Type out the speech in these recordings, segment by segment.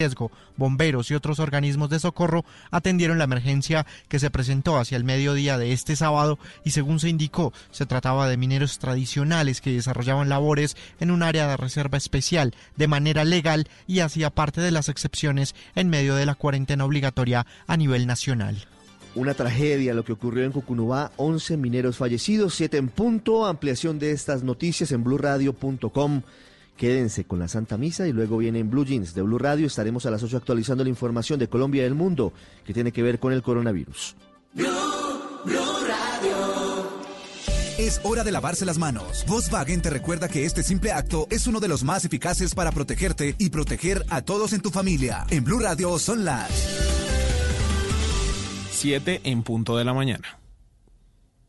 riesgo, bomberos y otros organismos de socorro atendieron la emergencia que se presentó hacia el mediodía de este sábado y según se indicó, se trataba de mineros tradicionales que desarrollaban labores en un área de reserva especial de manera legal y hacía parte de las excepciones en medio de la cuarentena obligatoria a nivel nacional. Una tragedia lo que ocurrió en Cucunubá, 11 mineros fallecidos, 7 en punto. Ampliación de estas noticias en blurradio.com. Quédense con la Santa Misa y luego viene en Blue Jeans de Blue Radio. Estaremos a las 8 actualizando la información de Colombia y del mundo que tiene que ver con el coronavirus. Es hora de lavarse las manos. Volkswagen te recuerda que este simple acto es uno de los más eficaces para protegerte y proteger a todos en tu familia. En Blue Radio son las 7 en punto de la mañana.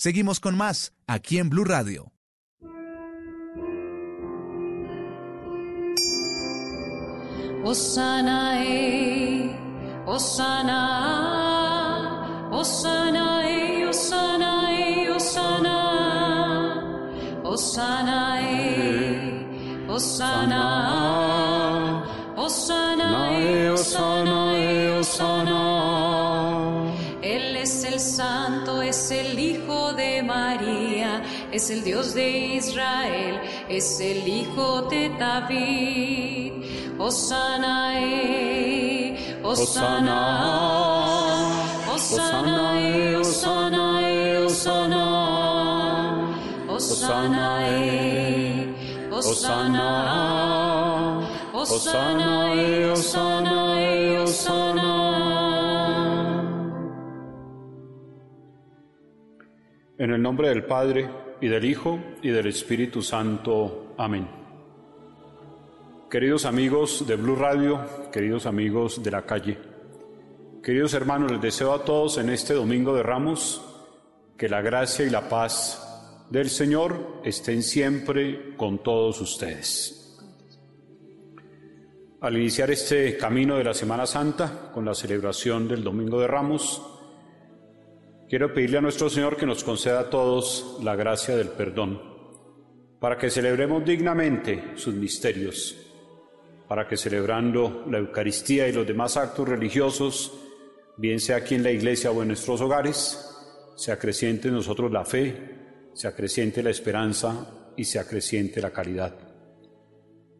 Seguimos con más aquí en Blue Radio. Osana e, Osana, Osana e, Osana e, Osana, Osana e, Osana, Santo, es el Hijo de María, es el Dios de Israel, es el Hijo de David. Osana, eh, Osana, Osana, eh, Osana, eh, Osana, Osana, eh, Osana, En el nombre del Padre, y del Hijo, y del Espíritu Santo. Amén. Queridos amigos de Blue Radio, queridos amigos de la calle, queridos hermanos, les deseo a todos en este Domingo de Ramos que la gracia y la paz del Señor estén siempre con todos ustedes. Al iniciar este camino de la Semana Santa con la celebración del Domingo de Ramos, quiero pedirle a nuestro Señor que nos conceda a todos la gracia del perdón, para que celebremos dignamente sus misterios para que celebrando la Eucaristía y los demás actos religiosos, bien sea aquí en la iglesia o en nuestros hogares, se acreciente en nosotros la fe, se acreciente la esperanza y se acreciente la caridad.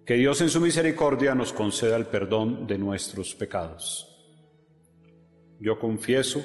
Que Dios en su misericordia nos conceda el perdón de nuestros pecados. Yo confieso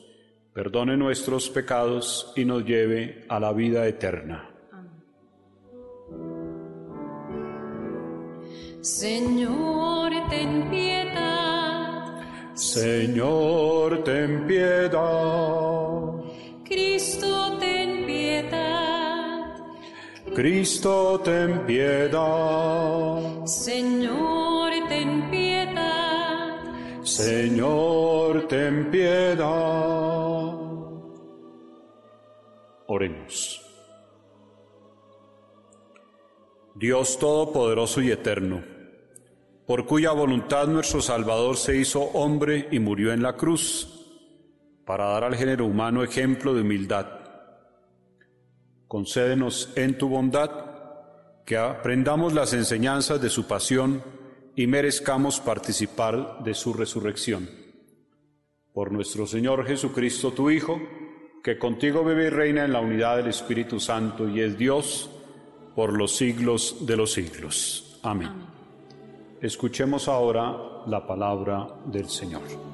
perdone nuestros pecados y nos lleve a la vida eterna. Señor, ten piedad. Señor, ten piedad. Cristo, ten piedad. Cristo, ten piedad. Señor, ten piedad. Señor, ten piedad. Oremos. Dios Todopoderoso y Eterno, por cuya voluntad nuestro Salvador se hizo hombre y murió en la cruz, para dar al género humano ejemplo de humildad. Concédenos en tu bondad que aprendamos las enseñanzas de su pasión y merezcamos participar de su resurrección. Por nuestro Señor Jesucristo, tu Hijo, que contigo vive y reina en la unidad del Espíritu Santo y es Dios, por los siglos de los siglos. Amén. Escuchemos ahora la palabra del Señor.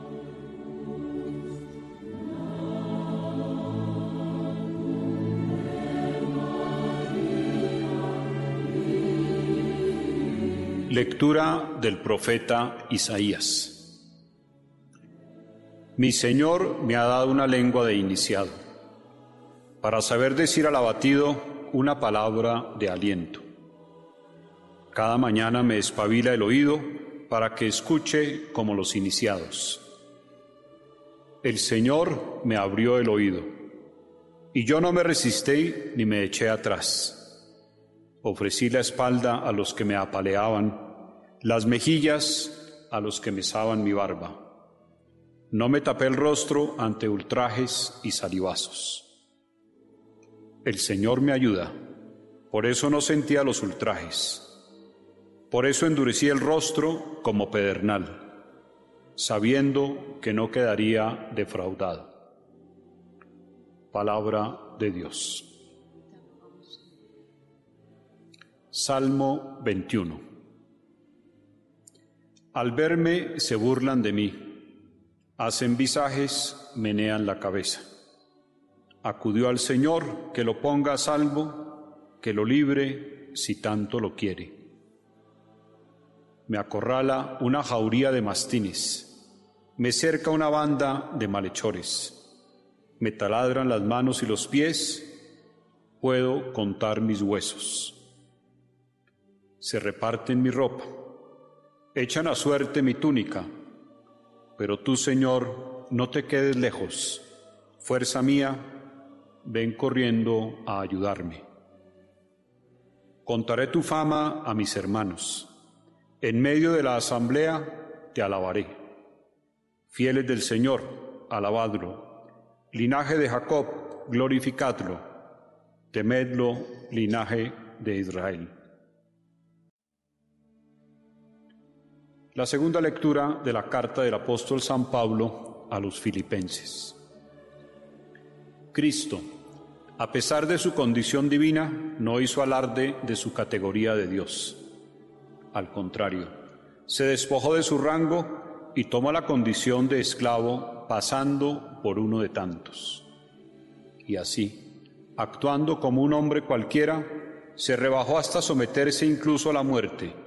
Lectura del profeta Isaías. Mi Señor me ha dado una lengua de iniciado, para saber decir al abatido una palabra de aliento. Cada mañana me espabila el oído para que escuche como los iniciados. El Señor me abrió el oído, y yo no me resistí ni me eché atrás Ofrecí la espalda a los que me apaleaban, las mejillas a los que mesaban mi barba. No me tapé el rostro ante ultrajes y salivazos. El Señor me ayuda, por eso no sentía los ultrajes. Por eso endurecí el rostro como pedernal, sabiendo que no quedaría defraudado. Palabra de Dios. Salmo 21 Al verme se burlan de mí, hacen visajes, menean la cabeza. Acudió al Señor que lo ponga a salvo, que lo libre si tanto lo quiere. Me acorrala una jauría de mastines, me cerca una banda de malhechores, me taladran las manos y los pies, puedo contar mis huesos. Se reparten mi ropa, echan a suerte mi túnica, pero tú, Señor, no te quedes lejos, fuerza mía, ven corriendo a ayudarme. Contaré tu fama a mis hermanos, en medio de la asamblea te alabaré. Fieles del Señor, alabadlo. Linaje de Jacob, glorificadlo. Temedlo, linaje de Israel. La segunda lectura de la carta del apóstol San Pablo a los filipenses. Cristo, a pesar de su condición divina, no hizo alarde de su categoría de Dios. Al contrario, se despojó de su rango y tomó la condición de esclavo pasando por uno de tantos. Y así, actuando como un hombre cualquiera, se rebajó hasta someterse incluso a la muerte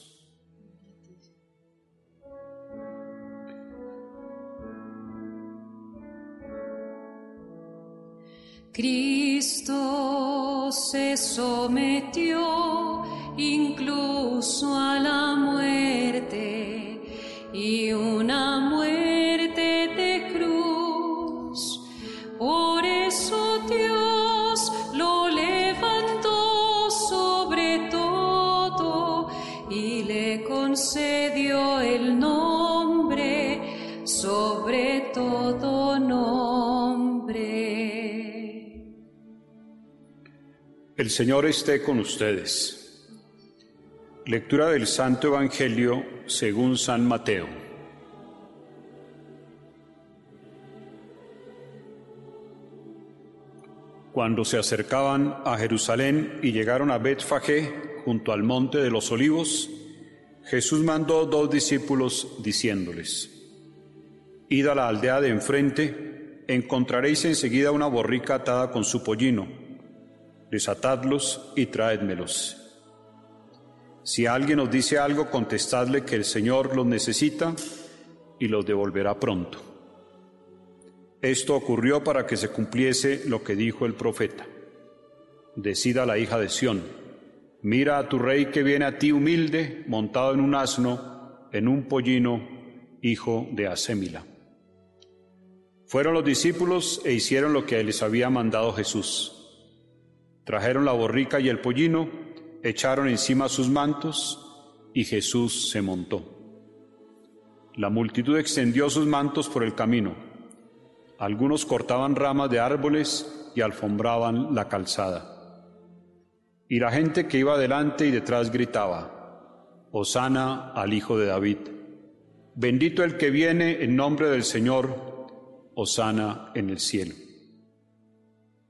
Cristo se sometió incluso a la muerte y una muerte de cruz. Por eso Dios lo levantó sobre todo y le concedió el nombre sobre todo El Señor esté con ustedes. Lectura del Santo Evangelio según San Mateo. Cuando se acercaban a Jerusalén y llegaron a Betfagé, junto al monte de los olivos, Jesús mandó dos discípulos diciéndoles: Id a la aldea de enfrente, encontraréis enseguida una borrica atada con su pollino desatadlos y traédmelos. Si alguien os dice algo, contestadle que el Señor los necesita y los devolverá pronto. Esto ocurrió para que se cumpliese lo que dijo el profeta. Decida la hija de Sión, mira a tu rey que viene a ti humilde, montado en un asno, en un pollino, hijo de Asémila. Fueron los discípulos e hicieron lo que les había mandado Jesús. Trajeron la borrica y el pollino, echaron encima sus mantos y Jesús se montó. La multitud extendió sus mantos por el camino. Algunos cortaban ramas de árboles y alfombraban la calzada. Y la gente que iba delante y detrás gritaba, Hosana al Hijo de David, Bendito el que viene en nombre del Señor, Osana en el cielo.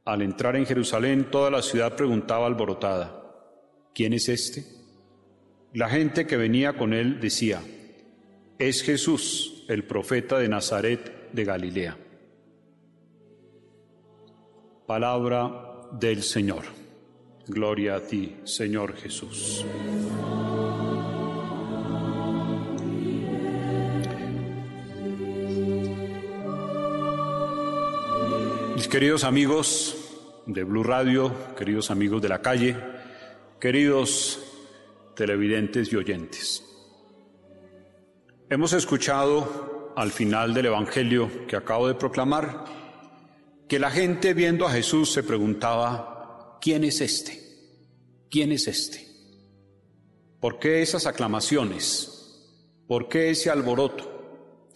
Al entrar en Jerusalén, toda la ciudad preguntaba alborotada, ¿quién es este? La gente que venía con él decía, es Jesús, el profeta de Nazaret de Galilea. Palabra del Señor. Gloria a ti, Señor Jesús. Queridos amigos de Blue Radio, queridos amigos de la calle, queridos televidentes y oyentes. Hemos escuchado al final del Evangelio que acabo de proclamar que la gente viendo a Jesús se preguntaba, ¿quién es este? ¿Quién es este? ¿Por qué esas aclamaciones? ¿Por qué ese alboroto?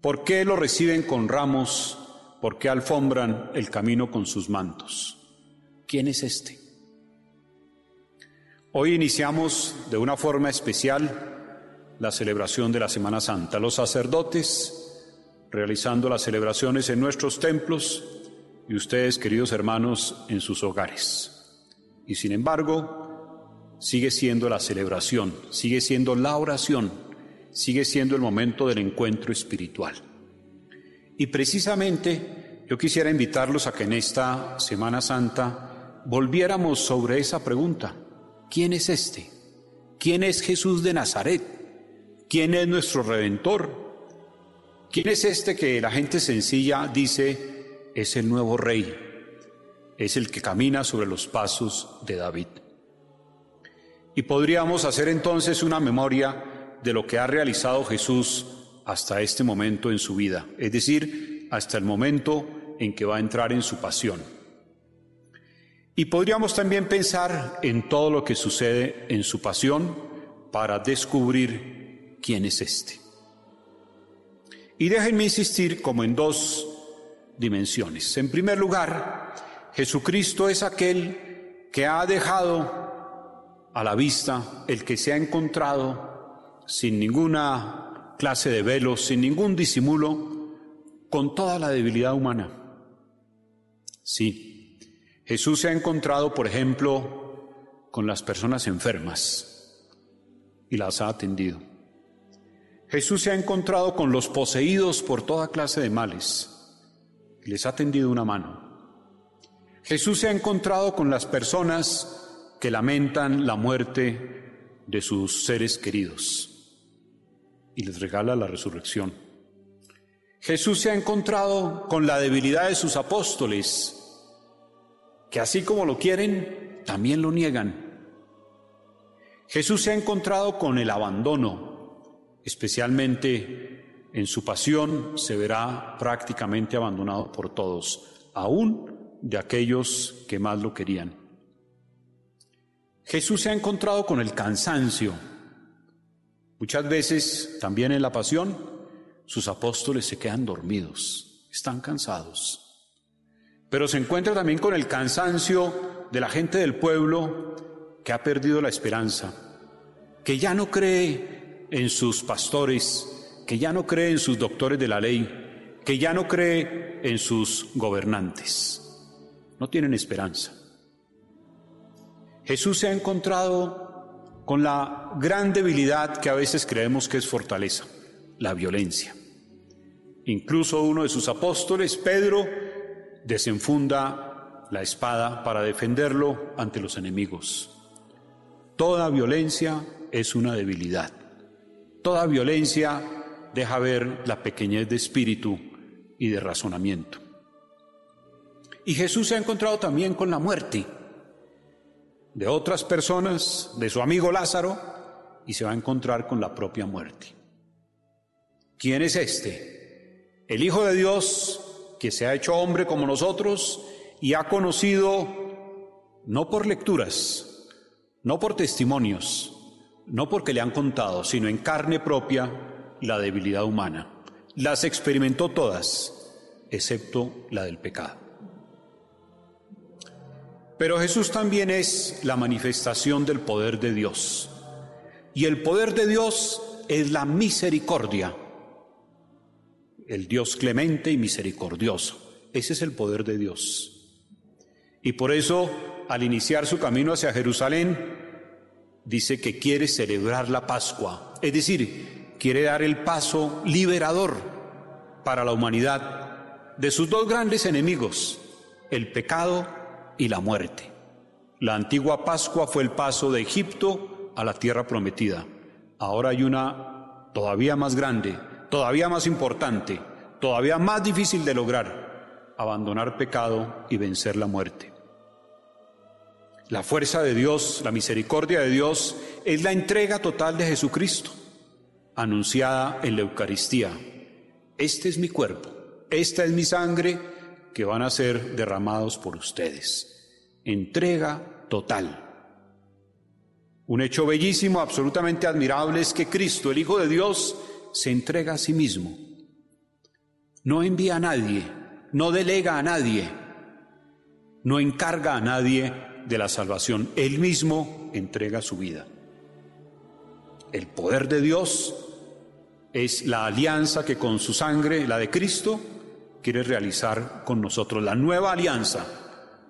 ¿Por qué lo reciben con ramos ¿Por qué alfombran el camino con sus mantos? ¿Quién es este? Hoy iniciamos de una forma especial la celebración de la Semana Santa. Los sacerdotes realizando las celebraciones en nuestros templos y ustedes, queridos hermanos, en sus hogares. Y sin embargo, sigue siendo la celebración, sigue siendo la oración, sigue siendo el momento del encuentro espiritual. Y precisamente yo quisiera invitarlos a que en esta Semana Santa volviéramos sobre esa pregunta. ¿Quién es este? ¿Quién es Jesús de Nazaret? ¿Quién es nuestro Redentor? ¿Quién es este que la gente sencilla dice es el nuevo rey? Es el que camina sobre los pasos de David. Y podríamos hacer entonces una memoria de lo que ha realizado Jesús hasta este momento en su vida, es decir, hasta el momento en que va a entrar en su pasión. Y podríamos también pensar en todo lo que sucede en su pasión para descubrir quién es este. Y déjenme insistir como en dos dimensiones. En primer lugar, Jesucristo es aquel que ha dejado a la vista, el que se ha encontrado sin ninguna clase de velo, sin ningún disimulo, con toda la debilidad humana. Sí, Jesús se ha encontrado, por ejemplo, con las personas enfermas y las ha atendido. Jesús se ha encontrado con los poseídos por toda clase de males y les ha tendido una mano. Jesús se ha encontrado con las personas que lamentan la muerte de sus seres queridos y les regala la resurrección. Jesús se ha encontrado con la debilidad de sus apóstoles, que así como lo quieren, también lo niegan. Jesús se ha encontrado con el abandono, especialmente en su pasión se verá prácticamente abandonado por todos, aún de aquellos que más lo querían. Jesús se ha encontrado con el cansancio, Muchas veces, también en la pasión, sus apóstoles se quedan dormidos, están cansados. Pero se encuentra también con el cansancio de la gente del pueblo que ha perdido la esperanza, que ya no cree en sus pastores, que ya no cree en sus doctores de la ley, que ya no cree en sus gobernantes. No tienen esperanza. Jesús se ha encontrado con la gran debilidad que a veces creemos que es fortaleza, la violencia. Incluso uno de sus apóstoles, Pedro, desenfunda la espada para defenderlo ante los enemigos. Toda violencia es una debilidad. Toda violencia deja ver la pequeñez de espíritu y de razonamiento. Y Jesús se ha encontrado también con la muerte de otras personas, de su amigo Lázaro, y se va a encontrar con la propia muerte. ¿Quién es este? El Hijo de Dios que se ha hecho hombre como nosotros y ha conocido, no por lecturas, no por testimonios, no porque le han contado, sino en carne propia, la debilidad humana. Las experimentó todas, excepto la del pecado. Pero Jesús también es la manifestación del poder de Dios. Y el poder de Dios es la misericordia. El Dios clemente y misericordioso. Ese es el poder de Dios. Y por eso, al iniciar su camino hacia Jerusalén, dice que quiere celebrar la Pascua, es decir, quiere dar el paso liberador para la humanidad de sus dos grandes enemigos, el pecado y la muerte. La antigua Pascua fue el paso de Egipto a la tierra prometida. Ahora hay una todavía más grande, todavía más importante, todavía más difícil de lograr, abandonar pecado y vencer la muerte. La fuerza de Dios, la misericordia de Dios es la entrega total de Jesucristo, anunciada en la Eucaristía. Este es mi cuerpo, esta es mi sangre que van a ser derramados por ustedes. Entrega total. Un hecho bellísimo, absolutamente admirable, es que Cristo, el Hijo de Dios, se entrega a sí mismo. No envía a nadie, no delega a nadie, no encarga a nadie de la salvación. Él mismo entrega su vida. El poder de Dios es la alianza que con su sangre, la de Cristo, quiere realizar con nosotros. La nueva alianza.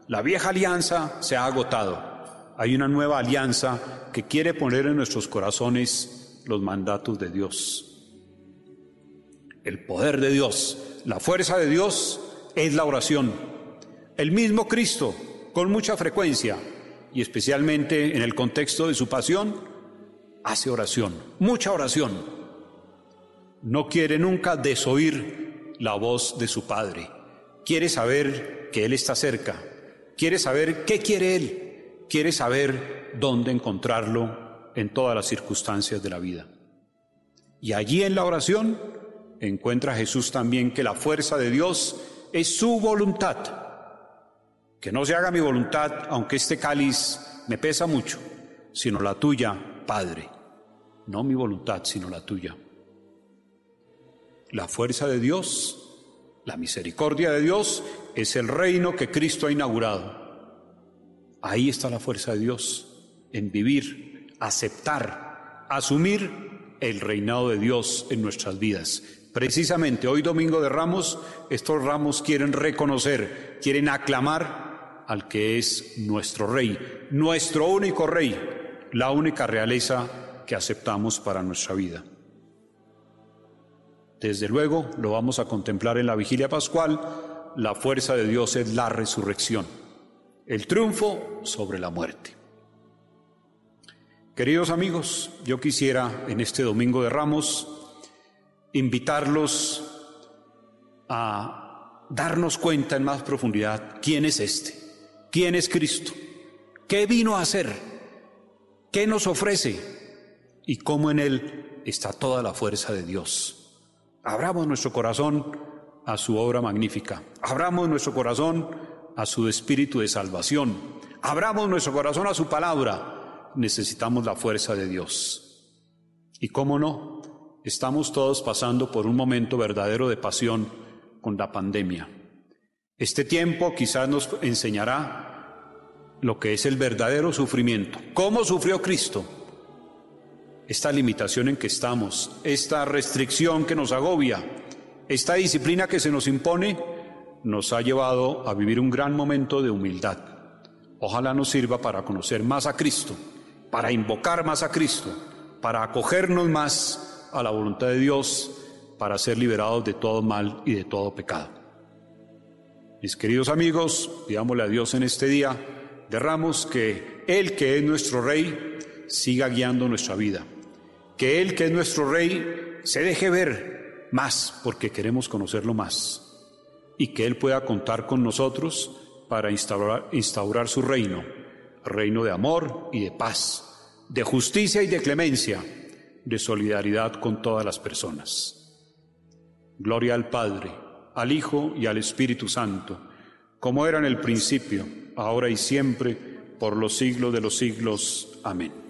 La vieja alianza se ha agotado. Hay una nueva alianza que quiere poner en nuestros corazones los mandatos de Dios. El poder de Dios, la fuerza de Dios es la oración. El mismo Cristo con mucha frecuencia y especialmente en el contexto de su pasión, hace oración, mucha oración. No quiere nunca desoír la voz de su Padre. Quiere saber que Él está cerca. Quiere saber qué quiere Él. Quiere saber dónde encontrarlo en todas las circunstancias de la vida. Y allí en la oración encuentra Jesús también que la fuerza de Dios es su voluntad que no se haga mi voluntad, aunque este cáliz me pesa mucho, sino la tuya, Padre. No mi voluntad, sino la tuya. La fuerza de Dios, la misericordia de Dios, es el reino que Cristo ha inaugurado. Ahí está la fuerza de Dios, en vivir, aceptar, asumir el reinado de Dios en nuestras vidas. Precisamente hoy domingo de ramos, estos ramos quieren reconocer, quieren aclamar al que es nuestro rey, nuestro único rey, la única realeza que aceptamos para nuestra vida. Desde luego, lo vamos a contemplar en la vigilia pascual, la fuerza de Dios es la resurrección, el triunfo sobre la muerte. Queridos amigos, yo quisiera en este domingo de Ramos invitarlos a darnos cuenta en más profundidad quién es este quién es Cristo, qué vino a hacer, qué nos ofrece y cómo en Él está toda la fuerza de Dios. Abramos nuestro corazón a su obra magnífica, abramos nuestro corazón a su espíritu de salvación, abramos nuestro corazón a su palabra, necesitamos la fuerza de Dios. Y cómo no, estamos todos pasando por un momento verdadero de pasión con la pandemia. Este tiempo quizás nos enseñará lo que es el verdadero sufrimiento. ¿Cómo sufrió Cristo? Esta limitación en que estamos, esta restricción que nos agobia, esta disciplina que se nos impone, nos ha llevado a vivir un gran momento de humildad. Ojalá nos sirva para conocer más a Cristo, para invocar más a Cristo, para acogernos más a la voluntad de Dios, para ser liberados de todo mal y de todo pecado. Mis queridos amigos, pidámosle a Dios en este día, derramos que Él que es nuestro Rey siga guiando nuestra vida, que Él que es nuestro Rey se deje ver más porque queremos conocerlo más y que Él pueda contar con nosotros para instaurar, su reino, reino de amor y de paz, de justicia y de clemencia, de solidaridad con todas las personas. Gloria al Padre al Hijo y al Espíritu Santo, como era en el principio, ahora y siempre, por los siglos de los siglos. Amén.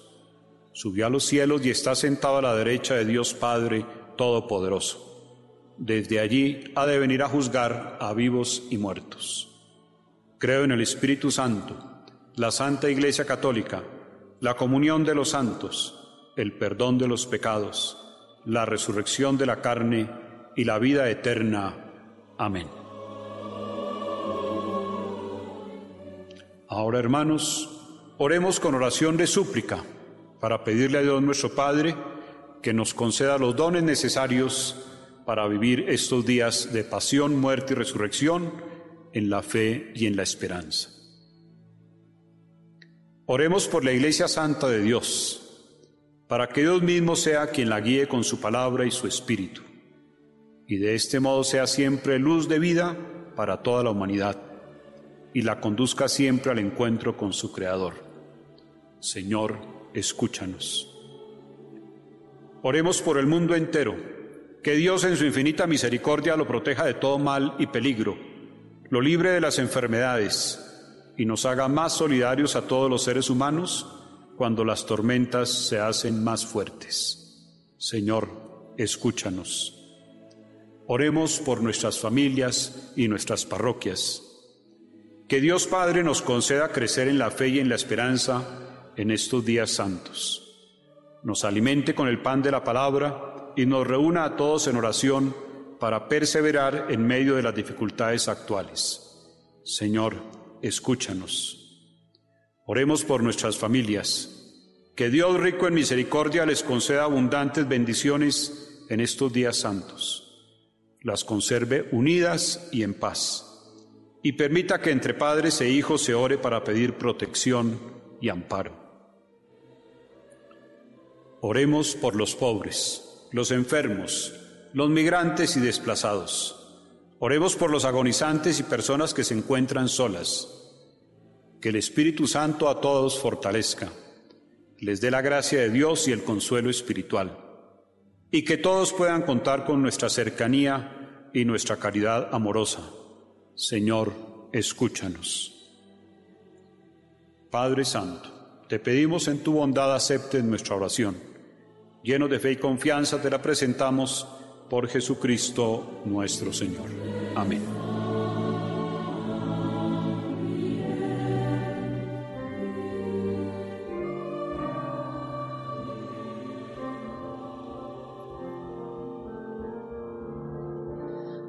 subió a los cielos y está sentado a la derecha de Dios Padre Todopoderoso. Desde allí ha de venir a juzgar a vivos y muertos. Creo en el Espíritu Santo la Santa Iglesia Católica, la comunión de los santos, el perdón de los pecados, la resurrección de la carne y la vida eterna. Amén. Ahora, hermanos, oremos con oración de súplica para pedirle a Dios nuestro Padre que nos conceda los dones necesarios para vivir estos días de pasión, muerte y resurrección en la fe y en la esperanza. Oremos por la Iglesia Santa de Dios, para que Dios mismo sea quien la guíe con su palabra y su espíritu, y de este modo sea siempre luz de vida para toda la humanidad, y la conduzca siempre al encuentro con su Creador. Señor, escúchanos. Oremos por el mundo entero, que Dios en su infinita misericordia lo proteja de todo mal y peligro, lo libre de las enfermedades, y nos haga más solidarios a todos los seres humanos cuando las tormentas se hacen más fuertes. Señor, escúchanos. Oremos por nuestras familias y nuestras parroquias. Que Dios Padre nos conceda crecer en la fe y en la esperanza en estos días santos. Nos alimente con el pan de la palabra y nos reúna a todos en oración para perseverar en medio de las dificultades actuales. Señor, escúchanos. Oremos por nuestras familias. Que Dios rico en misericordia les conceda abundantes bendiciones en estos días santos. Las conserve unidas y en paz. Y permita que entre padres e hijos se ore para pedir protección y amparo. Oremos por los pobres, los enfermos, los migrantes y desplazados Oremos por los agonizantes y personas que se encuentran solas. Que el Espíritu Santo a todos fortalezca, les dé la gracia de Dios y el consuelo espiritual, y que todos puedan contar con nuestra cercanía y nuestra caridad amorosa. Señor, escúchanos. Padre Santo, te pedimos en tu bondad aceptes nuestra oración. Llenos de fe y confianza te la presentamos por Jesucristo nuestro Señor. Amén.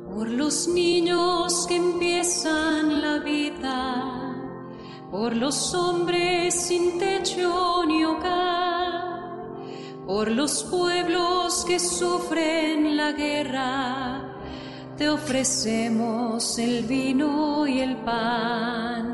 Por los niños que empiezan la vida, por los hombres sin techo ni hogar, por los pueblos que sufren la guerra, te ofrecemos el vino y el pan.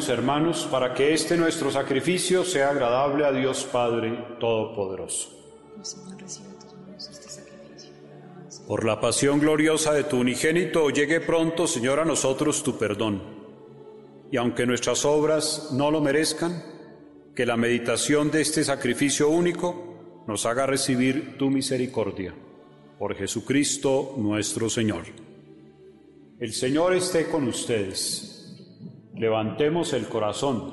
Oremos hermanos para que este nuestro sacrificio sea agradable a Dios Padre Todopoderoso. Manos este. Por la pasión gloriosa de tu unigénito, llegue pronto, Señor, a nosotros tu perdón. Y aunque nuestras obras no lo merezcan, que la meditación de este sacrificio único nos haga recibir tu misericordia. Por Jesucristo nuestro Señor. El Señor esté con ustedes. Levantemos el corazón.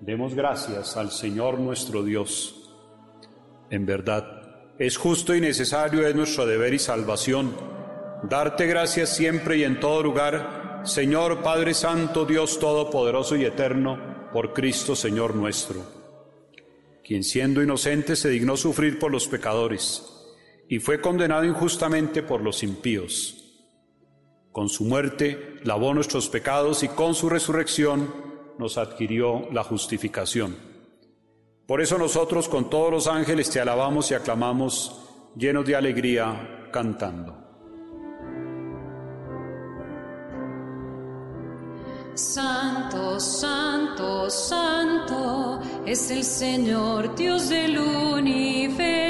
Demos gracias al Señor nuestro Dios. En verdad, es justo y necesario, es nuestro deber y salvación, darte gracias siempre y en todo lugar, Señor Padre Santo, Dios Todopoderoso y Eterno, por Cristo Señor nuestro, quien siendo inocente se dignó sufrir por los pecadores y fue condenado injustamente por los impíos. Con su muerte lavó nuestros pecados y con su resurrección nos adquirió la justificación. Por eso nosotros con todos los ángeles te alabamos y aclamamos llenos de alegría, cantando. Santo, santo, santo es el Señor Dios del universo.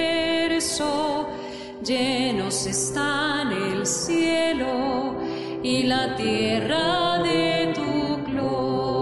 Llenos están el cielo y la tierra de tu gloria.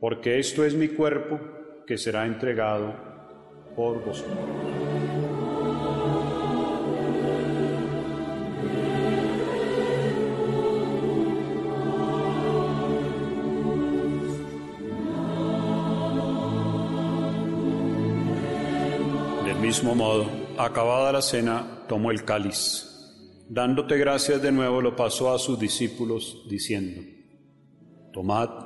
porque esto es mi cuerpo que será entregado por vosotros. Del mismo modo, acabada la cena, tomó el cáliz. Dándote gracias de nuevo, lo pasó a sus discípulos, diciendo, Tomad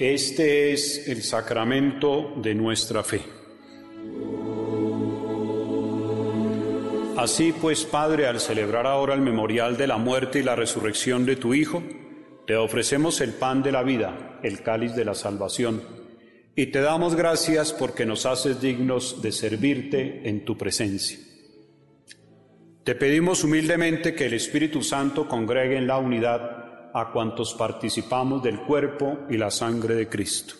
Este es el sacramento de nuestra fe. Así pues, Padre, al celebrar ahora el memorial de la muerte y la resurrección de tu Hijo, te ofrecemos el pan de la vida, el cáliz de la salvación, y te damos gracias porque nos haces dignos de servirte en tu presencia. Te pedimos humildemente que el Espíritu Santo congregue en la unidad a cuantos participamos del cuerpo y la sangre de Cristo.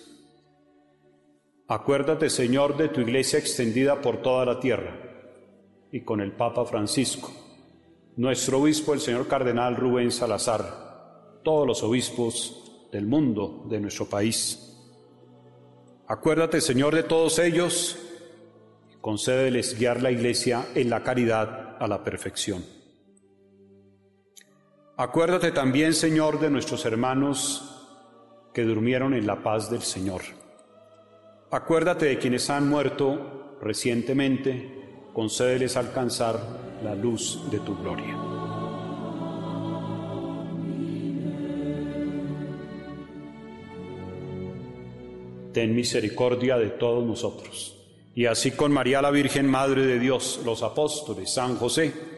Acuérdate, Señor, de tu iglesia extendida por toda la tierra y con el Papa Francisco, nuestro obispo, el señor Cardenal Rubén Salazar, todos los obispos del mundo, de nuestro país. Acuérdate, Señor, de todos ellos y concédeles guiar la iglesia en la caridad a la perfección. Acuérdate también, Señor, de nuestros hermanos que durmieron en la paz del Señor. Acuérdate de quienes han muerto recientemente, concédeles alcanzar la luz de tu gloria. Ten misericordia de todos nosotros. Y así con María la Virgen, Madre de Dios, los apóstoles, San José,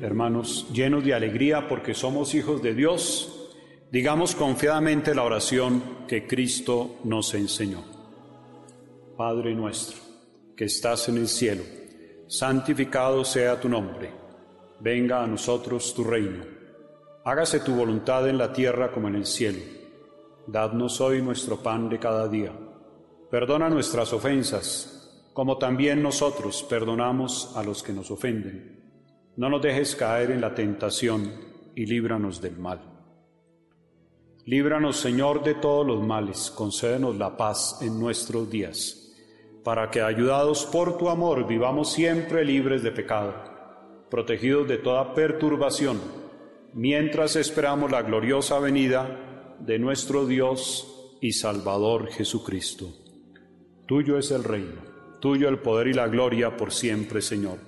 Hermanos, llenos de alegría porque somos hijos de Dios, digamos confiadamente la oración que Cristo nos enseñó. Padre nuestro, que estás en el cielo, santificado sea tu nombre, venga a nosotros tu reino, hágase tu voluntad en la tierra como en el cielo. Dadnos hoy nuestro pan de cada día. Perdona nuestras ofensas, como también nosotros perdonamos a los que nos ofenden. No nos dejes caer en la tentación y líbranos del mal. Líbranos, Señor, de todos los males, concédenos la paz en nuestros días, para que, ayudados por tu amor, vivamos siempre libres de pecado, protegidos de toda perturbación, mientras esperamos la gloriosa venida de nuestro Dios y Salvador Jesucristo. Tuyo es el reino, tuyo el poder y la gloria por siempre, Señor.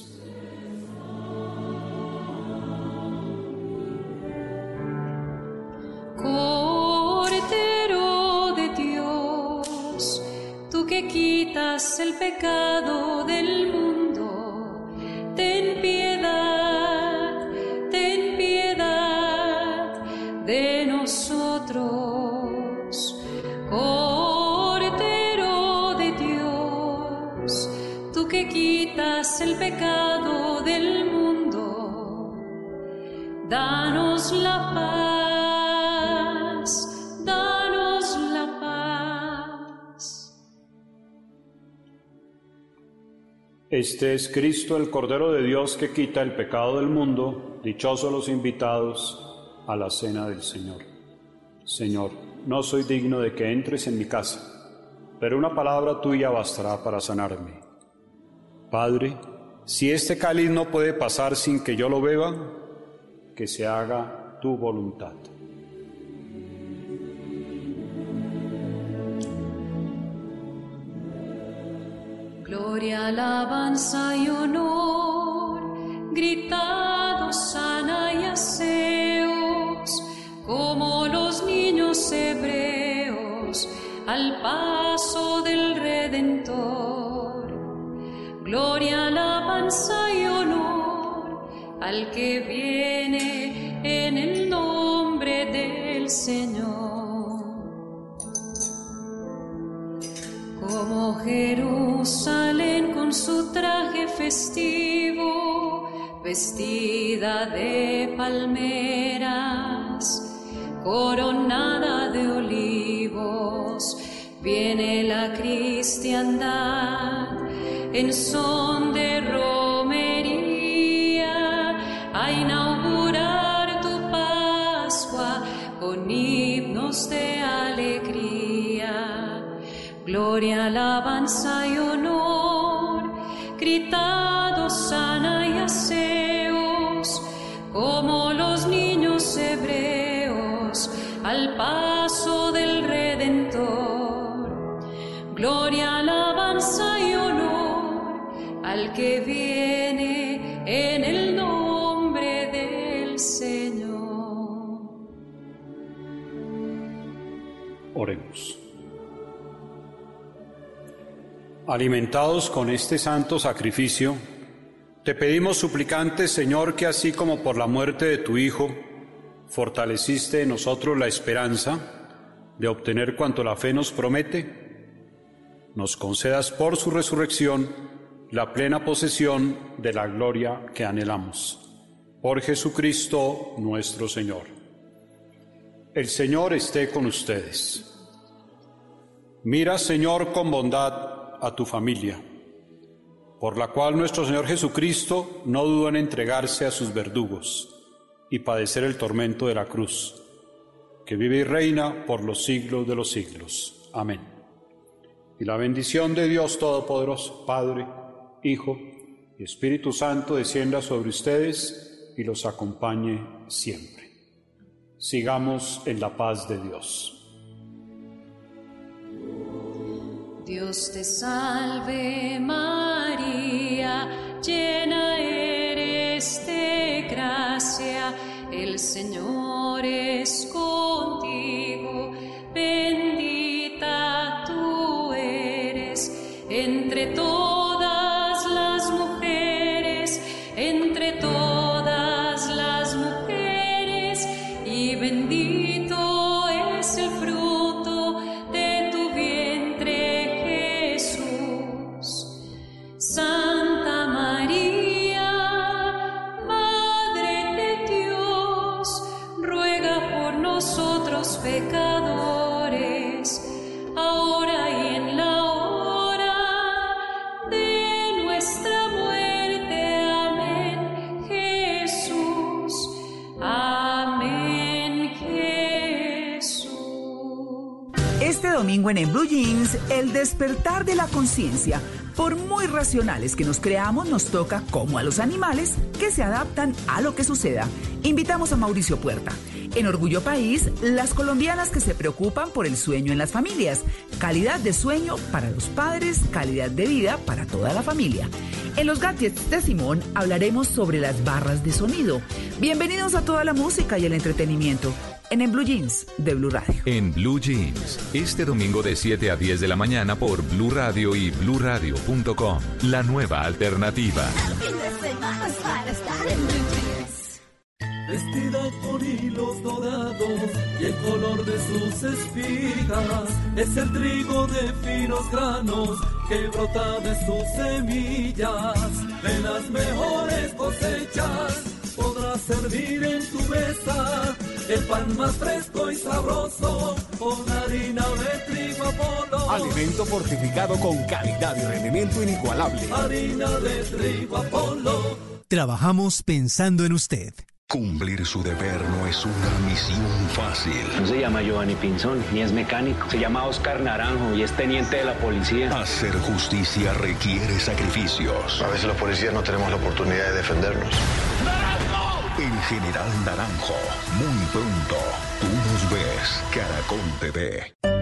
Quitas el pecado del mundo, ten piedad, ten piedad de nosotros. el pecado del mundo, danos la paz, Este es Cristo, el Cordero de Dios que quita el pecado del mundo, dichosos los invitados a la cena del Señor. Señor, no soy digno de que entres en mi casa, pero una palabra tuya bastará para sanarme. Padre, si este cáliz no puede pasar sin que yo lo beba, que se haga tu voluntad. Gloria, alabanza y honor, gritados sana y aseos, como los niños hebreos al paso del Redentor. Gloria, alabanza y honor al que viene en el nombre del Señor. Como Jerusalén con su traje festivo, vestida de palmeras, coronada de olivos, viene la cristiandad en son de romería Gloria, alabanza y honor, gritados sana y aseos, como los niños hebreos al paso del Redentor. Gloria, alabanza y al que viene en el nombre del Señor. Oremos. Alimentados con este santo sacrificio, te pedimos suplicantes, Señor, que así como por la muerte de tu Hijo, fortaleciste en nosotros la esperanza de obtener cuanto la fe nos promete, nos concedas por su resurrección la plena posesión de la gloria que anhelamos. Por Jesucristo nuestro Señor. El Señor esté con ustedes. Mira, Señor, con bondad a tu familia, por la cual nuestro Señor Jesucristo no dudó en entregarse a sus verdugos y padecer el tormento de la cruz, que vive y reina por los siglos de los siglos. Amén. Y la bendición de Dios Todopoderoso, Padre, Hijo y Espíritu Santo descienda sobre ustedes y los acompañe siempre. Sigamos en la paz de Dios. Dios te salve María, llena eres de gracia, el Señor es contigo, en Blue Jeans, el despertar de la conciencia. Por muy racionales que nos creamos, nos toca, como a los animales, que se adaptan a lo que suceda. Invitamos a Mauricio Puerta. En Orgullo País, las colombianas que se preocupan por el sueño en las familias. Calidad de sueño para los padres, calidad de vida para toda la familia. En los gadgets de Simón hablaremos sobre las barras de sonido. Bienvenidos a toda la música y el entretenimiento en En Blue Jeans de Blue Radio. En Blue Jeans, este domingo de 7 a 10 de la mañana por Blue Radio y bluradio.com. La nueva alternativa. Vestida con hilos dorados y el color de sus espigas es el trigo de finos granos que brota de sus semillas. De las mejores cosechas podrás servir en tu mesa el pan más fresco y sabroso con harina de trigo Apolo. Alimento fortificado con calidad y rendimiento inigualable. Harina de trigo Apolo. Trabajamos pensando en usted. Cumplir su deber no es una misión fácil. No se llama Giovanni Pinzón, ni es mecánico. Se llama Oscar Naranjo y es teniente de la policía. Hacer justicia requiere sacrificios. A veces los policías no tenemos la oportunidad de defendernos. El general Naranjo. Muy pronto. Tú nos ves. Caracol TV.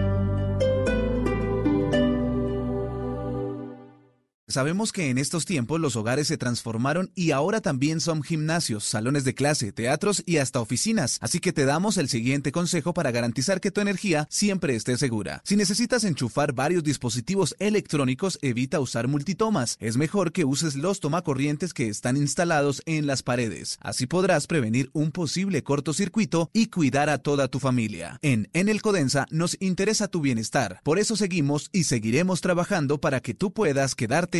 Sabemos que en estos tiempos los hogares se transformaron y ahora también son gimnasios, salones de clase, teatros y hasta oficinas. Así que te damos el siguiente consejo para garantizar que tu energía siempre esté segura. Si necesitas enchufar varios dispositivos electrónicos, evita usar multitomas. Es mejor que uses los tomacorrientes que están instalados en las paredes. Así podrás prevenir un posible cortocircuito y cuidar a toda tu familia. En En el Codensa nos interesa tu bienestar. Por eso seguimos y seguiremos trabajando para que tú puedas quedarte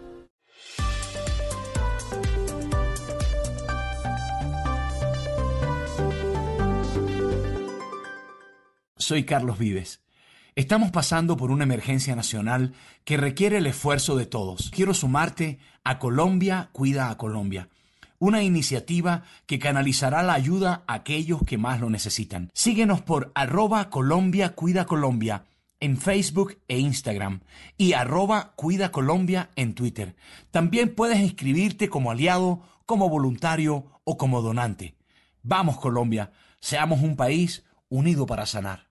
Soy Carlos Vives. Estamos pasando por una emergencia nacional que requiere el esfuerzo de todos. Quiero sumarte a Colombia Cuida a Colombia, una iniciativa que canalizará la ayuda a aquellos que más lo necesitan. Síguenos por arroba Colombia Cuida Colombia en Facebook e Instagram y arroba Cuida Colombia en Twitter. También puedes inscribirte como aliado, como voluntario o como donante. Vamos Colombia, seamos un país unido para sanar.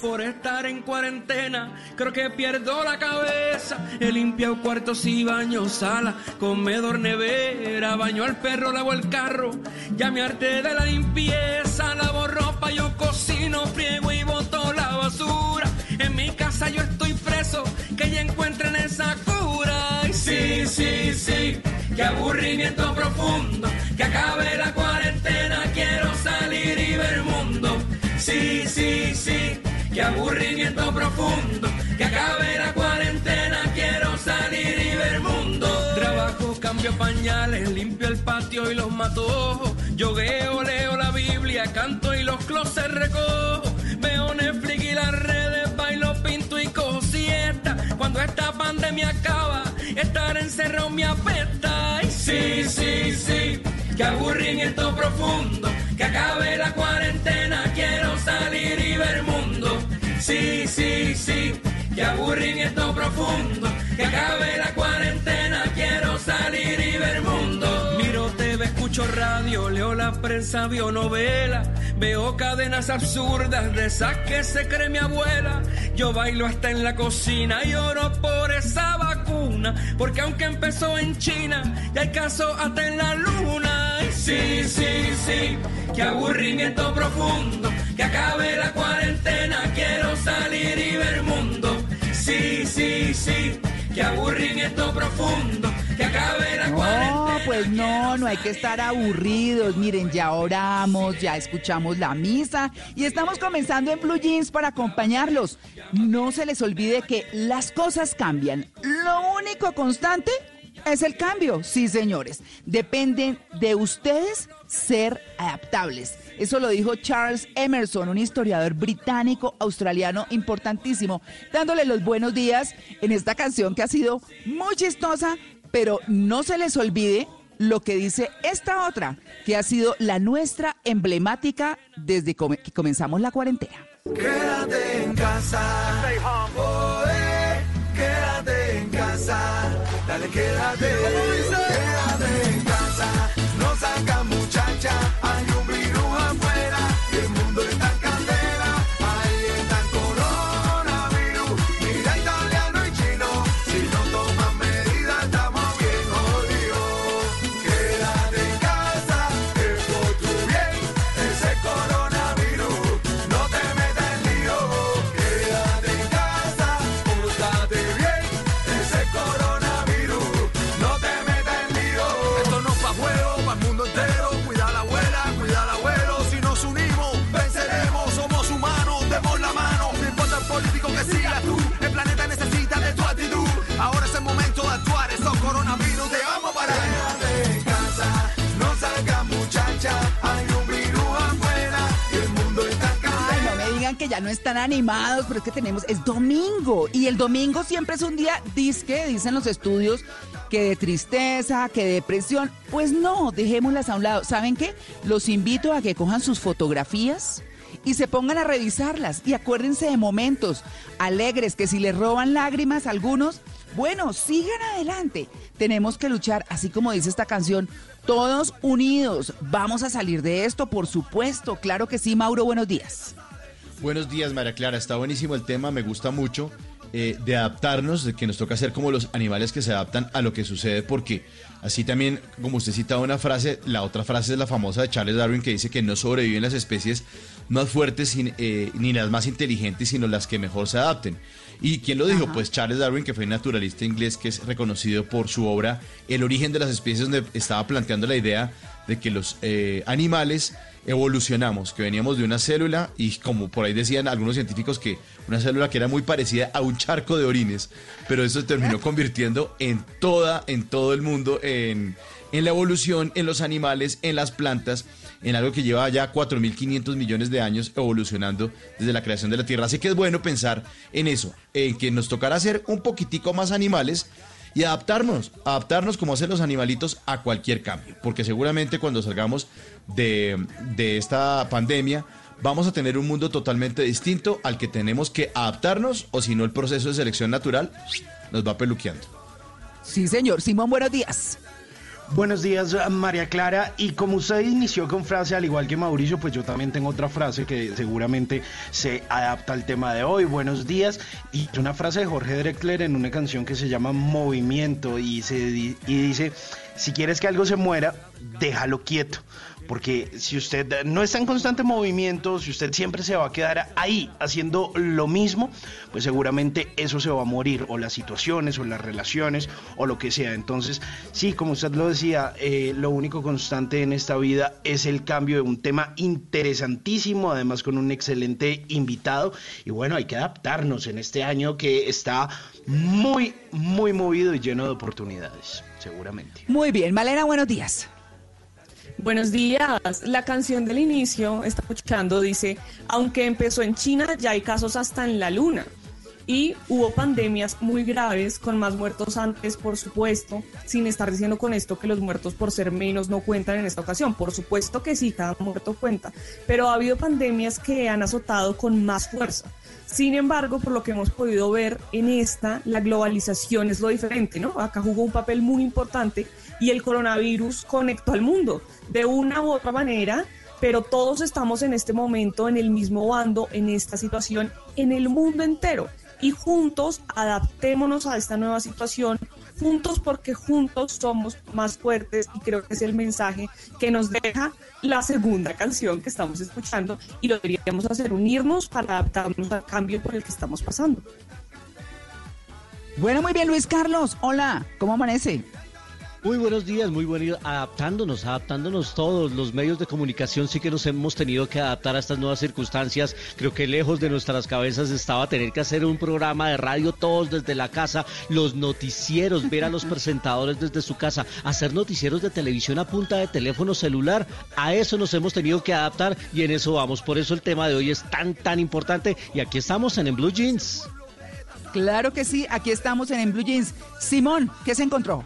Por estar en cuarentena, creo que pierdo la cabeza. He limpiado cuartos y baños, sala, comedor, nevera. Baño al perro, lavo el carro. Ya me harté de la limpieza. Lavo ropa, yo cocino, friego y boto la basura. En mi casa yo estoy preso, que ya encuentren esa cura. Sí, sí, sí, qué aburrimiento profundo. Que acabe la cuarentena, quiero salir y ver el mundo. Sí, sí, sí. Qué aburrimiento profundo, que acabe la cuarentena, quiero salir y ver mundo. Trabajo, cambio pañales, limpio el patio y los mato. Yogueo, leo la Biblia, canto y los closets recojo. Veo Netflix y las redes, bailo, pinto y cojo siesta. Cuando esta pandemia acaba, estar encerrado me apesta. Sí, sí, sí, qué aburrimiento profundo, que acabe la cuarentena, quiero salir y ver mundo. Sí, sí, sí, qué aburrimiento profundo, que acabe la cuarentena, quiero salir y ver mundo. Miro TV, escucho radio, leo la prensa, veo novela, veo cadenas absurdas de esas que se cree mi abuela. Yo bailo hasta en la cocina y oro por esa vacuna, porque aunque empezó en China, ya hay caso hasta en la luna. Sí, sí, sí, qué aburrimiento profundo, que acabe la cuarentena, quiero salir y ver mundo. Sí, sí, sí, qué aburrimiento profundo, que acabe la cuarentena. No, pues no, no hay que estar aburridos. Miren, ya oramos, ya escuchamos la misa y estamos comenzando en Blue Jeans para acompañarlos. No se les olvide que las cosas cambian. Lo único constante es el cambio. Sí, señores. Dependen de ustedes ser adaptables. Eso lo dijo Charles Emerson, un historiador británico australiano importantísimo, dándole los buenos días en esta canción que ha sido muy chistosa, pero no se les olvide lo que dice esta otra, que ha sido la nuestra emblemática desde que comenzamos la cuarentena. Quédate en casa. Oh, eh, quédate en casa. Dale, quédate. Quédate en casa. No saca muchacha. No están animados, pero es que tenemos, es domingo. Y el domingo siempre es un día, disque, dicen los estudios, que de tristeza, que de depresión. Pues no, dejémoslas a un lado. ¿Saben qué? Los invito a que cojan sus fotografías y se pongan a revisarlas. Y acuérdense de momentos alegres que si les roban lágrimas a algunos, bueno, sigan adelante. Tenemos que luchar, así como dice esta canción, todos unidos. Vamos a salir de esto, por supuesto. Claro que sí, Mauro, buenos días. Buenos días, María Clara. Está buenísimo el tema, me gusta mucho. eh, de adaptarnos, de que nos toca ser como los animales que se adaptan a lo que sucede, porque así también, como usted citaba una frase, la otra frase es la famosa de Charles Darwin que dice que no sobreviven las especies más fuertes eh, ni las más inteligentes, sino las que mejor se adapten. ¿Y quién lo dijo? Pues Charles Darwin, que fue un naturalista inglés que es reconocido por su obra El origen de las especies, donde estaba planteando la idea de que los eh, animales evolucionamos, que veníamos de una célula y como por ahí decían algunos científicos que una célula que era muy parecida a un charco de orines, pero eso se terminó convirtiendo en toda, en todo el mundo, en, en la evolución, en los animales, en las plantas, en algo que lleva ya 4.500 millones de años evolucionando desde la creación de la Tierra. Así que es bueno pensar en eso, en que nos tocará ser un poquitico más animales y adaptarnos, adaptarnos como hacen los animalitos a cualquier cambio, porque seguramente cuando salgamos de, de esta pandemia vamos a tener un mundo totalmente distinto al que tenemos que adaptarnos o si no el proceso de selección natural nos va peluqueando. Sí, señor. Simón, buenos días. Buenos días, María Clara. Y como usted inició con frase, al igual que Mauricio, pues yo también tengo otra frase que seguramente se adapta al tema de hoy. Buenos días. Y es una frase de Jorge Drexler en una canción que se llama Movimiento y, se, y dice, si quieres que algo se muera, déjalo quieto. Porque si usted no está en constante movimiento, si usted siempre se va a quedar ahí haciendo lo mismo, pues seguramente eso se va a morir, o las situaciones, o las relaciones, o lo que sea. Entonces, sí, como usted lo decía, eh, lo único constante en esta vida es el cambio de un tema interesantísimo, además con un excelente invitado. Y bueno, hay que adaptarnos en este año que está muy, muy movido y lleno de oportunidades, seguramente. Muy bien, Malena, buenos días. Buenos días. La canción del inicio, está escuchando, dice, aunque empezó en China, ya hay casos hasta en la luna. Y hubo pandemias muy graves, con más muertos antes, por supuesto, sin estar diciendo con esto que los muertos por ser menos no cuentan en esta ocasión. Por supuesto que sí, cada muerto cuenta. Pero ha habido pandemias que han azotado con más fuerza. Sin embargo, por lo que hemos podido ver en esta, la globalización es lo diferente, ¿no? Acá jugó un papel muy importante y el coronavirus conectó al mundo de una u otra manera, pero todos estamos en este momento en el mismo bando, en esta situación, en el mundo entero. Y juntos adaptémonos a esta nueva situación, juntos porque juntos somos más fuertes y creo que es el mensaje que nos deja la segunda canción que estamos escuchando y lo deberíamos hacer, unirnos para adaptarnos al cambio por el que estamos pasando. Bueno, muy bien, Luis Carlos. Hola, ¿cómo amanece? Muy buenos días, muy buenos adaptándonos, adaptándonos todos. Los medios de comunicación sí que nos hemos tenido que adaptar a estas nuevas circunstancias. Creo que lejos de nuestras cabezas estaba tener que hacer un programa de radio todos desde la casa, los noticieros, ver a los presentadores desde su casa, hacer noticieros de televisión a punta de teléfono celular. A eso nos hemos tenido que adaptar y en eso vamos. Por eso el tema de hoy es tan, tan importante y aquí estamos en, en Blue Jeans. Claro que sí, aquí estamos en, en Blue Jeans. Simón, ¿qué se encontró?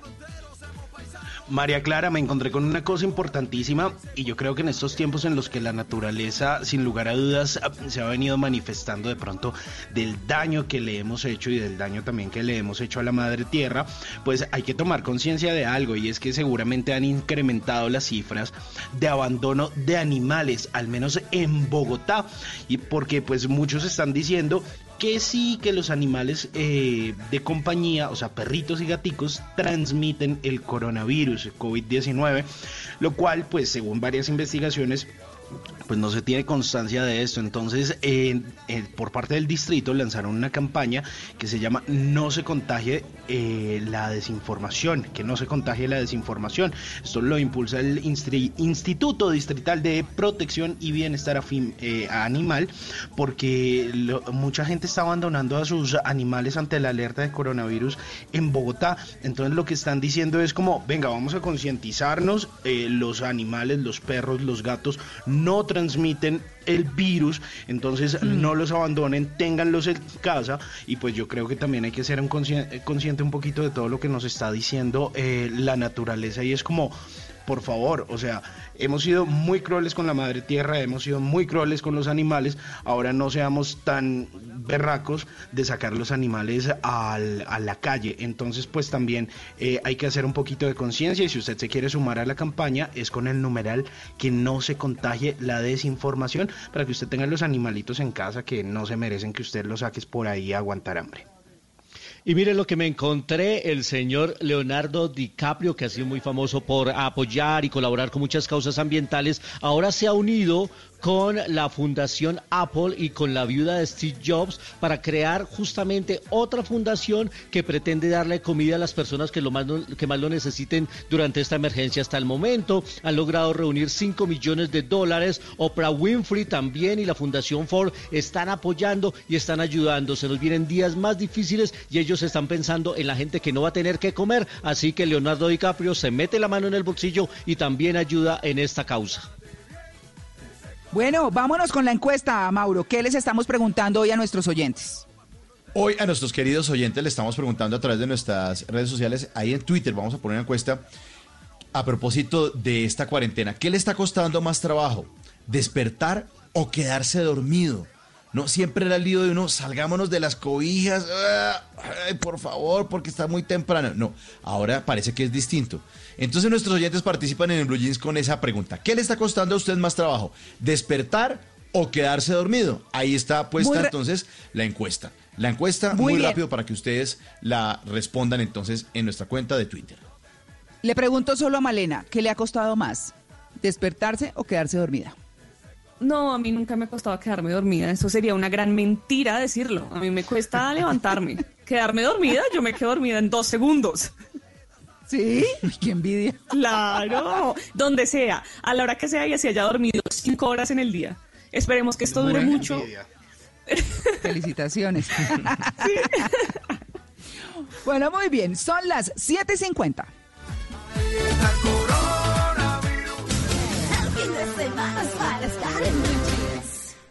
María Clara, me encontré con una cosa importantísima y yo creo que en estos tiempos en los que la naturaleza, sin lugar a dudas, se ha venido manifestando de pronto del daño que le hemos hecho y del daño también que le hemos hecho a la madre tierra, pues hay que tomar conciencia de algo y es que seguramente han incrementado las cifras de abandono de animales, al menos en Bogotá, y porque pues muchos están diciendo que sí que los animales eh, de compañía, o sea, perritos y gaticos, transmiten el coronavirus, el COVID-19, lo cual, pues, según varias investigaciones, pues no se tiene constancia de esto. Entonces, eh, eh, por parte del distrito lanzaron una campaña que se llama No se contagie eh, la desinformación, que no se contagie la desinformación. Esto lo impulsa el Instituto Distrital de Protección y Bienestar Animal, porque mucha gente está abandonando a sus animales ante la alerta de coronavirus en Bogotá. Entonces, lo que están diciendo es como, venga, vamos a concientizarnos, los animales, los perros, los gatos, no transmiten el virus, entonces no los abandonen, ténganlos en casa y pues yo creo que también hay que ser un consciente, un poquito de todo lo que nos está diciendo eh, la naturaleza y es como por favor, o sea, hemos sido muy crueles con la madre tierra, hemos sido muy crueles con los animales, ahora no seamos tan berracos de sacar los animales al, a la calle. Entonces, pues también eh, hay que hacer un poquito de conciencia y si usted se quiere sumar a la campaña es con el numeral que no se contagie la desinformación para que usted tenga los animalitos en casa que no se merecen que usted los saques por ahí a aguantar hambre. Y miren lo que me encontré, el señor Leonardo DiCaprio, que ha sido muy famoso por apoyar y colaborar con muchas causas ambientales, ahora se ha unido con la Fundación Apple y con la viuda de Steve Jobs para crear justamente otra fundación que pretende darle comida a las personas que, más lo necesiten durante esta emergencia. Hasta el momento han logrado reunir 5 millones de dólares. Oprah Winfrey también y la Fundación Ford están apoyando y están ayudando. Se nos vienen días más difíciles y ellos están pensando en la gente que no va a tener que comer. Así que Leonardo DiCaprio se mete la mano en el bolsillo y también ayuda en esta causa. Bueno, vámonos con la encuesta, Mauro. ¿Qué les estamos preguntando hoy a nuestros oyentes? Hoy a nuestros queridos oyentes le estamos preguntando a través de nuestras redes sociales, ahí en Twitter vamos a poner una encuesta a propósito de esta cuarentena. ¿Qué le está costando más trabajo? ¿Despertar o quedarse dormido? No siempre era el lío de uno, salgámonos de las cobijas, ay, por favor, porque está muy temprano. No, ahora parece que es distinto. Entonces nuestros oyentes participan en el Blue Jeans con esa pregunta. ¿Qué le está costando a usted más trabajo? ¿Despertar o quedarse dormido? Ahí está puesta entonces la encuesta. La encuesta muy, muy rápido para que ustedes la respondan entonces en nuestra cuenta de Twitter. Le pregunto solo a Malena, ¿qué le ha costado más? ¿Despertarse o quedarse dormida? No, a mí nunca me ha costado quedarme dormida. Eso sería una gran mentira decirlo. A mí me cuesta levantarme. Quedarme dormida, yo me quedo dormida en dos segundos. ¿Sí? Qué envidia. Claro, donde sea, a la hora que sea y así haya dormido cinco horas en el día. Esperemos que esto dure Buena mucho. envidia. Felicitaciones. bueno, muy bien. Son las 7.50.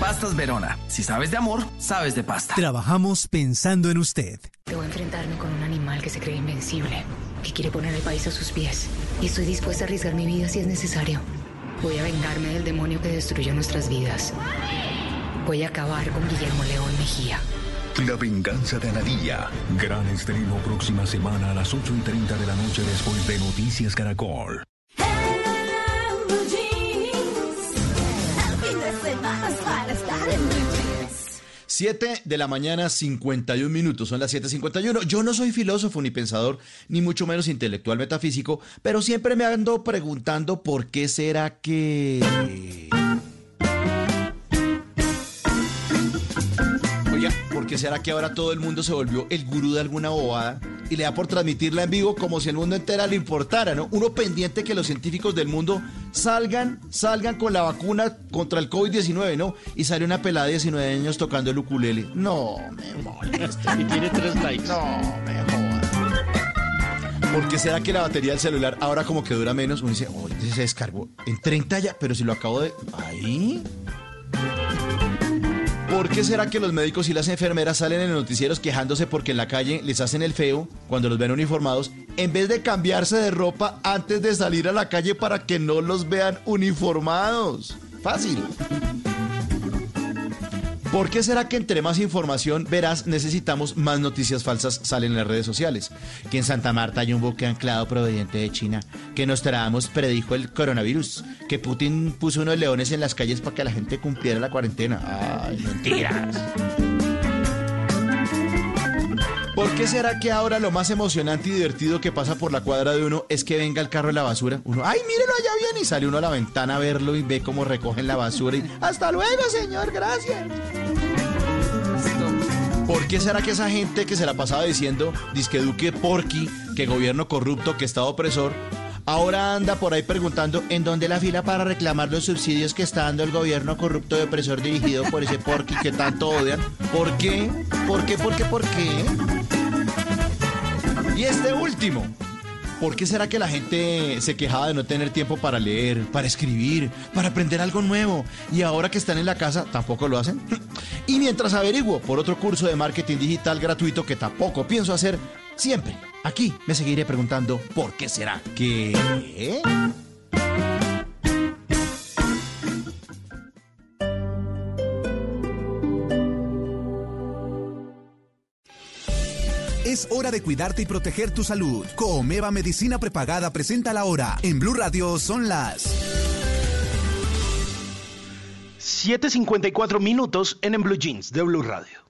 Pastas Verona. Si sabes de amor, sabes de pasta. Trabajamos pensando en usted. Debo enfrentarme con un animal que se cree invencible, que quiere poner el país a sus pies. Y estoy dispuesta a arriesgar mi vida si es necesario. Voy a vengarme del demonio que destruyó nuestras vidas. Voy a acabar con Guillermo León Mejía. La venganza de Anadilla. Gran estreno próxima semana a las 8 y 30 de la noche después de Noticias Caracol. 7 de la mañana, 51 minutos. Son las 7:51. Yo no soy filósofo ni pensador, ni mucho menos intelectual metafísico, pero siempre me ando preguntando por qué será que. Será que ahora todo el mundo se volvió el gurú de alguna bobada y le da por transmitirla en vivo como si el mundo entero le importara, ¿no? Uno pendiente que los científicos del mundo salgan, salgan con la vacuna contra el COVID-19, ¿no? Y sale una pelada de 19 años tocando el ukulele. No, me molesta. Y tiene tres likes. No, me joda. ¿Por qué será que la batería del celular ahora como que dura menos? Uno dice, oh, se descargó en 30 ya, pero si lo acabo de... Ahí. ¿Por qué será que los médicos y las enfermeras salen en los noticieros quejándose porque en la calle les hacen el feo cuando los ven uniformados en vez de cambiarse de ropa antes de salir a la calle para que no los vean uniformados? Fácil. ¿Por qué será que entre más información verás necesitamos más noticias falsas salen en las redes sociales? Que en Santa Marta hay un buque anclado proveniente de China, que Nostradamus predijo el coronavirus, que Putin puso unos leones en las calles para que la gente cumpliera la cuarentena. ¡Ay, mentiras! ¿Por qué será que ahora lo más emocionante y divertido que pasa por la cuadra de uno es que venga el carro de la basura? Uno, ¡ay, mírelo allá bien! Y sale uno a la ventana a verlo y ve cómo recogen la basura y ¡hasta luego, señor! ¡Gracias! ¿Por qué será que esa gente que se la pasaba diciendo, disque Duque Porky, que gobierno corrupto, que Estado opresor, ahora anda por ahí preguntando en dónde la fila para reclamar los subsidios que está dando el gobierno corrupto y opresor dirigido por ese Porky que tanto odian? ¿Por qué? ¿Por qué? ¿Por qué? ¿Por qué? Y este último. ¿Por qué será que la gente se quejaba de no tener tiempo para leer, para escribir, para aprender algo nuevo? Y ahora que están en la casa, tampoco lo hacen. Y mientras averiguo por otro curso de marketing digital gratuito que tampoco pienso hacer, siempre aquí me seguiré preguntando ¿por qué será que... Es hora de cuidarte y proteger tu salud. Comeva Medicina Prepagada presenta la hora. En Blue Radio son las 7.54 minutos en, en Blue Jeans de Blue Radio.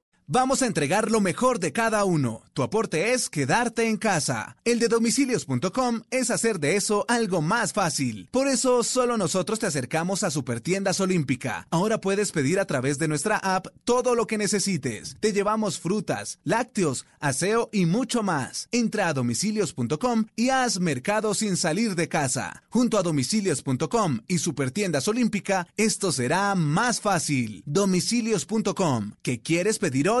Vamos a entregar lo mejor de cada uno. Tu aporte es quedarte en casa. El de domicilios.com es hacer de eso algo más fácil. Por eso solo nosotros te acercamos a Supertiendas Olímpica. Ahora puedes pedir a través de nuestra app todo lo que necesites. Te llevamos frutas, lácteos, aseo y mucho más. Entra a domicilios.com y haz mercado sin salir de casa. Junto a domicilios.com y Supertiendas Olímpica, esto será más fácil. Domicilios.com. ¿Qué quieres pedir hoy?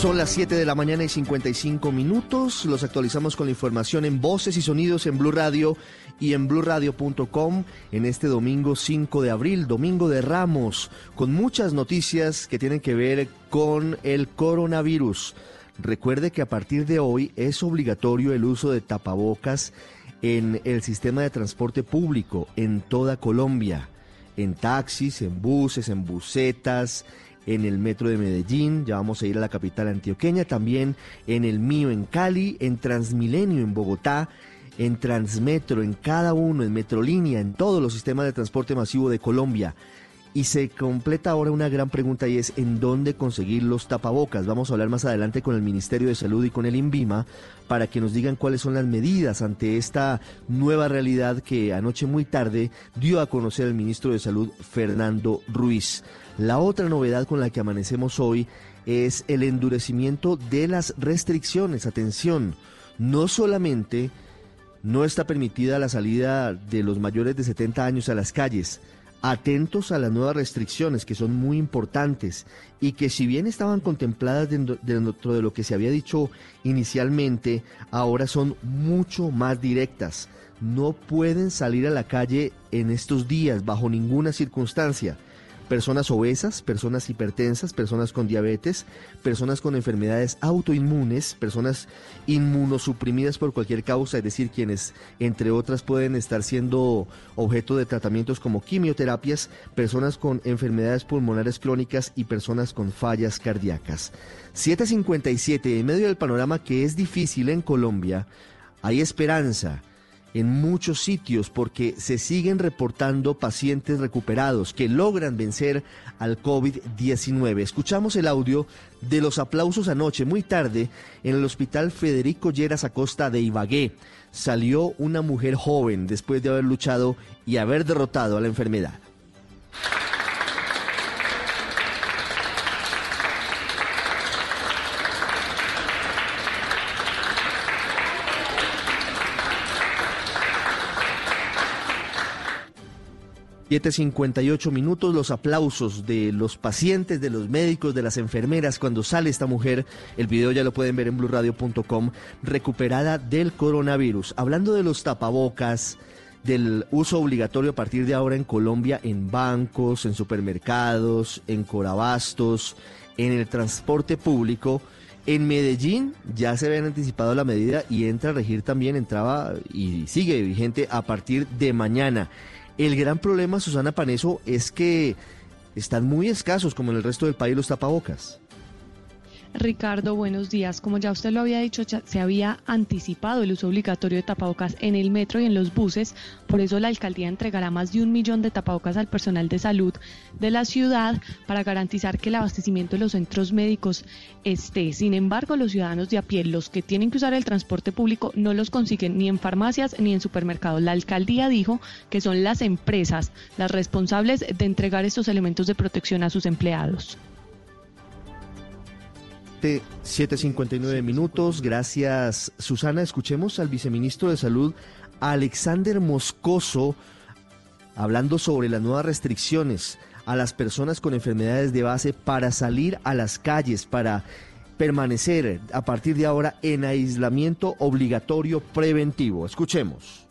Son las 7 de la mañana y 55 minutos. Los actualizamos con la información en voces y sonidos en Blue Radio y en bluradio.com en este domingo 5 de abril, domingo de Ramos, con muchas noticias que tienen que ver con el coronavirus. Recuerde que a partir de hoy es obligatorio el uso de tapabocas en el sistema de transporte público en toda Colombia, en taxis, en buses, en busetas, en el metro de Medellín, ya vamos a ir a la capital antioqueña, también en el mío en Cali, en Transmilenio en Bogotá, en Transmetro, en cada uno, en Metrolínea, en todos los sistemas de transporte masivo de Colombia. Y se completa ahora una gran pregunta y es ¿en dónde conseguir los tapabocas? Vamos a hablar más adelante con el Ministerio de Salud y con el INVIMA para que nos digan cuáles son las medidas ante esta nueva realidad que anoche muy tarde dio a conocer el ministro de Salud Fernando Ruiz. La otra novedad con la que amanecemos hoy es el endurecimiento de las restricciones. Atención, no solamente no está permitida la salida de los mayores de 70 años a las calles, atentos a las nuevas restricciones que son muy importantes y que si bien estaban contempladas dentro, de lo que se había dicho inicialmente, ahora son mucho más directas. No pueden salir a la calle en estos días bajo ninguna circunstancia personas obesas, personas hipertensas, personas con diabetes, personas con enfermedades autoinmunes, personas inmunosuprimidas por cualquier causa, es decir, quienes, entre otras, pueden estar siendo objeto de tratamientos como quimioterapias, personas con enfermedades pulmonares crónicas y personas con fallas cardíacas. 757, en medio del panorama que es difícil en Colombia, hay esperanza en muchos sitios porque se siguen reportando pacientes recuperados que logran vencer al COVID-19. Escuchamos el audio de los aplausos anoche, muy tarde, en el Hospital Federico Lleras Acosta de Ibagué. Salió una mujer joven después de haber luchado y haber derrotado a la enfermedad. 7.58 minutos, los aplausos de los pacientes, de los médicos, de las enfermeras cuando sale esta mujer. El video ya lo pueden ver en blurradio.com, recuperada del coronavirus. Hablando de los tapabocas, del uso obligatorio a partir de ahora en Colombia en bancos, en supermercados, en corabastos, en el transporte público. En Medellín ya se habían anticipado la medida y entra a regir también, entraba y sigue vigente a partir de mañana. El gran problema, Susana Paneso, es que están muy escasos, como en el resto del país, los tapabocas. Ricardo, buenos días. Como ya usted lo había dicho, se había anticipado el uso obligatorio de tapabocas en el metro y en los buses. Por eso la alcaldía entregará más de un millón de tapabocas al personal de salud de la ciudad para garantizar que el abastecimiento de los centros médicos esté. Sin embargo, los ciudadanos de a pie, los que tienen que usar el transporte público, no los consiguen ni en farmacias ni en supermercados. La alcaldía dijo que son las empresas las responsables de entregar estos elementos de protección a sus empleados. 7.59 minutos. Gracias, Susana. Escuchemos al viceministro de Salud, Alexander Moscoso, hablando sobre las nuevas restricciones a las personas con enfermedades de base para salir a las calles, para permanecer a partir de ahora en aislamiento obligatorio preventivo. Escuchemos.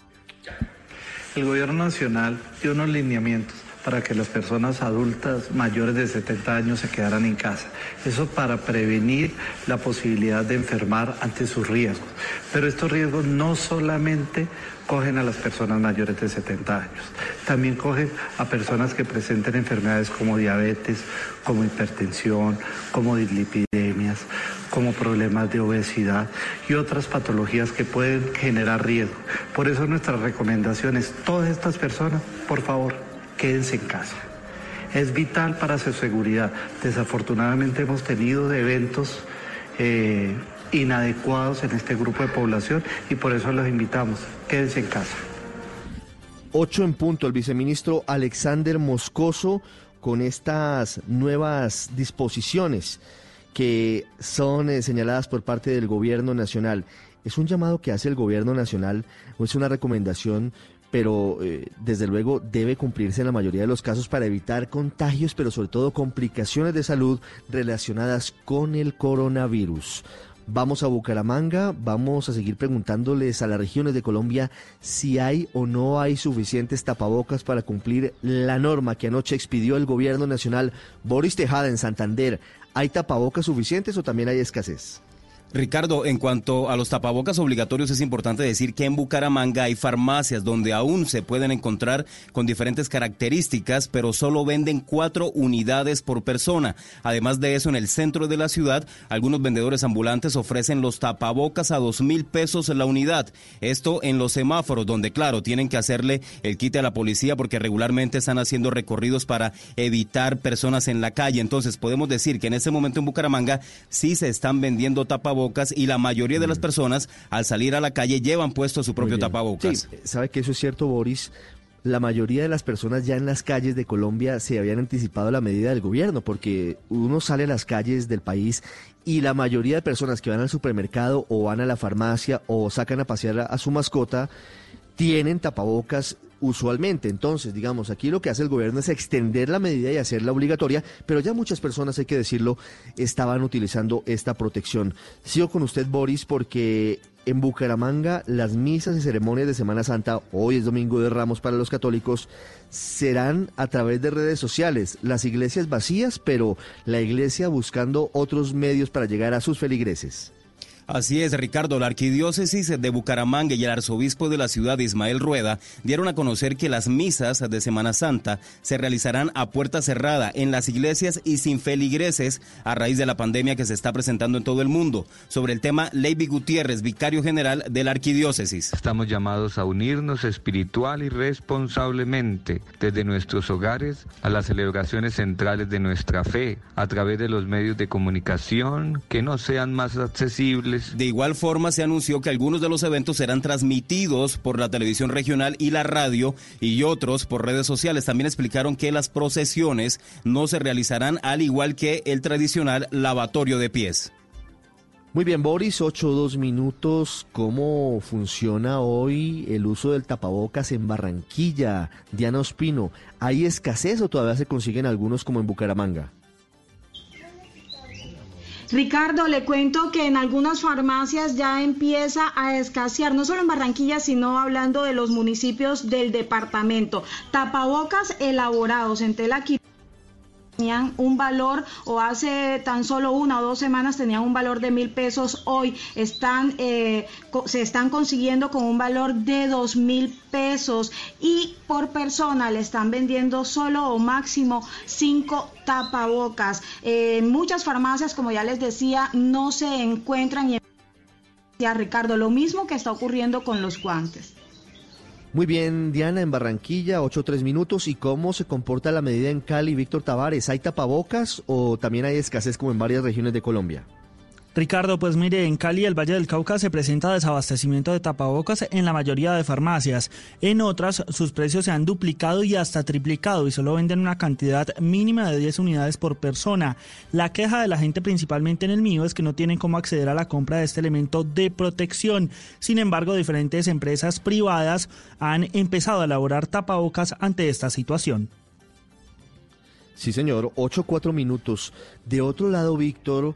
El gobierno nacional dio unos lineamientos para que las personas adultas mayores de 70 años se quedaran en casa. Eso para prevenir la posibilidad de enfermar ante sus riesgos. Pero estos riesgos no solamente cogen a las personas mayores de 70 años, también cogen a personas que presenten enfermedades como diabetes, como hipertensión, como dislipidemias, como problemas de obesidad y otras patologías que pueden generar riesgo. Por eso nuestra recomendación es, todas estas personas, por favor, quédense en casa. Es vital para su seguridad. Desafortunadamente hemos tenido eventos eh, inadecuados en este grupo de población y por eso los invitamos. Quédense en casa. 8 en punto, el viceministro Alexander Moscoso con estas nuevas disposiciones que son eh, señaladas por parte del gobierno nacional. ¿Es un llamado que hace el gobierno nacional o es una recomendación, pero eh, desde luego debe cumplirse en la mayoría de los casos para evitar contagios, pero sobre todo complicaciones de salud relacionadas con el coronavirus? Vamos a Bucaramanga, vamos a seguir preguntándoles a las regiones de Colombia si hay o no hay suficientes tapabocas para cumplir la norma que anoche expidió el gobierno nacional. Boris Tejada en Santander, ¿hay tapabocas suficientes o también hay escasez? Ricardo, en cuanto a los tapabocas obligatorios, es importante decir que en Bucaramanga hay farmacias donde aún se pueden encontrar con diferentes características, pero solo venden cuatro unidades por persona. Además de eso, en el centro de la ciudad, algunos vendedores ambulantes ofrecen los tapabocas a dos mil pesos la unidad. Esto en los semáforos, donde, claro, tienen que hacerle el quite a la policía porque regularmente están haciendo recorridos para evitar personas en la calle. Entonces, podemos decir que en este momento en Bucaramanga sí se están vendiendo tapabocas y la mayoría de las personas al salir a la calle llevan puesto su propio tapabocas. Sí, sabe que eso es cierto, Boris. La mayoría de las personas ya en las calles de Colombia se habían anticipado la medida del gobierno, porque uno sale a las calles del país y la mayoría de personas que van al supermercado o van a la farmacia o sacan a pasear a su mascota tienen tapabocas usualmente. Entonces, digamos, aquí lo que hace el gobierno es extender la medida y hacerla obligatoria, pero ya muchas personas, hay que decirlo, estaban utilizando esta protección. Sigo con usted, Boris, porque en Bucaramanga las misas y ceremonias de Semana Santa, hoy es Domingo de Ramos para los católicos, serán a través de redes sociales. Las iglesias vacías, pero la iglesia buscando otros medios para llegar a sus feligreses. Así es, Ricardo. La arquidiócesis de Bucaramanga y el arzobispo de la ciudad, Ismael Rueda, dieron a conocer que las misas de Semana Santa se realizarán a puerta cerrada en las iglesias y sin feligreses a raíz de la pandemia que se está presentando en todo el mundo. Sobre el tema, Leiby Gutiérrez, vicario general de la arquidiócesis. Estamos llamados a unirnos espiritual y responsablemente desde nuestros hogares a las celebraciones centrales de nuestra fe, a través de los medios de comunicación que no sean más accesibles de igual forma, se anunció que algunos de los eventos serán transmitidos por la televisión regional y la radio y otros por redes sociales. También explicaron que las procesiones no se realizarán al igual que el tradicional lavatorio de pies. Muy bien, Boris, 8 dos minutos. ¿Cómo funciona hoy el uso del tapabocas en Barranquilla? Diana Ospino, ¿hay escasez o todavía se consiguen algunos como en Bucaramanga? Ricardo, le cuento que en algunas farmacias ya empieza a escasear, no solo en Barranquilla, sino hablando de los municipios del departamento. Tapabocas elaborados en tela tenían un valor o hace tan solo una o dos semanas tenían un valor de mil pesos, hoy están, eh, se están consiguiendo con un valor de dos mil pesos y por persona le están vendiendo solo o máximo cinco tapabocas. En muchas farmacias, como ya les decía, no se encuentran y Ricardo, lo mismo que está ocurriendo con los guantes. Muy bien, Diana, en Barranquilla, 8 tres minutos. ¿Y cómo se comporta la medida en Cali, Víctor Tavares? ¿Hay tapabocas o también hay escasez como en varias regiones de Colombia? Ricardo, pues mire, en Cali, el Valle del Cauca, se presenta desabastecimiento de tapabocas en la mayoría de farmacias. En otras, sus precios se han duplicado y hasta triplicado y solo venden una cantidad mínima de 10 unidades por persona. La queja de la gente, principalmente en el mío, es que no tienen cómo acceder a la compra de este elemento de protección. Sin embargo, diferentes empresas privadas han empezado a elaborar tapabocas ante esta situación. Sí, señor, 8 cuatro minutos. De otro lado, Víctor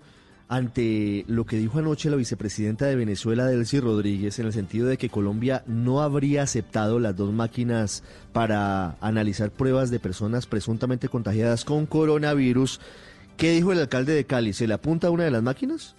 ante lo que dijo anoche la vicepresidenta de Venezuela, Delcy Rodríguez, en el sentido de que Colombia no habría aceptado las dos máquinas para analizar pruebas de personas presuntamente contagiadas con coronavirus. ¿Qué dijo el alcalde de Cali? ¿Se le apunta a una de las máquinas?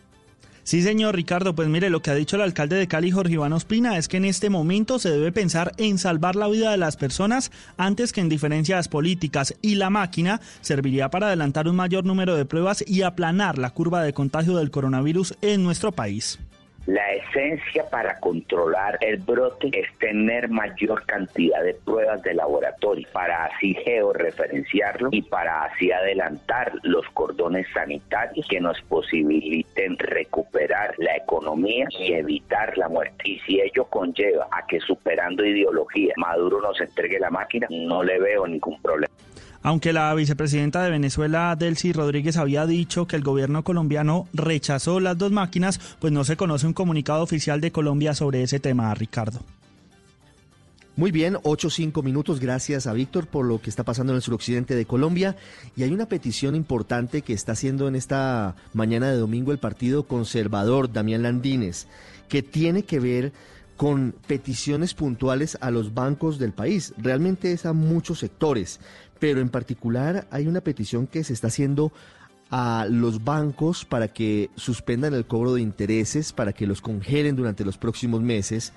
Sí, señor Ricardo, pues mire, lo que ha dicho el alcalde de Cali, Jorge Iván Ospina, es que en este momento se debe pensar en salvar la vida de las personas antes que en diferencias políticas y la máquina serviría para adelantar un mayor número de pruebas y aplanar la curva de contagio del coronavirus en nuestro país. La esencia para controlar el brote es tener mayor cantidad de pruebas de laboratorio para así georreferenciarlo y para así adelantar los cordones sanitarios que nos posibiliten recuperar la economía y evitar la muerte. Y si ello conlleva a que superando ideología Maduro nos entregue la máquina, no le veo ningún problema. Aunque la vicepresidenta de Venezuela, Delcy Rodríguez, había dicho que el gobierno colombiano rechazó las dos máquinas, pues no se conoce un comunicado oficial de Colombia sobre ese tema, Ricardo. Muy bien, 8-5 minutos. Gracias a Víctor por lo que está pasando en el suroccidente de Colombia. Y hay una petición importante que está haciendo en esta mañana de domingo el Partido Conservador, Damián Landines, que tiene que ver con peticiones puntuales a los bancos del país. Realmente es a muchos sectores, pero en particular hay una petición que se está haciendo a los bancos para que suspendan el cobro de intereses, para que los congelen durante los próximos meses.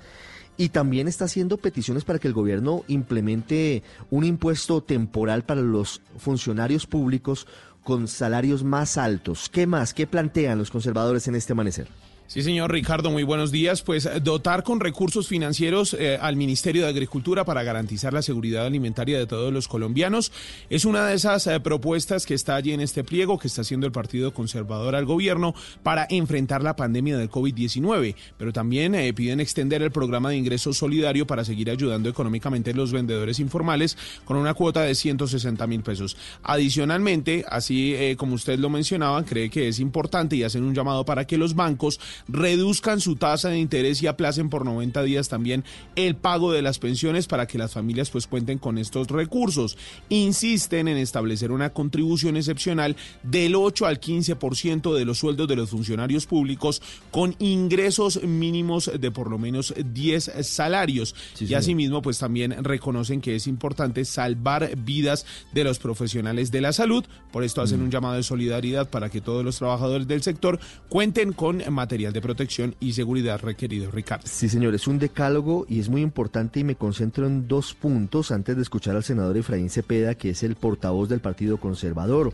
Y también está haciendo peticiones para que el gobierno implemente un impuesto temporal para los funcionarios públicos con salarios más altos. ¿Qué más? ¿Qué plantean los conservadores en este amanecer? Sí, señor Ricardo, muy buenos días. Pues dotar con recursos financieros eh, al Ministerio de Agricultura para garantizar la seguridad alimentaria de todos los colombianos es una de esas eh, propuestas que está allí en este pliego que está haciendo el Partido Conservador al gobierno para enfrentar la pandemia del COVID-19. Pero también eh, piden extender el programa de ingreso solidario para seguir ayudando económicamente a los vendedores informales con una cuota de 160 mil pesos. Adicionalmente, así como usted lo mencionaba, cree que es importante y hacen un llamado para que los bancos reduzcan su tasa de interés y aplacen por 90 días también el pago de las pensiones para que las familias pues cuenten con estos recursos. Insisten en establecer una contribución excepcional del 8 al 15% de los sueldos de los funcionarios públicos con ingresos mínimos de por lo menos 10 salarios. y asimismo pues también reconocen que es importante salvar vidas de los profesionales de la salud. Por esto hacen un llamado de solidaridad para que todos los trabajadores del sector cuenten con material de protección y seguridad requerido, Ricardo. Sí, señor, es un decálogo y es muy importante y me concentro en dos puntos antes de escuchar al senador Efraín Cepeda, que es el portavoz del Partido Conservador.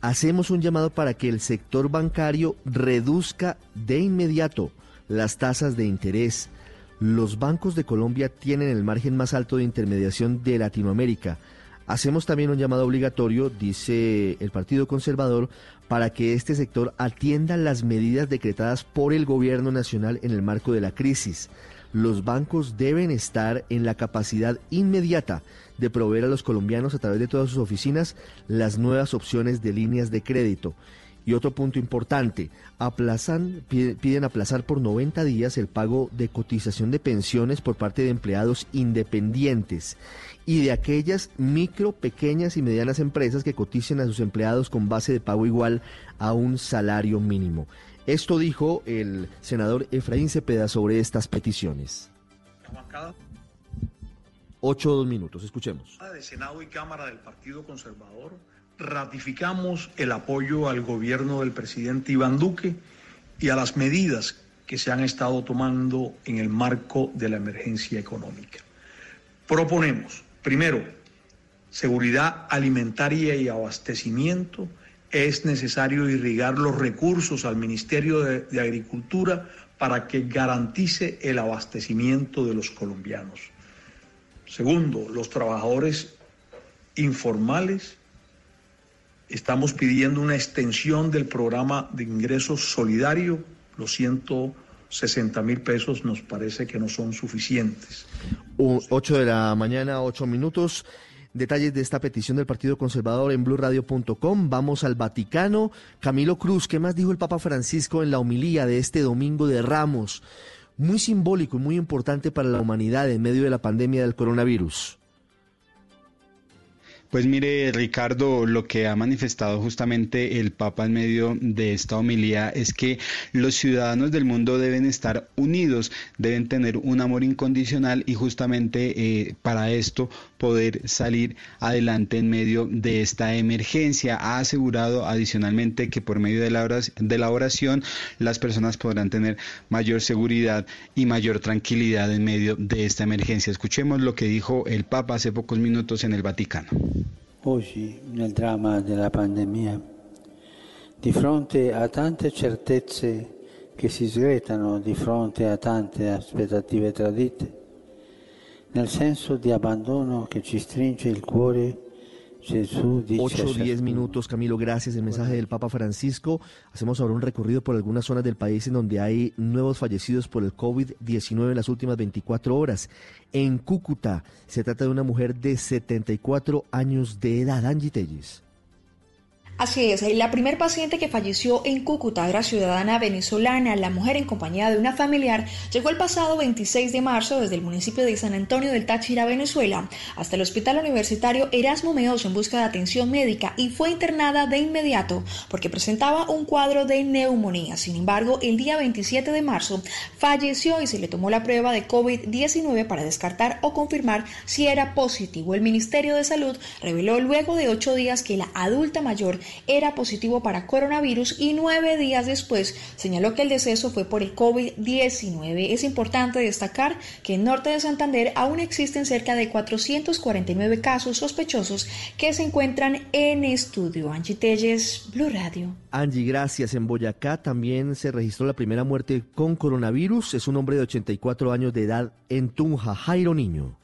Hacemos un llamado para que el sector bancario reduzca de inmediato las tasas de interés. Los bancos de Colombia tienen el margen más alto de intermediación de Latinoamérica. Hacemos también un llamado obligatorio, dice el Partido Conservador, para que este sector atienda las medidas decretadas por el gobierno nacional en el marco de la crisis. Los bancos deben estar en la capacidad inmediata de proveer a los colombianos a través de todas sus oficinas las nuevas opciones de líneas de crédito. Y otro punto importante, aplazan, piden aplazar por 90 días el pago de cotización de pensiones por parte de empleados independientes y de aquellas micro, pequeñas y medianas empresas que coticen a sus empleados con base de pago igual a un salario mínimo. Esto dijo el senador Efraín Cepeda sobre estas peticiones. Ocho o dos minutos, escuchemos. De Senado y Cámara del Partido Conservador ratificamos el apoyo al gobierno del presidente Iván Duque y a las medidas que se han estado tomando en el marco de la emergencia económica. Proponemos, primero, seguridad alimentaria y abastecimiento. Es necesario irrigar los recursos al Ministerio de, Agricultura para que garantice el abastecimiento de los colombianos. Segundo, los trabajadores informales Estamos pidiendo una extensión del programa de ingresos solidario. Los 160 mil pesos nos parece que no son suficientes. 8 de la mañana, 8 minutos. Detalles de esta petición del Partido Conservador en blurradio.com. Vamos al Vaticano. Camilo Cruz, ¿qué más dijo el Papa Francisco en la homilía de este domingo de Ramos? Muy simbólico y muy importante para la humanidad en medio de la pandemia del coronavirus. Pues mire, Ricardo, lo que ha manifestado justamente el Papa en medio de esta homilía es que los ciudadanos del mundo deben estar unidos, deben tener un amor incondicional y justamente eh, para esto poder salir adelante en medio de esta emergencia. Ha asegurado adicionalmente que por medio de la oración, las personas podrán tener mayor seguridad y mayor tranquilidad en medio de esta emergencia. Escuchemos lo que dijo el Papa hace pocos minutos en el Vaticano. Oggi, nel dramma della pandemia, di fronte a tante certezze che si sgretano, di fronte a tante aspettative tradite, nel senso di abbandono che ci stringe il cuore, Gesù dice 8 a o 10 ciascuno, minutos, Camilo, gracias. El mensaje del Papa Francisco. Hacemos ahora un recorrido por algunas zonas del país en donde hay nuevos fallecidos por el COVID-19 en las últimas 24 horas. En Cúcuta se trata de una mujer de 74 años de edad, Angie Telles. Así es, la primer paciente que falleció en Cúcuta era ciudadana venezolana. La mujer en compañía de una familiar llegó el pasado 26 de marzo desde el municipio de San Antonio del Táchira, Venezuela, hasta el hospital universitario Erasmo Meos en busca de atención médica y fue internada de inmediato porque presentaba un cuadro de neumonía. Sin embargo, el día 27 de marzo falleció y se le tomó la prueba de COVID-19 para descartar o confirmar si era positivo. El Ministerio de Salud reveló luego de ocho días que la adulta mayor era positivo para coronavirus y nueve días después señaló que el deceso fue por el COVID-19. Es importante destacar que en Norte de Santander aún existen cerca de 449 casos sospechosos que se encuentran en estudio. Angie Telles, Blue Radio. Angie, gracias. En Boyacá también se registró la primera muerte con coronavirus. Es un hombre de 84 años de edad en Tunja, Jairo Niño.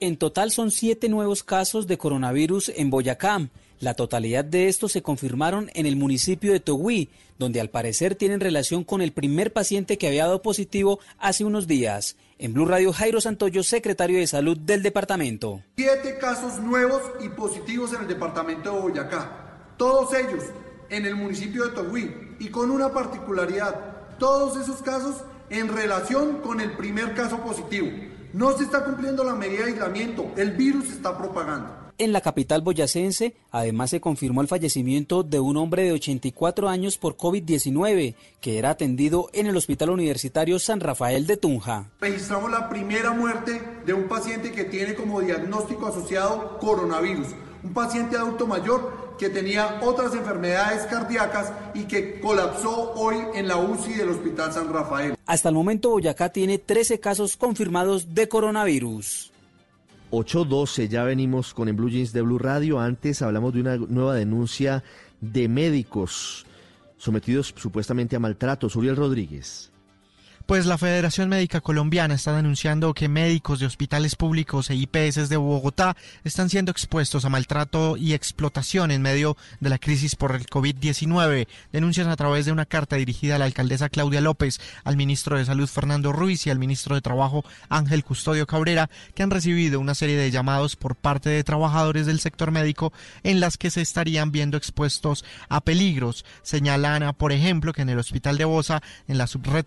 En total son siete nuevos casos de coronavirus en Boyacá. La totalidad de estos se confirmaron en el municipio de Togüí, donde al parecer tienen relación con el primer paciente que había dado positivo hace unos días. En Blue Radio, Jairo Santoyo, secretario de Salud del departamento. Siete casos nuevos y positivos en el departamento de Boyacá, todos ellos en el municipio de Togüí y con una particularidad, todos esos casos en relación con el primer caso positivo. No se está cumpliendo la medida de aislamiento, el virus se está propagando. En la capital boyacense, además se confirmó el fallecimiento de un hombre de 84 años por COVID-19, que era atendido en el Hospital Universitario San Rafael de Tunja. Registramos la primera muerte de un paciente que tiene como diagnóstico asociado coronavirus, un paciente adulto mayor que tenía otras enfermedades cardíacas y que colapsó hoy en la UCI del Hospital San Rafael. Hasta el momento Boyacá tiene 13 casos confirmados de coronavirus. 8.12, ya venimos con en Blue Jeans de Blue Radio. Antes hablamos de una nueva denuncia de médicos sometidos supuestamente a maltratos. Uriel Rodríguez. Pues la Federación Médica Colombiana está denunciando que médicos de hospitales públicos e IPS de Bogotá están siendo expuestos a maltrato y explotación en medio de la crisis por el COVID-19. Denuncian a través de una carta dirigida a la alcaldesa Claudia López, al ministro de Salud Fernando Ruiz y al ministro de Trabajo Ángel Custodio Cabrera, que han recibido una serie de llamados por parte de trabajadores del sector médico en las que se estarían viendo expuestos a peligros. Señalan, por ejemplo, que en el hospital de Bosa, en la subred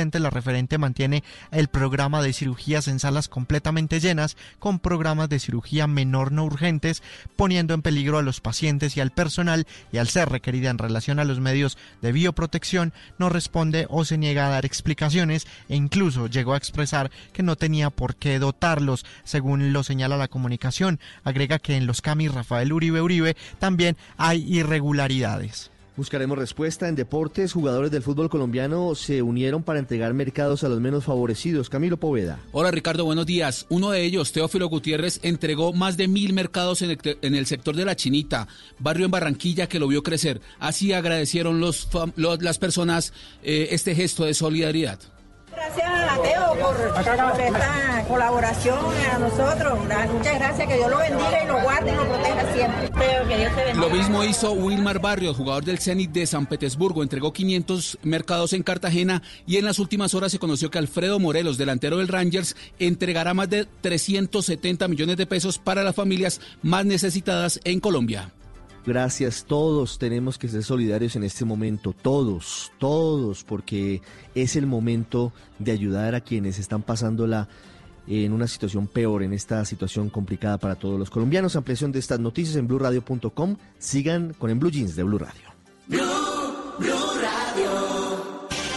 la referente mantiene el programa de cirugías en salas completamente llenas con programas de cirugía menor no urgentes, poniendo en peligro a los pacientes y al personal y al ser requerida en relación a los medios de bioprotección, no responde o se niega a dar explicaciones e incluso llegó a expresar que no tenía por qué dotarlos, según lo señala la comunicación. Agrega que en los CAMI Rafael Uribe Uribe también hay irregularidades. Buscaremos respuesta en deportes. Jugadores del fútbol colombiano se unieron para entregar mercados a los menos favorecidos. Camilo Poveda. Hola Ricardo, buenos días. Uno de ellos, Teófilo Gutiérrez, entregó más de mil mercados en el, sector de La Chinita, barrio en Barranquilla que lo vio crecer. Así agradecieron los, las personas eh, este gesto de solidaridad. Gracias a Teo por, por esta colaboración a nosotros. Muchas gracias, que Dios lo bendiga y lo guarde y lo proteja siempre. Teo, que Dios te bendiga. Lo mismo hizo Wilmar Barrios, jugador del Zenit de San Petersburgo. Entregó 500 mercados en Cartagena y en las últimas horas se conoció que Alfredo Morelos, delantero del Rangers, entregará más de 370 millones de pesos para las familias más necesitadas en Colombia. Gracias, todos tenemos que ser solidarios en este momento, todos, todos, porque es el momento de ayudar a quienes están pasándola en una situación peor, en esta situación complicada para todos los colombianos. Ampliación de estas noticias en blueradio.com. Sigan con En Blue Jeans de Blue Radio.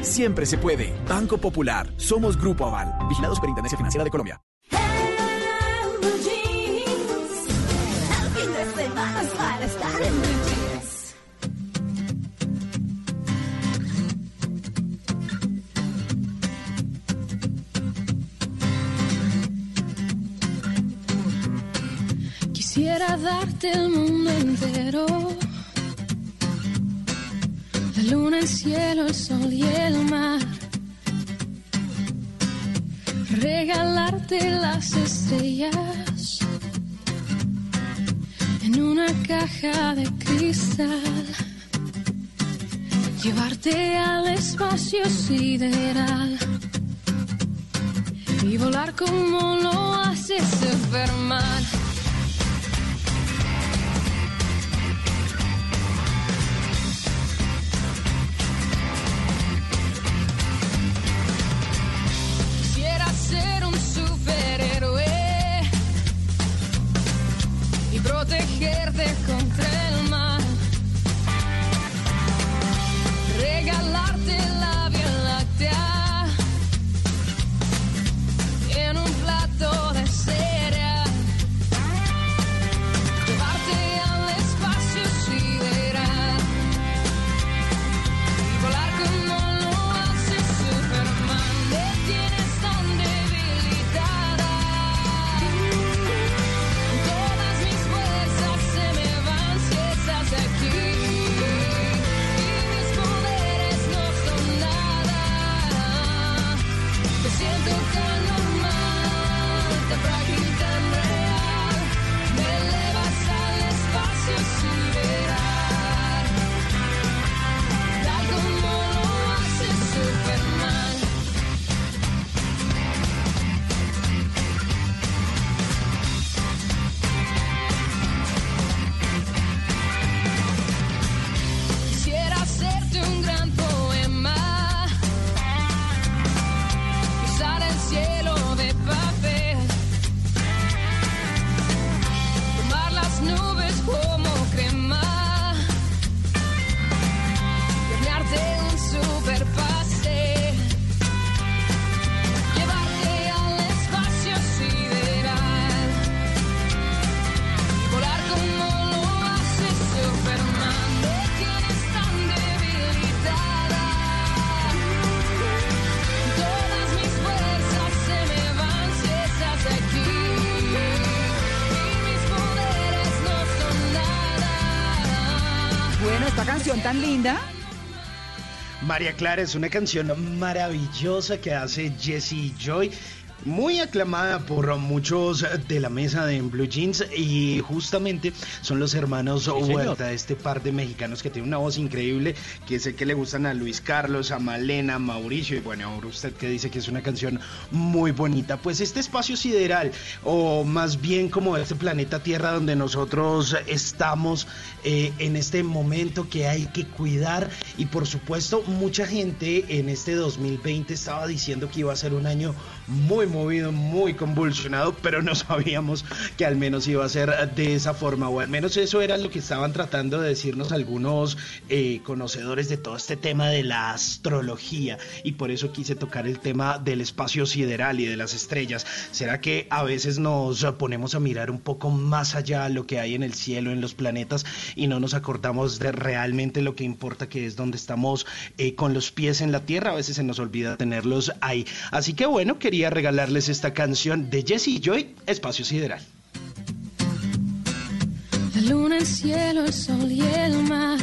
Siempre se puede. Banco Popular. Somos Grupo Aval. Vigilado Superintendencia Financiera de Colombia. Quisiera darte el mundo entero el cielo, el sol y el mar. Regalarte las estrellas en una caja de cristal. Llevarte al espacio sideral y volar como lo hace Superman. María Clara es una canción maravillosa que hace Jessie Joy. Muy aclamada por muchos de la mesa de Blue Jeans y justamente son los hermanos señor. Huerta, este par de mexicanos que tienen una voz increíble, que sé que le gustan a Luis Carlos, a Malena, a Mauricio y bueno, ahora usted que dice que es una canción muy bonita. Pues este espacio sideral o más bien como este planeta Tierra donde nosotros estamos eh, en este momento que hay que cuidar y por supuesto mucha gente en este 2020 estaba diciendo que iba a ser un año muy movido, muy convulsionado, pero no sabíamos que al menos iba a ser de esa forma, o al menos eso era lo que estaban tratando de decirnos algunos eh, conocedores de todo este tema de la astrología, y por eso quise tocar el tema del espacio sideral y de las estrellas. ¿Será que a veces nos ponemos a mirar un poco más allá lo que hay en el cielo, en los planetas, y no nos acordamos de realmente lo que importa, que es donde estamos eh, con los pies en la tierra? A veces se nos olvida tenerlos ahí. Así que bueno, quería regalarles esta canción de Jesse Joy, Espacio Sideral. La luna, el cielo, el sol y el mar.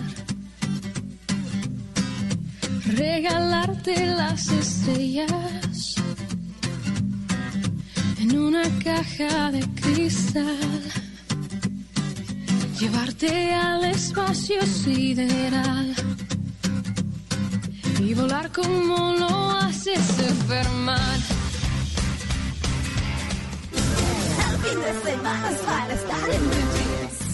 Regalarte las estrellas en una caja de cristal. Llevarte al espacio sideral y volar como lo hace Superman. Fin de estar en Blue Jeans.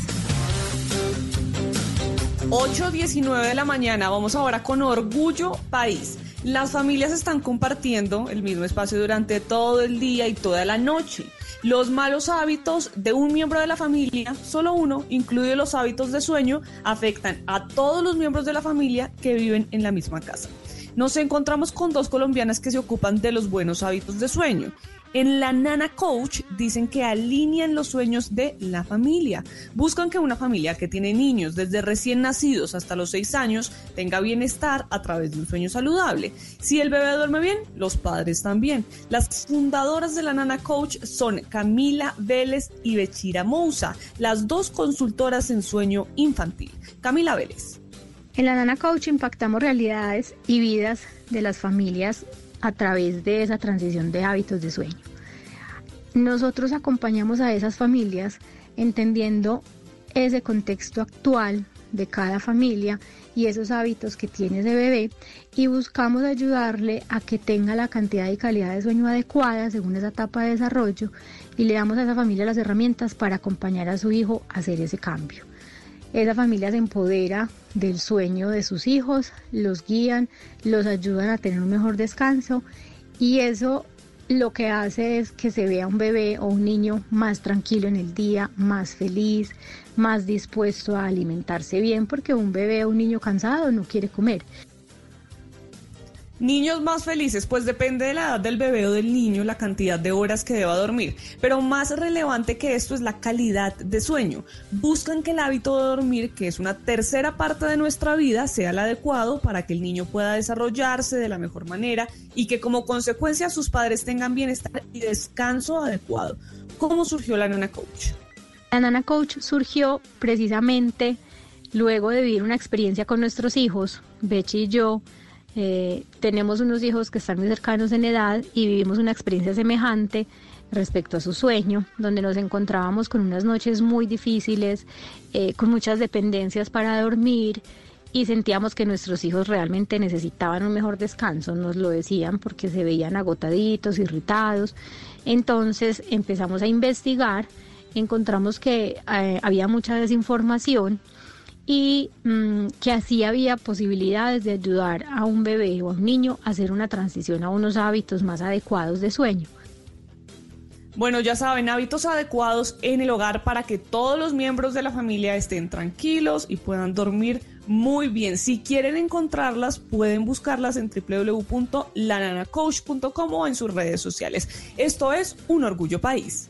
8.19 de la mañana, vamos ahora con Orgullo País. Las familias están compartiendo el mismo espacio durante todo el día y toda la noche. Los malos hábitos de un miembro de la familia, solo uno, incluidos los hábitos de sueño, afectan a todos los miembros de la familia que viven en la misma casa. Nos encontramos con dos colombianas que se ocupan de los buenos hábitos de sueño. En la Nana Coach dicen que alinean los sueños de la familia. Buscan que una familia que tiene niños desde recién nacidos hasta los 6 años tenga bienestar a través de un sueño saludable. Si el bebé duerme bien, los padres también. Las fundadoras de la Nana Coach son Camila Vélez y Bechira Mousa, las dos consultoras en sueño infantil. Camila Vélez. En la Nana Coach impactamos realidades y vidas de las familias a través de esa transición de hábitos de sueño. Nosotros acompañamos a esas familias entendiendo ese contexto actual de cada familia y esos hábitos que tiene ese bebé y buscamos ayudarle a que tenga la cantidad y calidad de sueño adecuada según esa etapa de desarrollo y le damos a esa familia las herramientas para acompañar a su hijo a hacer ese cambio. Esa familia se empodera del sueño de sus hijos, los guían, los ayudan a tener un mejor descanso y eso lo que hace es que se vea un bebé o un niño más tranquilo en el día, más feliz, más dispuesto a alimentarse bien, porque un bebé o un niño cansado no quiere comer. Niños más felices, pues depende de la edad del bebé o del niño la cantidad de horas que deba dormir. Pero más relevante que esto es la calidad de sueño. Buscan que el hábito de dormir, que es una tercera parte de nuestra vida, sea el adecuado para que el niño pueda desarrollarse de la mejor manera y que como consecuencia sus padres tengan bienestar y descanso adecuado. ¿Cómo surgió la Nana Coach? La Nana Coach surgió precisamente luego de vivir una experiencia con nuestros hijos, Bechi y yo. Eh, tenemos unos hijos que están muy cercanos en edad y vivimos una experiencia semejante respecto a su sueño, donde nos encontrábamos con unas noches muy difíciles, eh, con muchas dependencias para dormir y sentíamos que nuestros hijos realmente necesitaban un mejor descanso, nos lo decían porque se veían agotaditos, irritados. Entonces empezamos a investigar, encontramos que eh, había mucha desinformación y mm, que así había posibilidades de ayudar a un bebé o a un niño a hacer una transición a unos hábitos más adecuados de sueño. Bueno, ya saben, hábitos adecuados en el hogar para que todos los miembros de la familia estén tranquilos y puedan dormir muy bien. Si quieren encontrarlas, pueden buscarlas en www.lananacoach.com o en sus redes sociales. Esto es Un Orgullo País.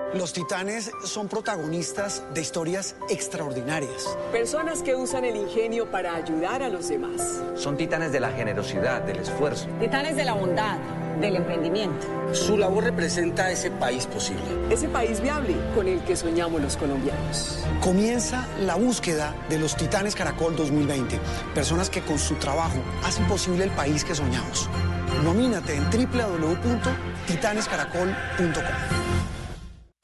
Los titanes son protagonistas de historias extraordinarias. Personas que usan el ingenio para ayudar a los demás. Son titanes de la generosidad, del esfuerzo. Titanes de la bondad, del emprendimiento. Su labor representa ese país posible. Ese país viable con el que soñamos los colombianos. Comienza la búsqueda de los Titanes Caracol 2020. Personas que con su trabajo hacen posible el país que soñamos. Nomínate en www.titanescaracol.com.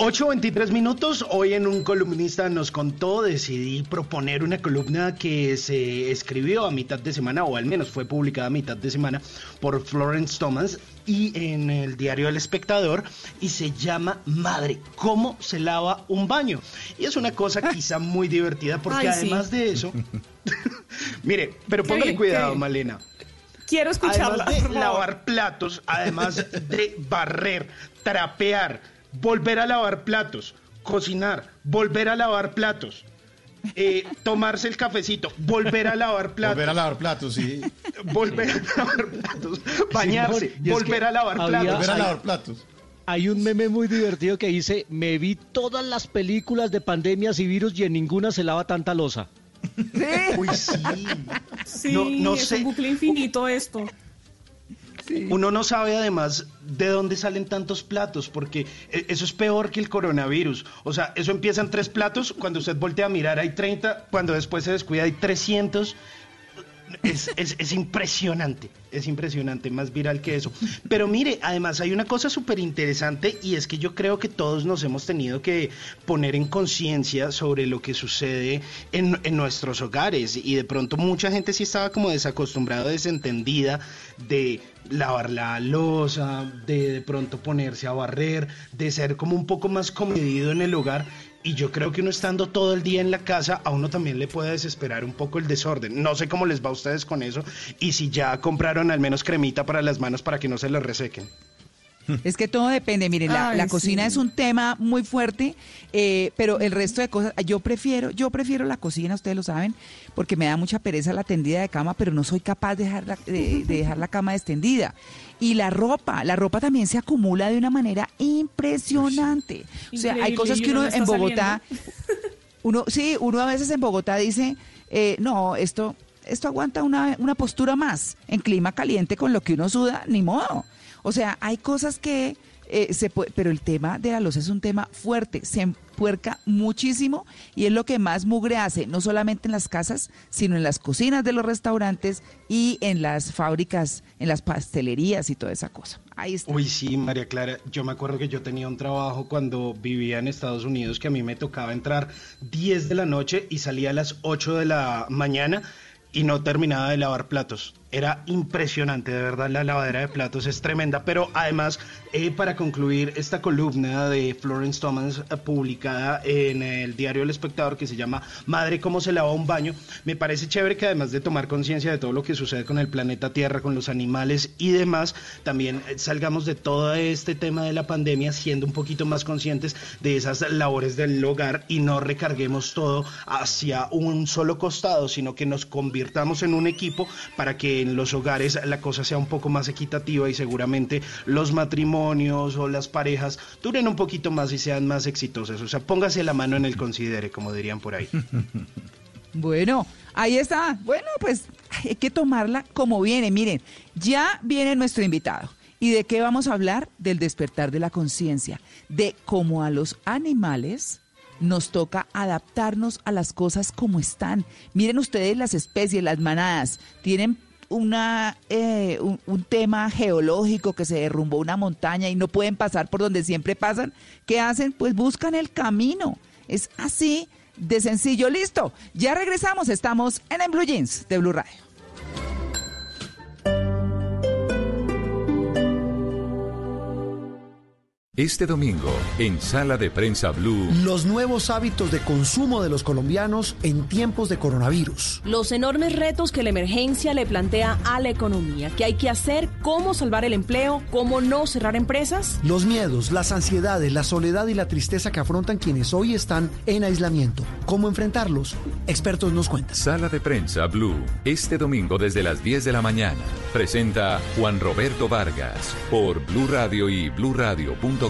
8.23 minutos, hoy en un columnista nos contó, decidí proponer una columna que se escribió a mitad de semana, o al menos fue publicada a mitad de semana, por Florence Thomas y en el diario El Espectador, y se llama Madre, ¿cómo se lava un baño? Y es una cosa quizá muy divertida porque Ay, sí. además de eso, mire, pero póngale cuidado. Malena. Quiero escucharla. Además de lavar platos, además de barrer, trapear, volver a lavar platos, cocinar, volver a lavar platos, eh, tomarse el cafecito, volver a lavar platos. Volver a lavar platos, sí. Volver a lavar platos, bañarse, volver a lavar había- platos. Volver a lavar platos. Hay un meme muy divertido que dice, me vi todas las películas de pandemias y virus y en ninguna se lava tanta losa. Uy, sí. Sí, No- no es sé. un bucle infinito esto. Uno no sabe además de dónde salen tantos platos, porque e- eso es peor que el coronavirus. O sea, eso empieza en tres platos, cuando usted voltea a mirar hay 30, cuando después se descuida hay 300. Es, es- es impresionante, es impresionante, más viral que eso. Pero mire, además hay una cosa súper interesante y es que yo creo que todos nos hemos tenido que poner en conciencia sobre lo que sucede en, en nuestros hogares y de pronto mucha gente sí estaba como desacostumbrada, desentendida de lavar la losa, de de pronto ponerse a barrer, de ser como un poco más comedido en el hogar. Y yo creo que uno estando todo el día en la casa, a uno también le puede desesperar un poco el desorden. No sé cómo les va a ustedes con eso y si ya compraron al menos cremita para las manos para que no se les resequen. Es que todo depende, miren, la, Ay, la cocina sí. es un tema muy fuerte, eh, pero el resto de cosas, yo prefiero, yo prefiero la cocina, ustedes lo saben, porque me da mucha pereza la tendida de cama, pero no soy capaz de dejar la, de, de dejar la cama extendida. Y la ropa, la ropa también se acumula de una manera impresionante. O sea, hay cosas que uno uno no en Bogotá, uno, sí, uno a veces en Bogotá dice, eh, no, esto, esto aguanta una, una postura más. En clima caliente con lo que uno suda, ni modo. O sea, hay cosas que eh, se puede, pero el tema de la losa es un tema fuerte, se empuerca muchísimo y es lo que más mugre hace, no solamente en las casas, sino en las cocinas de los restaurantes y en las fábricas, en las pastelerías y toda esa cosa. Ahí está. Uy, sí, María Clara, yo me acuerdo que yo tenía un trabajo cuando vivía en Estados Unidos que a mí me tocaba entrar 10 de la noche y salía a las 8 de la mañana y no terminaba de lavar platos. Era impresionante, de verdad, la lavadera de platos es tremenda. Pero además, eh, para concluir esta columna de Florence Thomas eh, publicada en el diario El Espectador que se llama Madre, ¿cómo se lava un baño? Me parece chévere que además de tomar conciencia de todo lo que sucede con el planeta Tierra, con los animales y demás, también eh, salgamos de todo este tema de la pandemia siendo un poquito más conscientes de esas labores del hogar y no recarguemos todo hacia un solo costado, sino que nos convirtamos en un equipo para que en los hogares la cosa sea un poco más equitativa y seguramente los matrimonios o las parejas duren un poquito más y sean más exitosas. O sea, póngase la mano en el considere, como dirían por ahí. Bueno, ahí está. Bueno, pues hay que tomarla como viene. Miren, ya viene nuestro invitado. ¿Y de qué vamos a hablar? Del despertar de la conciencia, de cómo a los animales nos toca adaptarnos a las cosas como están. Miren ustedes las especies, las manadas, tienen una, eh, un, tema geológico que se derrumbó una montaña y no pueden pasar por donde siempre pasan. ¿Qué hacen? Pues buscan el camino. Es así de sencillo. Listo. Ya regresamos. Estamos en el Blue Jeans de Blue Radio. Este domingo, en Sala de Prensa Blue, Los nuevos hábitos de consumo de los colombianos en tiempos de coronavirus. Los enormes retos que la emergencia le plantea a la economía. ¿Qué hay que hacer? ¿Cómo salvar el empleo? ¿Cómo no cerrar empresas? Los miedos, las ansiedades, la soledad y la tristeza que afrontan quienes hoy están en aislamiento. ¿Cómo enfrentarlos? Expertos nos cuentan. Sala de Prensa Blue, este domingo desde las 10 de la mañana. Presenta Juan Roberto Vargas por Blue Radio y bluradio.com.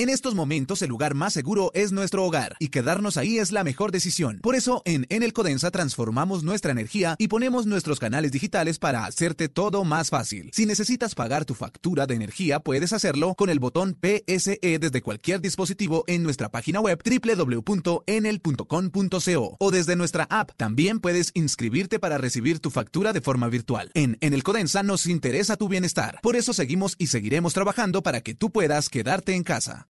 En estos momentos el lugar más seguro es nuestro hogar y quedarnos ahí es la mejor decisión. Por eso en Enel Codensa transformamos nuestra energía y ponemos nuestros canales digitales para hacerte todo más fácil. Si necesitas pagar tu factura de energía, puedes hacerlo con el botón PSE desde cualquier dispositivo en nuestra página web www.enel.com.co o desde nuestra app. También puedes inscribirte para recibir tu factura de forma virtual. En Enel Codensa nos interesa tu bienestar. Por eso seguimos y seguiremos trabajando para que tú puedas quedarte en casa.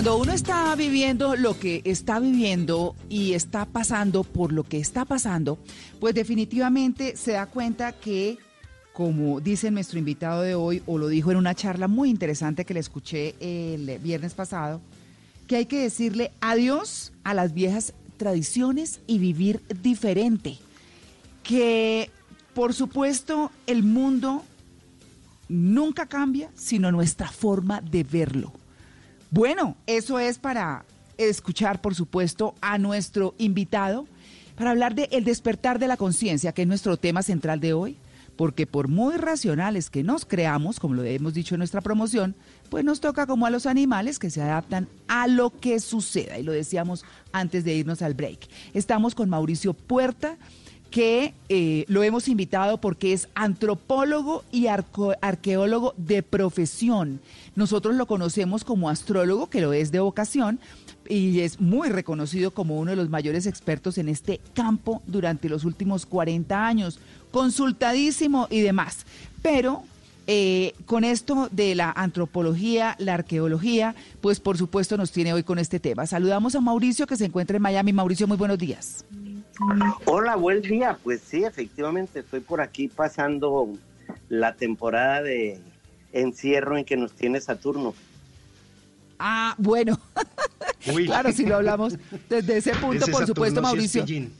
Cuando uno está viviendo lo que está viviendo y está pasando por lo que está pasando, pues definitivamente se da cuenta que, como dice nuestro invitado de hoy, o lo dijo en una charla muy interesante que le escuché el viernes pasado, que hay que decirle adiós a las viejas tradiciones y vivir diferente. Que, por supuesto, el mundo nunca cambia, sino nuestra forma de verlo. Bueno, eso es para escuchar, por supuesto, a nuestro invitado para hablar de el despertar de la conciencia, que es nuestro tema central de hoy, porque por muy racionales que nos creamos, como lo hemos dicho en nuestra promoción, pues nos toca como a los animales que se adaptan a lo que suceda, y lo decíamos antes de irnos al break. Estamos con Mauricio Puerta, que eh, lo hemos invitado porque es antropólogo y arqueólogo de profesión. Nosotros lo conocemos como astrólogo, que lo es de vocación, y es muy reconocido como uno de los mayores expertos en este campo durante los últimos 40 años, consultadísimo y demás. Pero eh, con esto de la antropología, la arqueología, pues por supuesto nos tiene hoy con este tema. Saludamos a Mauricio que se encuentra en Miami. Mauricio, muy buenos días. Hola, buen día. Pues sí, efectivamente, estoy por aquí pasando la temporada de encierro en que nos tiene Saturno. Ah, bueno. claro, si lo hablamos desde ese punto, Ese por supuesto, Saturno sí Mauricio.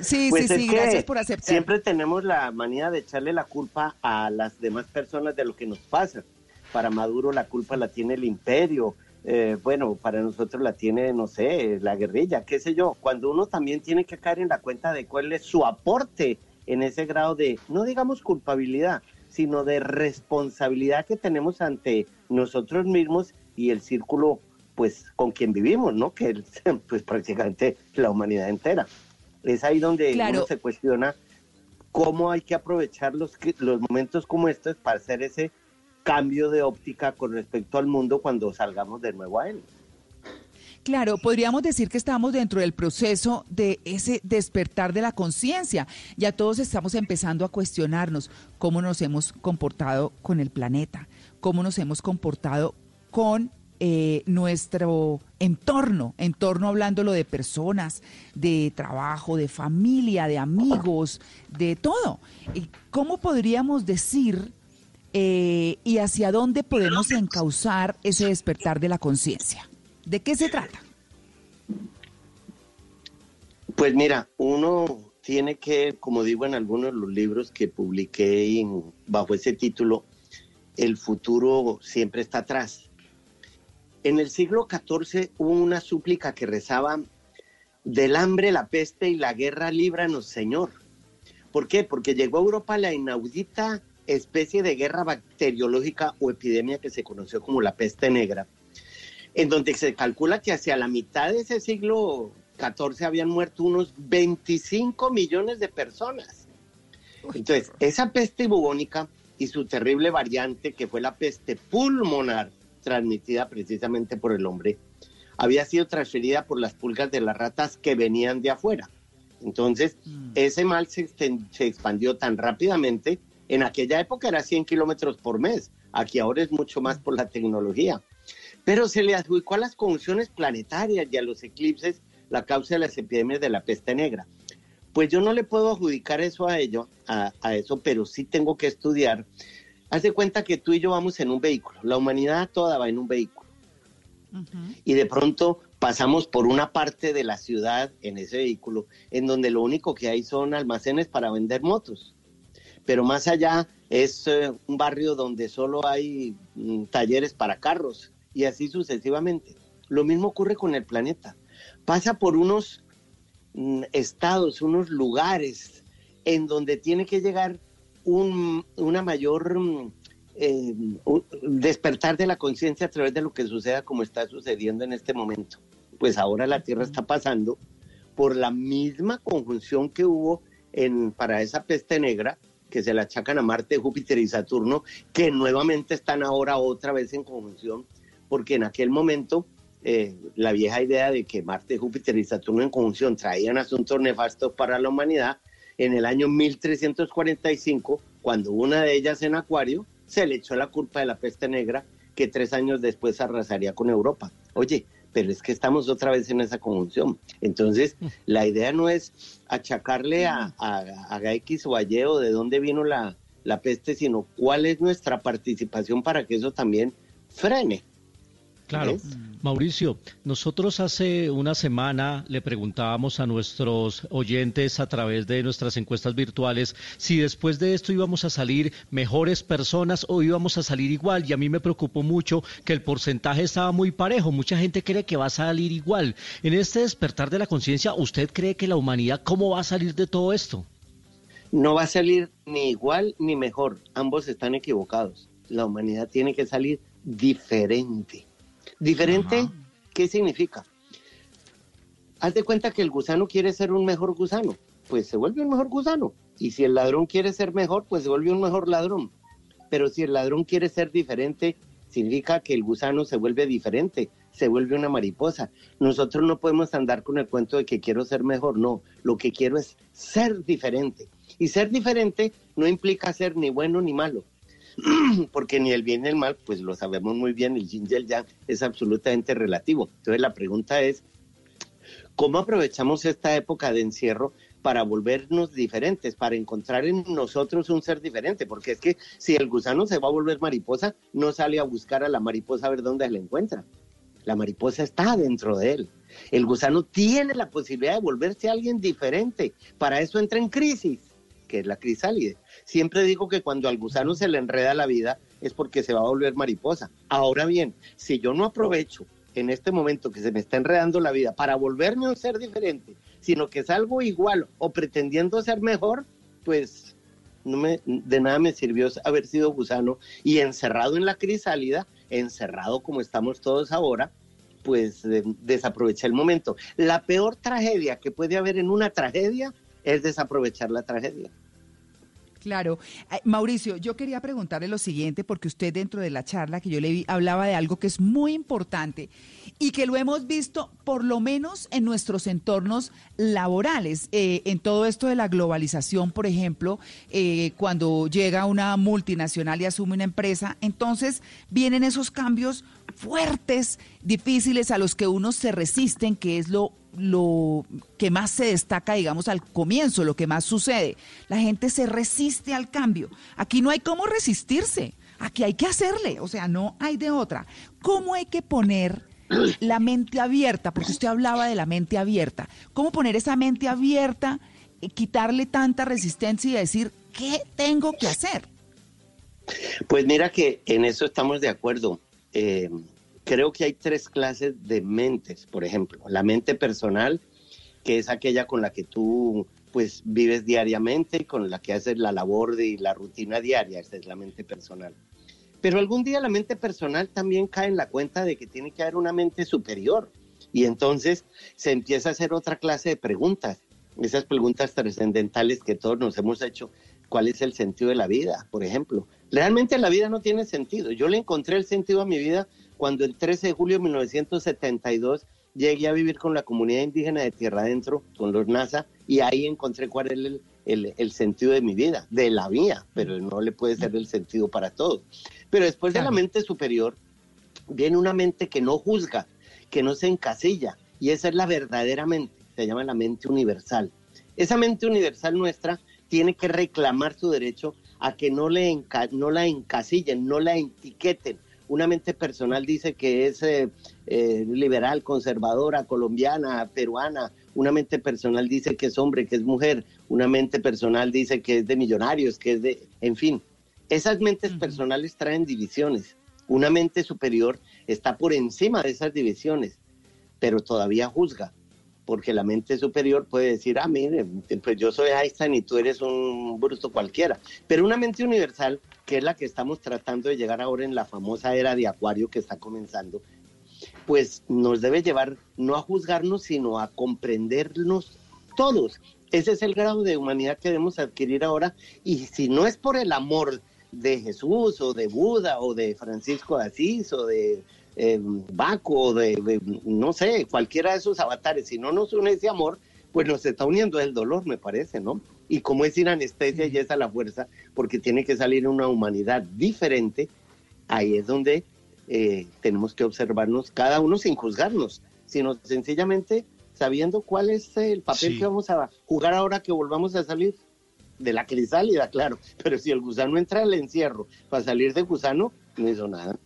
Sí, Pues sí, sí, que gracias por aceptar. Siempre tenemos la manía de echarle la culpa a las demás personas de lo que nos pasa. Para Maduro la culpa la tiene el imperio. eh, bueno, para nosotros la tiene, no sé, la guerrilla, qué sé yo. Cuando uno también tiene que caer en la cuenta de cuál es su aporte en ese grado de, no digamos culpabilidad, sino de responsabilidad que tenemos ante nosotros mismos y el círculo, pues, con quien vivimos, ¿no? Que es, pues prácticamente la humanidad entera. Es ahí donde Claro. uno se cuestiona cómo hay que aprovechar los, los momentos como estos para hacer ese cambio de óptica con respecto al mundo cuando salgamos de nuevo a él. Claro, podríamos decir que estamos dentro del proceso de ese despertar de la conciencia. Ya todos estamos empezando a cuestionarnos cómo nos hemos comportado con el planeta, cómo nos hemos comportado con eh, nuestro entorno, entorno hablándolo de personas, de trabajo, de familia, de amigos, de todo. ¿Y ¿Cómo podríamos decir eh, y hacia dónde podemos encauzar ese despertar de la conciencia? ¿De qué se trata? Pues mira, uno tiene que, como digo en algunos de los libros que publiqué bajo ese título, el futuro siempre está atrás. En el siglo XIV hubo una súplica que rezaba, del hambre, la peste y la guerra, líbranos, Señor. ¿Por qué? Porque llegó a Europa la inaudita especie de guerra bacteriológica o epidemia que se conoció como la peste negra, en donde se calcula que hacia la mitad de ese siglo XIV habían muerto unos 25 millones de personas. Entonces, esa peste bubónica y su terrible variante, que fue la peste pulmonar, transmitida precisamente por el hombre, había sido transferida por las pulgas de las ratas que venían de afuera. Entonces, ese mal se, se expandió tan rápidamente. En aquella época era 100 kilómetros por mes. Aquí ahora es mucho más por la tecnología. Pero se le adjudicó a las conjunciones planetarias y a los eclipses la causa de las epidemias de la peste negra. Pues yo no le puedo adjudicar eso a ello, a, a eso, pero sí tengo que estudiar. Haz de cuenta que tú y yo vamos en un vehículo. La humanidad toda va en un vehículo y de pronto pasamos por una parte de la ciudad en ese vehículo en donde lo único que hay son almacenes para vender motos. Pero más allá es eh, un barrio donde solo hay mm, talleres para carros y así sucesivamente. Lo mismo ocurre con el planeta. Pasa por unos mm, estados, unos lugares en donde tiene que llegar un, una mayor mm, eh, despertar de la conciencia a través de lo que suceda como está sucediendo en este momento. Pues ahora la Tierra está pasando por la misma conjunción que hubo para esa peste negra, que se la achacan a Marte, Júpiter y Saturno, que nuevamente están ahora otra vez en conjunción, porque en aquel momento eh, la vieja idea de que Marte, Júpiter y Saturno en conjunción traían asuntos nefastos para la humanidad, en el año 1345, cuando una de ellas en Acuario, se le echó la culpa de la peste negra que tres años después arrasaría con Europa. Oye, pero es que estamos otra vez en esa conjunción. Entonces, la idea no es achacarle a, a, a X o a Y o de dónde vino la, la peste, sino cuál es nuestra participación para que eso también frene. Claro. ¿Ves? Mauricio, nosotros hace una semana le preguntábamos a nuestros oyentes a través de nuestras encuestas virtuales si después de esto íbamos a salir mejores personas o íbamos a salir igual. Y a mí me preocupó mucho que el porcentaje estaba muy parejo. Mucha gente cree que va a salir igual. En este despertar de la conciencia, ¿usted cree que la humanidad cómo va a salir de todo esto? No va a salir ni igual ni mejor. Ambos están equivocados. La humanidad tiene que salir diferente. ¿Diferente? ¿Qué significa? Haz de cuenta que el gusano quiere ser un mejor gusano, pues se vuelve un mejor gusano. Y si el ladrón quiere ser mejor, pues se vuelve un mejor ladrón. Pero si el ladrón quiere ser diferente, significa que el gusano se vuelve diferente, se vuelve una mariposa. Nosotros no podemos andar con el cuento de que quiero ser mejor, no, lo que quiero es ser diferente. Y ser diferente no implica ser ni bueno ni malo, porque ni el bien ni el mal, pues lo sabemos muy bien, el yin y el yang es absolutamente relativo. Entonces la pregunta es, ¿cómo aprovechamos esta época de encierro para volvernos diferentes, para encontrar en nosotros un ser diferente? Porque es que si el gusano se va a volver mariposa, no sale a buscar a la mariposa a ver dónde la encuentra. La mariposa está dentro de él. El gusano tiene la posibilidad de volverse alguien diferente. Para eso entra en crisis, que es la crisálide. Siempre digo que cuando al gusano se le enreda la vida es porque se va a volver mariposa. Ahora bien, si yo no aprovecho en este momento que se me está enredando la vida para volverme un ser diferente, sino que salgo igual o pretendiendo ser mejor, pues de nada me sirvió haber sido gusano y encerrado en la crisálida, encerrado como estamos todos ahora, pues eh, desaproveché el momento. La peor tragedia que puede haber en una tragedia es desaprovechar la tragedia. Claro. Eh, Mauricio, yo quería preguntarle lo siguiente, porque usted dentro de la charla que yo le vi hablaba de algo que es muy importante y que lo hemos visto por lo menos en nuestros entornos laborales, eh, en todo esto de la globalización, por ejemplo, eh, cuando llega una multinacional y asume una empresa, entonces vienen esos cambios fuertes, difíciles, a los que unos se resisten, que es lo lo que más se destaca, digamos, al comienzo, lo que más sucede. La gente se resiste al cambio. Aquí no hay cómo resistirse. Aquí hay que hacerle. O sea, no hay de otra. ¿Cómo hay que poner la mente abierta? Porque usted hablaba de la mente abierta. ¿Cómo poner esa mente abierta, eh, quitarle tanta resistencia y decir, ¿qué tengo que hacer? Pues mira que en eso estamos de acuerdo. Eh, creo que hay tres clases de mentes, por ejemplo. La mente personal, que es aquella con la que tú pues vives diariamente, con la que haces la labor de la rutina diaria, esa es la mente personal. Pero algún día la mente personal también cae en la cuenta de que tiene que haber una mente superior y entonces se empieza a hacer otra clase de preguntas, esas preguntas trascendentales que todos nos hemos hecho. ¿Cuál es el sentido de la vida? Por ejemplo, Realmente la vida no tiene sentido. Yo le encontré el sentido a mi vida cuando el 13 de julio de 1972 llegué a vivir con la comunidad indígena de Tierra Adentro, con los NASA, y ahí encontré cuál es el, el- el sentido de mi vida, de la mía, pero no le puede ser el sentido para todos. Pero después de la mente superior, viene una mente que no juzga, que no se encasilla, y esa es la verdadera mente, se llama la mente universal. Esa mente universal nuestra tiene que reclamar su derecho a que no, le enca- no la encasillen, no la etiqueten. Una mente personal dice que es eh, eh, liberal, conservadora, colombiana, peruana. Una mente personal dice que es hombre, que es mujer. Una mente personal dice que es de millonarios, que es de... En fin, esas mentes personales traen divisiones. Una mente superior está por encima de esas divisiones, pero todavía juzga, porque la mente superior puede decir, ah, mire, pues yo soy Einstein y tú eres un bruto cualquiera. Pero una mente universal, que es la que estamos tratando de llegar ahora en la famosa era de Acuario que está comenzando, pues nos debe llevar no a juzgarnos, sino a comprendernos todos. Ese es el grado de humanidad que debemos adquirir ahora. Y si no es por el amor de Jesús o de Buda o de Francisco de Asís o de eh, Baco de, de, no sé, cualquiera de esos avatares, si no nos une ese amor, pues nos está uniendo el dolor, me parece, ¿no? Y como es sin anestesia y es a la fuerza, porque tiene que salir una humanidad diferente, ahí es donde eh, tenemos que observarnos cada uno sin juzgarnos, sino sencillamente sabiendo cuál es el papel Sí. que vamos a jugar ahora que volvamos a salir de la crisálida, claro. Pero si el gusano entra al encierro para salir de gusano, no hizo nada.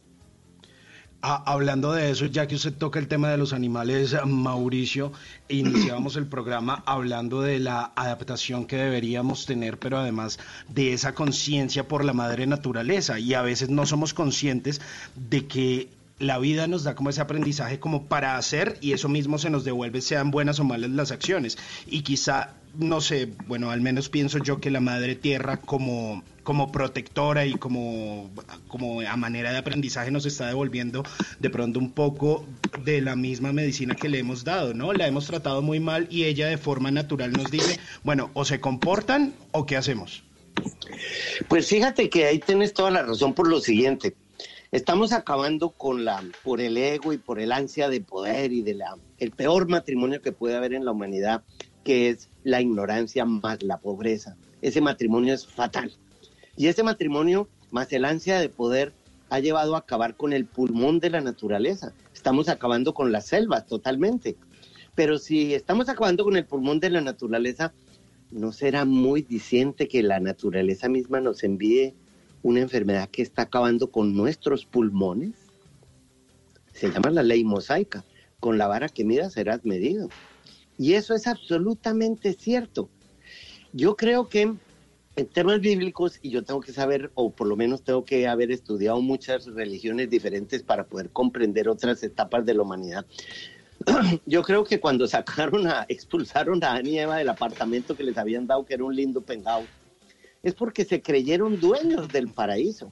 Ah, hablando de eso, ya que usted toca el tema de los animales, Mauricio, iniciábamos el programa hablando de la adaptación que deberíamos tener, pero además de esa conciencia por la madre naturaleza. Y a veces no somos conscientes de que la vida nos da como ese aprendizaje como para hacer y eso mismo se nos devuelve, sean buenas o malas las acciones. Y quizá, no sé, bueno, al menos pienso yo que la madre tierra como, como protectora y como, como a manera de aprendizaje nos está devolviendo de pronto un poco de la misma medicina que le hemos dado, ¿no? La hemos tratado muy mal y ella de forma natural nos dice, bueno, o se comportan o qué hacemos. Pues fíjate que ahí tienes toda la razón por lo siguiente. Estamos acabando con la, por el ego y por el ansia de poder y de la, el peor matrimonio que puede haber en la humanidad, que es la ignorancia más la pobreza. Ese matrimonio es fatal. Y ese matrimonio más el ansia de poder ha llevado a acabar con el pulmón de la naturaleza. Estamos acabando con las selvas totalmente. Pero si estamos acabando con el pulmón de la naturaleza, ¿no será muy diciente que la naturaleza misma nos envíe una enfermedad que está acabando con nuestros pulmones? Se llama la ley mosaica. Con la vara que midas serás medido. Y eso es absolutamente cierto. Yo creo que en temas bíblicos, y yo tengo que saber, o por lo menos tengo que haber estudiado muchas religiones diferentes para poder comprender otras etapas de la humanidad. Yo creo que cuando sacaron a, expulsaron a Adán y Eva del apartamento que les habían dado, que era un lindo pengado, es porque se creyeron dueños del paraíso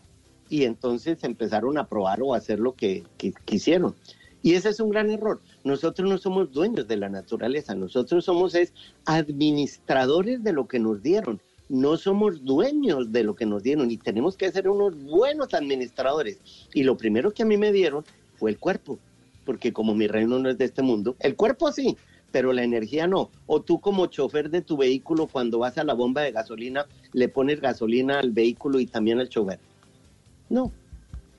y entonces empezaron a probar o a hacer lo que, que quisieron. Y ese es un gran error. Nosotros no somos dueños de la naturaleza, nosotros somos es administradores de lo que nos dieron. No somos dueños de lo que nos dieron y tenemos que ser unos buenos administradores. Y lo primero que a mí me dieron fue el cuerpo, porque como mi reino no es de este mundo, el cuerpo sí, pero la energía no. O tú como chofer de tu vehículo, cuando vas a la bomba de gasolina, le pones gasolina al vehículo y también al chofer. No,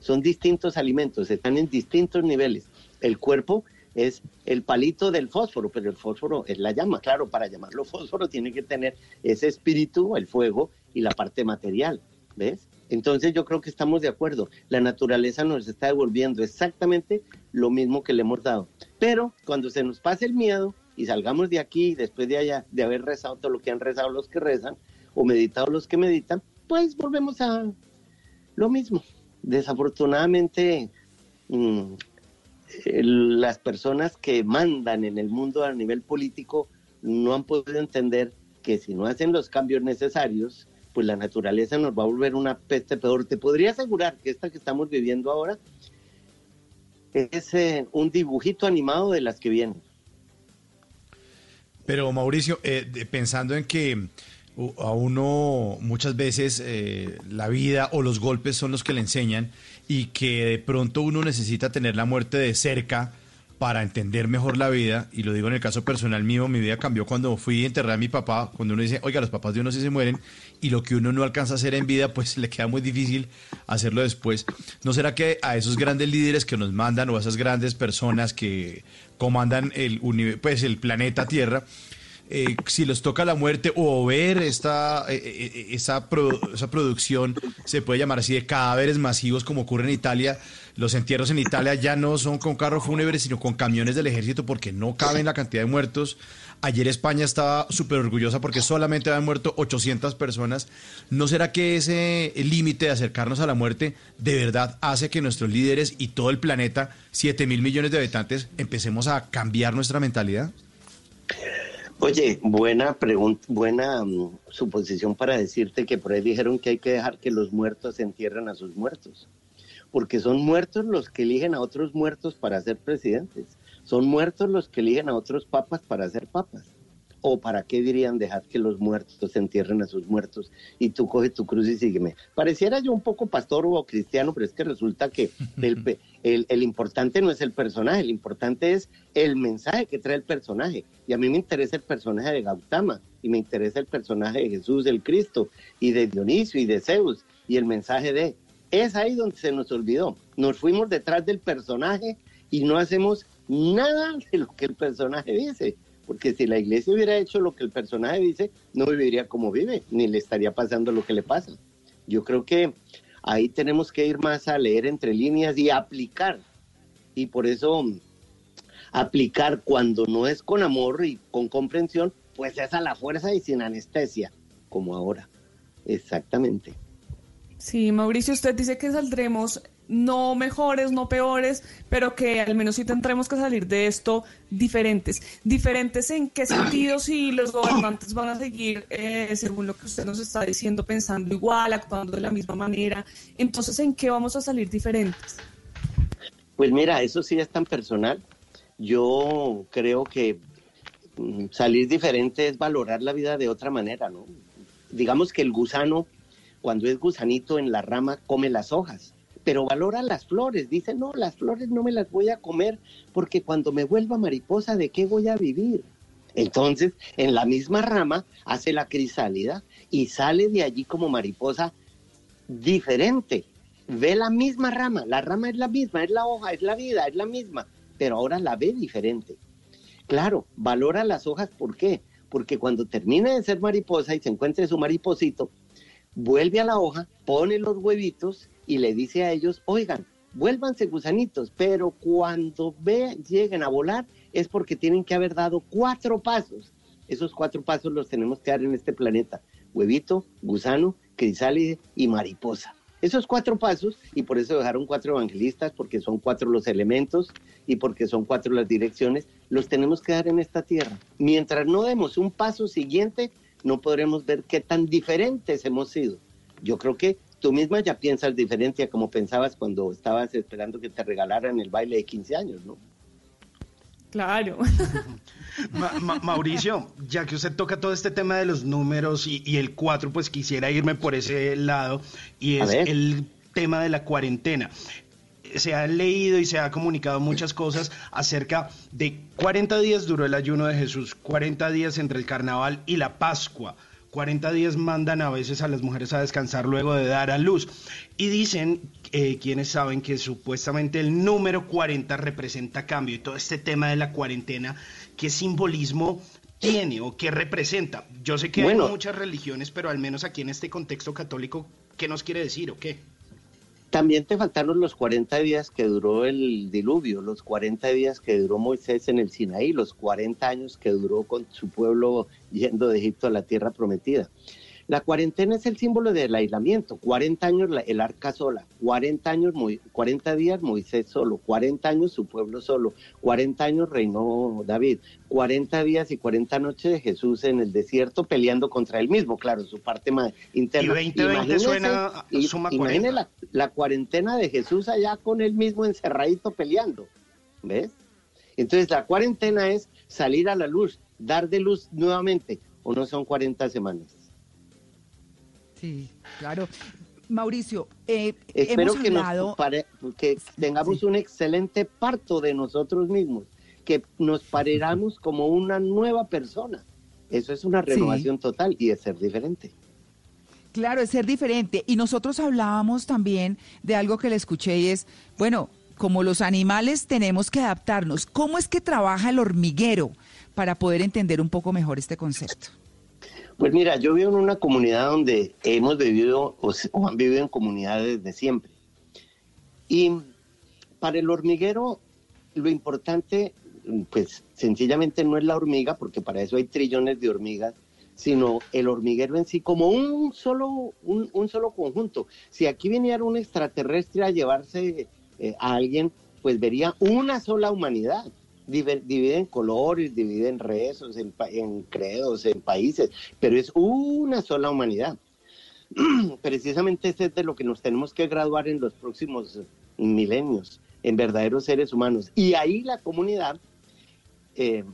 son distintos alimentos, están en distintos niveles. El cuerpo es el palito del fósforo, pero el fósforo es la llama. Claro, para llamarlo fósforo tiene que tener ese espíritu, el fuego y la parte material, ¿ves? Entonces yo creo que estamos de acuerdo. La naturaleza nos está devolviendo exactamente lo mismo que le hemos dado. Pero cuando se nos pase el miedo y salgamos de aquí después de allá, de haber rezado todo lo que han rezado los que rezan o meditado los que meditan, pues volvemos a lo mismo. Desafortunadamente, mm, las personas que mandan en el mundo a nivel político no han podido entender que si no hacen los cambios necesarios, pues la naturaleza nos va a volver una peste peor. Te podría asegurar que esta que estamos viviendo ahora es eh, un dibujito animado de las que vienen. Pero Mauricio, eh, pensando en que u- a uno muchas veces eh, la vida o los golpes son los que le enseñan y que de pronto uno necesita tener la muerte de cerca para entender mejor la vida, y lo digo en el caso personal mío, mi vida cambió cuando fui a enterrar a mi papá, cuando uno dice, oiga, los papás de uno sí se mueren, y lo que uno no alcanza a hacer en vida, pues le queda muy difícil hacerlo después. ¿No será que a esos grandes líderes que nos mandan, o a esas grandes personas que comandan el, pues, el planeta Tierra, eh, si les toca la muerte o ver esta eh, eh, esa producción, se puede llamar así, de cadáveres masivos como ocurre en Italia. Los entierros en Italia ya no son con carros fúnebres, sino con camiones del ejército porque no caben la cantidad de muertos. Ayer España estaba súper orgullosa porque solamente habían muerto 800 personas. ¿No será que ese límite de acercarnos a la muerte de verdad hace que nuestros líderes y todo el planeta, 7 mil millones de habitantes, empecemos a cambiar nuestra mentalidad? Oye, buena pregunta, buena mm, suposición para decirte que por ahí dijeron que hay que dejar que los muertos entierren a sus muertos, porque son muertos los que eligen a otros muertos para ser presidentes, son muertos los que eligen a otros papas para ser papas. ¿O para qué dirían dejar que los muertos entierren a sus muertos y tú coge tu cruz y sígueme? Pareciera yo un poco pastor o cristiano, pero es que resulta que el, el importante no es el personaje, el importante es el mensaje que trae el personaje. Y a mí me interesa el personaje de Gautama, y me interesa el personaje de Jesús, el Cristo, y de Dionisio y de Zeus, y el mensaje de... Es ahí donde se nos olvidó. Nos fuimos detrás del personaje y no hacemos nada de lo que el personaje dice. Porque si la iglesia hubiera hecho lo que el personaje dice, no viviría como vive, ni le estaría pasando lo que le pasa. Yo creo que ahí tenemos que ir más a leer entre líneas y aplicar. Y por eso aplicar cuando no es con amor y con comprensión, pues es a la fuerza y sin anestesia, como ahora. Exactamente. Sí, Mauricio, usted dice que saldremos no mejores, no peores, pero que al menos sí tendremos que salir de esto diferentes. ¿Diferentes en qué sentido si los gobernantes van a seguir, eh, según lo que usted nos está diciendo, pensando igual, actuando de la misma manera? Entonces, ¿en qué vamos a salir diferentes? Pues mira, eso sí es tan personal. Yo creo que mm, salir diferente es valorar la vida de otra manera, ¿no? Digamos que el gusano, cuando es gusanito en la rama, come las hojas, pero valora las flores. Dice, no, las flores no me las voy a comer porque cuando me vuelva mariposa, ¿de qué voy a vivir? Entonces, en la misma rama hace la crisálida y sale de allí como mariposa diferente. Ve la misma rama, la rama es la misma, es la hoja, es la vida, es la misma, pero ahora la ve diferente. Claro, valora las hojas, ¿por qué? Porque cuando termine de ser mariposa y se encuentre su mariposito, vuelve a la hoja, pone los huevitos y le dice a ellos, oigan, vuélvanse gusanitos, pero cuando ve, lleguen a volar es porque tienen que haber dado cuatro pasos. Esos cuatro pasos los tenemos que dar en este planeta. Huevito, gusano, crisálide y mariposa. Esos cuatro pasos, y por eso dejaron cuatro evangelistas, porque son cuatro los elementos y porque son cuatro las direcciones, los tenemos que dar en esta tierra. Mientras no demos un paso siguiente, no podremos ver qué tan diferentes hemos sido. Yo creo que tú misma ya piensas diferente a como pensabas cuando estabas esperando que te regalaran el baile de 15 años, ¿no? Claro. Ma- Ma- Mauricio, ya que usted toca todo este tema de los números y, y el 4, pues quisiera irme por ese lado y es el tema de la cuarentena. Se ha leído y se ha comunicado muchas cosas acerca de 40 días duró el ayuno de Jesús, 40 días entre el carnaval y la Pascua. 40 días mandan a veces a las mujeres a descansar luego de dar a luz. Y dicen, eh, quienes saben que supuestamente el número 40 representa cambio y todo este tema de la cuarentena, ¿qué simbolismo tiene o qué representa? Yo sé que Bueno. hay muchas religiones, pero al menos aquí en este contexto católico, ¿qué nos quiere decir o qué? También te faltaron los 40 días que duró el diluvio, los 40 días que duró Moisés en el Sinaí, los 40 años que duró con su pueblo yendo de Egipto a la tierra prometida. La cuarentena es el símbolo del aislamiento. 40 años el arca sola, 40 años, Mo- 40 días Moisés solo, 40 años su pueblo solo, 40 años reinó David, 40 días y 40 noches de Jesús en el desierto peleando contra él mismo, claro, su parte más interna. Y 20, 20 Imagínese- suena y- suma imagine 40. la, la cuarentena de Jesús allá con él mismo encerradito peleando, ¿ves? Entonces la cuarentena es salir a la luz, dar de luz nuevamente, o no son 40 semanas. Sí, claro. Mauricio, eh, Espero hemos que, nos que tengamos un excelente parto de nosotros mismos, que nos paráramos como una nueva persona. Eso es una Sí. renovación total y es ser diferente. Claro, es ser diferente. Y nosotros hablábamos también de algo que le escuché y es, bueno, como los animales tenemos que adaptarnos. ¿Cómo es que trabaja el hormiguero para poder entender un poco mejor este concepto? Pues mira, yo vivo en una comunidad donde hemos vivido o, han vivido en comunidades de siempre. Y para el hormiguero, lo importante, pues sencillamente no es la hormiga, porque para eso hay trillones de hormigas, sino el hormiguero en sí como un solo, un, un solo conjunto. Si aquí viniera un extraterrestre a llevarse eh, a alguien, pues vería una sola humanidad. Diver- Divide en colores, divide en rezos, en, en credos, en países, pero es una sola humanidad. Precisamente ese es de lo que nos tenemos que graduar en los próximos milenios, en verdaderos seres humanos. Y ahí la comunidad eh,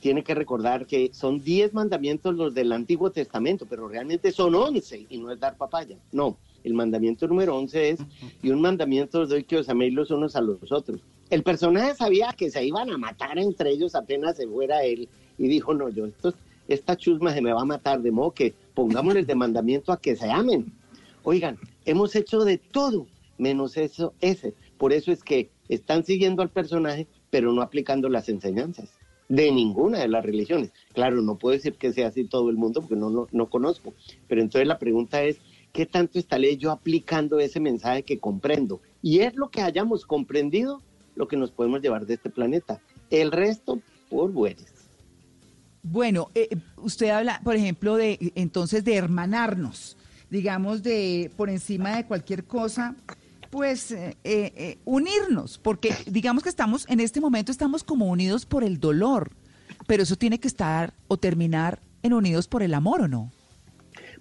tiene que recordar que son 10 mandamientos los del Antiguo Testamento, pero realmente son 11 y no es dar papaya. No, el mandamiento número 11 es, y un mandamiento os doy que os améis los unos a los otros. El personaje sabía que se iban a matar entre ellos apenas se fuera él y dijo, no, yo, esto, esta chusma se me va a matar, de modo que pongámosles de mandamiento a que se amen. Oigan, hemos hecho de todo menos eso, ese. Por eso es que están siguiendo al personaje, pero no aplicando las enseñanzas de ninguna de las religiones. Claro, no puedo decir que sea así todo el mundo porque no, no, no conozco, pero entonces la pregunta es, ¿qué tanto estaré yo aplicando ese mensaje que comprendo? Y es lo que hayamos comprendido lo que nos podemos llevar de este planeta. El resto, por buenas. Bueno, eh, usted habla, por ejemplo, de entonces de hermanarnos, digamos, de por encima de cualquier cosa, pues eh, eh, unirnos, porque digamos que estamos, en este momento estamos como unidos por el dolor, pero eso tiene que estar o terminar en unidos por el amor, ¿o no?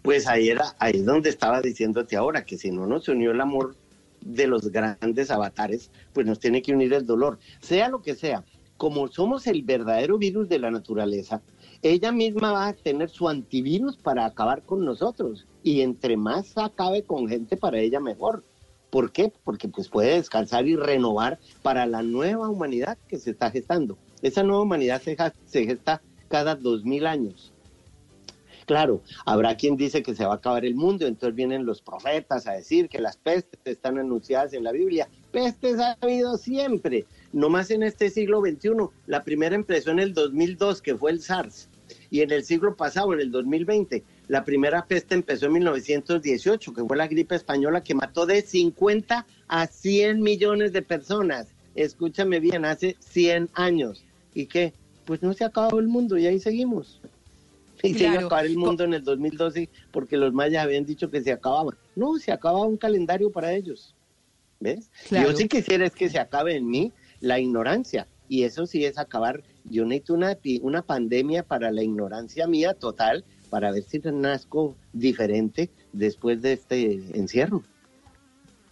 Pues ahí era, ahí es donde estaba diciéndote ahora, que si no nos unió el amor de los grandes avatares, pues nos tiene que unir el dolor. Sea lo que sea, como somos el verdadero virus de la naturaleza, ella misma va a tener su antivirus para acabar con nosotros. Y entre más acabe con gente, para ella mejor. ¿Por qué? Porque pues puede descansar y renovar para la nueva humanidad que se está gestando. Esa nueva humanidad se, se gesta cada dos mil años. Claro, habrá quien dice que se va a acabar el mundo, entonces vienen los profetas a decir que las pestes están anunciadas en la Biblia. Pestes ha habido siempre, no más en este siglo XXI. La primera empezó en el 2002, que fue el SARS, y en el siglo pasado, en el 2020, la primera peste empezó en 1918, que fue la gripe española que mató de 50 a 100 millones de personas. Escúchame bien, hace 100 años. ¿Y qué? Pues no se acabado el mundo y ahí seguimos. Y se iba a acabar el mundo en el 2012 porque los mayas habían dicho que se acababa. No, se acababa un calendario para ellos. ¿Ves? Claro. Yo sí quisiera es que se acabe en mí la ignorancia. Y eso sí es acabar. Yo necesito una, una pandemia para la ignorancia mía total para ver si nazco diferente después de este encierro.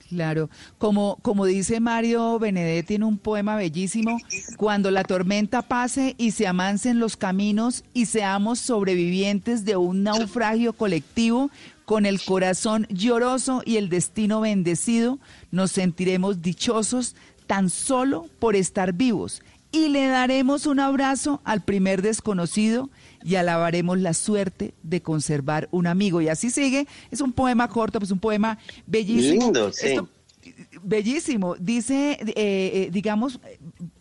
Claro, como, como dice Mario Benedetti en un poema bellísimo, cuando la tormenta pase y se amancen los caminos y seamos sobrevivientes de un naufragio colectivo, con el corazón lloroso y el destino bendecido, nos sentiremos dichosos tan solo por estar vivos y le daremos un abrazo al primer desconocido y alabaremos la suerte de conservar un amigo. Y así sigue, es un poema corto, pues un poema bellísimo. Lindo, sí. Esto- bellísimo. Dice, eh, eh, digamos,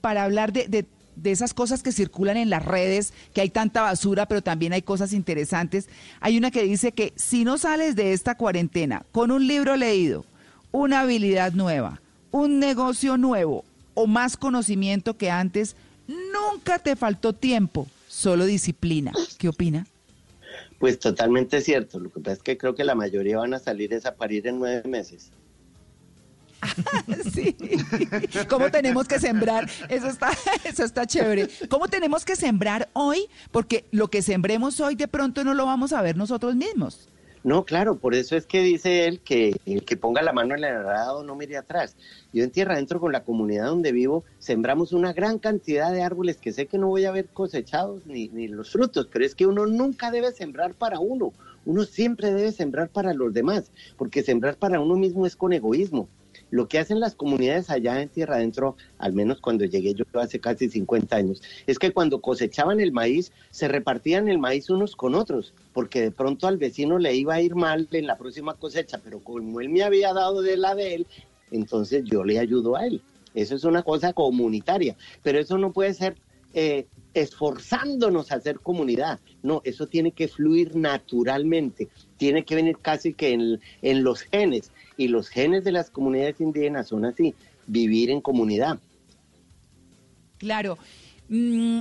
para hablar de, de- de esas cosas que circulan en las redes, que hay tanta basura, pero también hay cosas interesantes. Hay una que dice que si no sales de esta cuarentena con un libro leído, una habilidad nueva, un negocio nuevo o más conocimiento que antes, nunca te faltó tiempo, solo disciplina. ¿Qué opina? Pues totalmente cierto. Lo que pasa es que creo que la mayoría van a salir es a parir en nueve meses. Sí. ¿Cómo tenemos que sembrar? Eso está, eso está chévere. ¿Cómo tenemos que sembrar hoy? Porque lo que sembremos hoy de pronto no lo vamos a ver nosotros mismos. No, claro, por eso es que dice él que el que ponga la mano en el arado no mire atrás. Yo en Tierra Adentro con la comunidad donde vivo sembramos una gran cantidad de árboles que sé que no voy a ver cosechados ni, ni los frutos, pero es que uno nunca debe sembrar para uno. Uno siempre debe sembrar para los demás, porque sembrar para uno mismo es con egoísmo. Lo que hacen las comunidades allá en Tierra Adentro, al menos cuando llegué yo hace casi 50 años, es que cuando cosechaban el maíz, se repartían el maíz unos con otros, porque de pronto al vecino le iba a ir mal en la próxima cosecha, pero como él me había dado de la de él, entonces yo le ayudo a él. Eso es una cosa comunitaria, pero eso no puede ser eh, esforzándonos a hacer comunidad. No, eso tiene que fluir naturalmente, tiene que venir casi que en, en los genes. Y los genes de las comunidades indígenas son así, vivir en comunidad. Claro. Mm,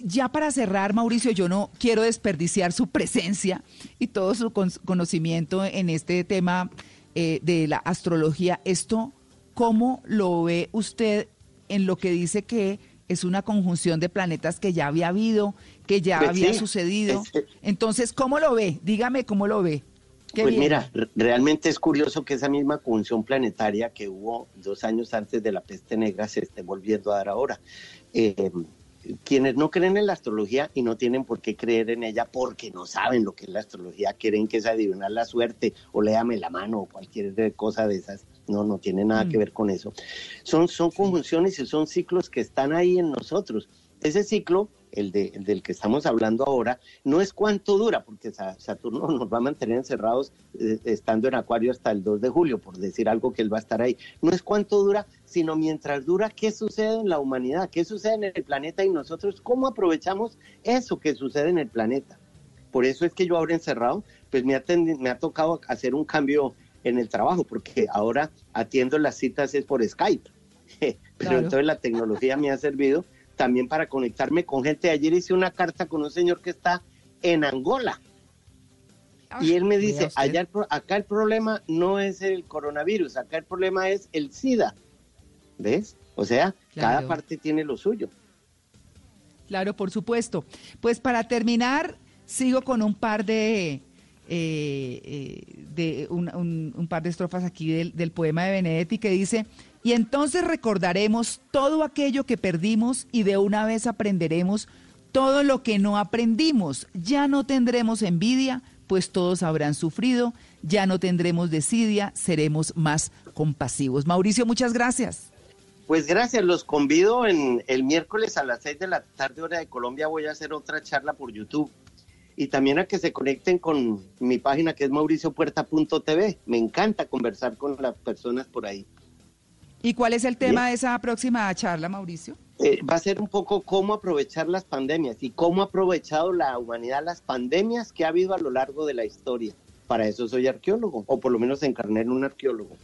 ya para cerrar, Mauricio, yo no quiero desperdiciar su presencia y todo su con- conocimiento en este tema eh, de la astrología. Esto, ¿cómo lo ve usted en lo que dice que es una conjunción de planetas que ya había habido, que ya Pues había sí, sucedido? es- Entonces, ¿cómo lo ve? Dígame cómo lo ve. Qué Pues bien. mira, re- realmente es curioso que esa misma conjunción planetaria que hubo dos años antes de la peste negra se esté volviendo a dar ahora. Eh, quienes no creen en la astrología y no tienen por qué creer en ella porque no saben lo que es la astrología, creen que es adivinar la suerte o léame la mano o cualquier cosa de esas. No, no tiene nada que ver con eso. Son, son conjunciones y son ciclos que están ahí en nosotros. Ese ciclo, el, de, el del que estamos hablando ahora, no es cuánto dura, porque Sa- Saturno nos va a mantener encerrados eh, estando en Acuario hasta el 2 de julio, por decir algo que él va a estar ahí. No es cuánto dura, sino mientras dura, qué sucede en la humanidad, qué sucede en el planeta y nosotros cómo aprovechamos eso que sucede en el planeta. Por eso es que yo ahora encerrado, pues me ha, me ha tocado hacer un cambio en el trabajo, porque ahora atiendo las citas es por Skype. Pero Claro. entonces la tecnología me ha servido también para conectarme con gente. Ayer hice una carta con un señor que está en Angola. Y él me dice, allá el pro- acá el problema no es el coronavirus, acá el problema es el SIDA. ¿Ves? O sea, cada parte tiene lo suyo. Claro, por supuesto. Pues para terminar, sigo con un par de, eh, eh, de un, un- un par de estrofas aquí del, del poema de Benedetti que dice, y entonces recordaremos todo aquello que perdimos y de una vez aprenderemos todo lo que no aprendimos. Ya no tendremos envidia, pues todos habrán sufrido, ya no tendremos desidia, seremos más compasivos. Mauricio, muchas gracias. Pues gracias, los convido en el miércoles a las 6 de la tarde hora de Colombia voy a hacer otra charla por YouTube. Y también a que se conecten con mi página que es mauriciopuerta.tv. Me encanta conversar con las personas por ahí. ¿Y cuál es el tema de esa próxima charla, Mauricio? Eh, va a ser un poco cómo aprovechar las pandemias y cómo ha aprovechado la humanidad las pandemias que ha habido a lo largo de la historia. Para eso soy arqueólogo, o por lo menos encarné en un arqueólogo.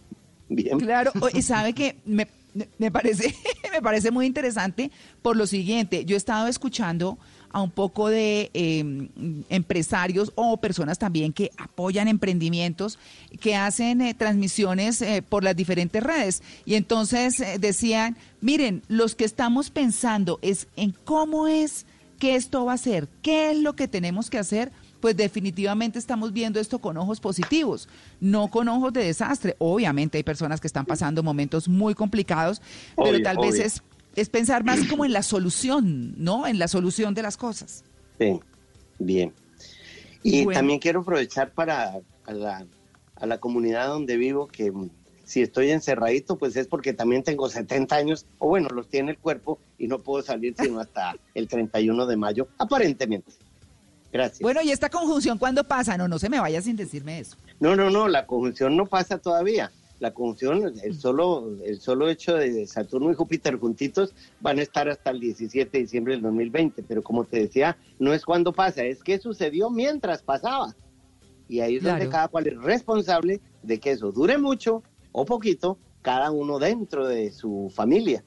Bien. Claro, y sabe que me, me parece, me parece muy interesante por lo siguiente. Yo he estado escuchando a un poco de eh, empresarios o personas también que apoyan emprendimientos, que hacen eh, transmisiones eh, por las diferentes redes. Y entonces eh, decían, miren, los que estamos pensando es en cómo es que esto va a ser, qué es lo que tenemos que hacer pues definitivamente estamos viendo esto con ojos positivos, no con ojos de desastre. Obviamente hay personas que están pasando momentos muy complicados, pero Obvio, tal vez es, es pensar más como en la solución, ¿no? En la solución de las cosas. Sí, bien. Y Bueno. también quiero aprovechar para a la, a la comunidad donde vivo que si estoy encerradito, pues es porque también tengo 70 años, o bueno, los tiene el cuerpo y no puedo salir sino hasta el 31 de mayo, aparentemente. Gracias. Bueno, ¿y esta conjunción cuándo pasa? No, no se me vaya sin decirme eso. No, no, no, la conjunción no pasa todavía. La conjunción, el solo, el solo hecho de Saturno y Júpiter juntitos van a estar hasta el 17 de diciembre del 2020, pero como te decía, no es cuando pasa, es que sucedió mientras pasaba. Y ahí es donde cada cual es responsable de que eso dure mucho o poquito, cada uno dentro de su familia.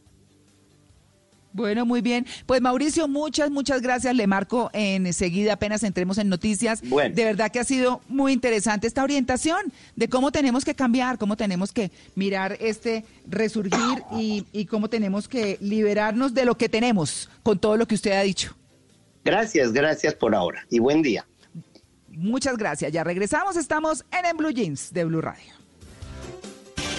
Bueno, muy bien. Pues Mauricio, muchas, muchas gracias. Le marco enseguida apenas entremos en noticias. Bueno. De verdad que ha sido muy interesante esta orientación de cómo tenemos que cambiar, cómo tenemos que mirar este resurgir y, y cómo tenemos que liberarnos de lo que tenemos con todo lo que usted ha dicho. Gracias, gracias por ahora y buen día. Muchas gracias. Ya regresamos. Estamos en, en Blue Jeans de Blue Radio.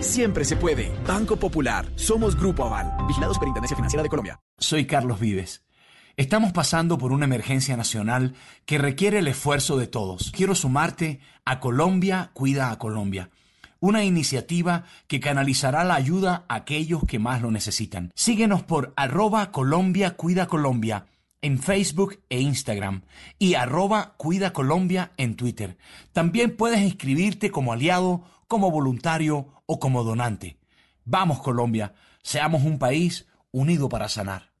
Siempre se puede. Banco Popular. Somos Grupo Aval. Vigilados por Intendencia Financiera de Colombia. Soy Carlos Vives. Estamos pasando por una emergencia nacional que requiere el esfuerzo de todos. Quiero sumarte a Colombia Cuida a Colombia, una iniciativa que canalizará la ayuda a aquellos que más lo necesitan. Síguenos por arroba Colombia Cuida Colombia en Facebook e Instagram y arroba Cuida Colombia en Twitter. También puedes inscribirte como aliado, como voluntario o como donante. Vamos Colombia, seamos un país unido para sanar.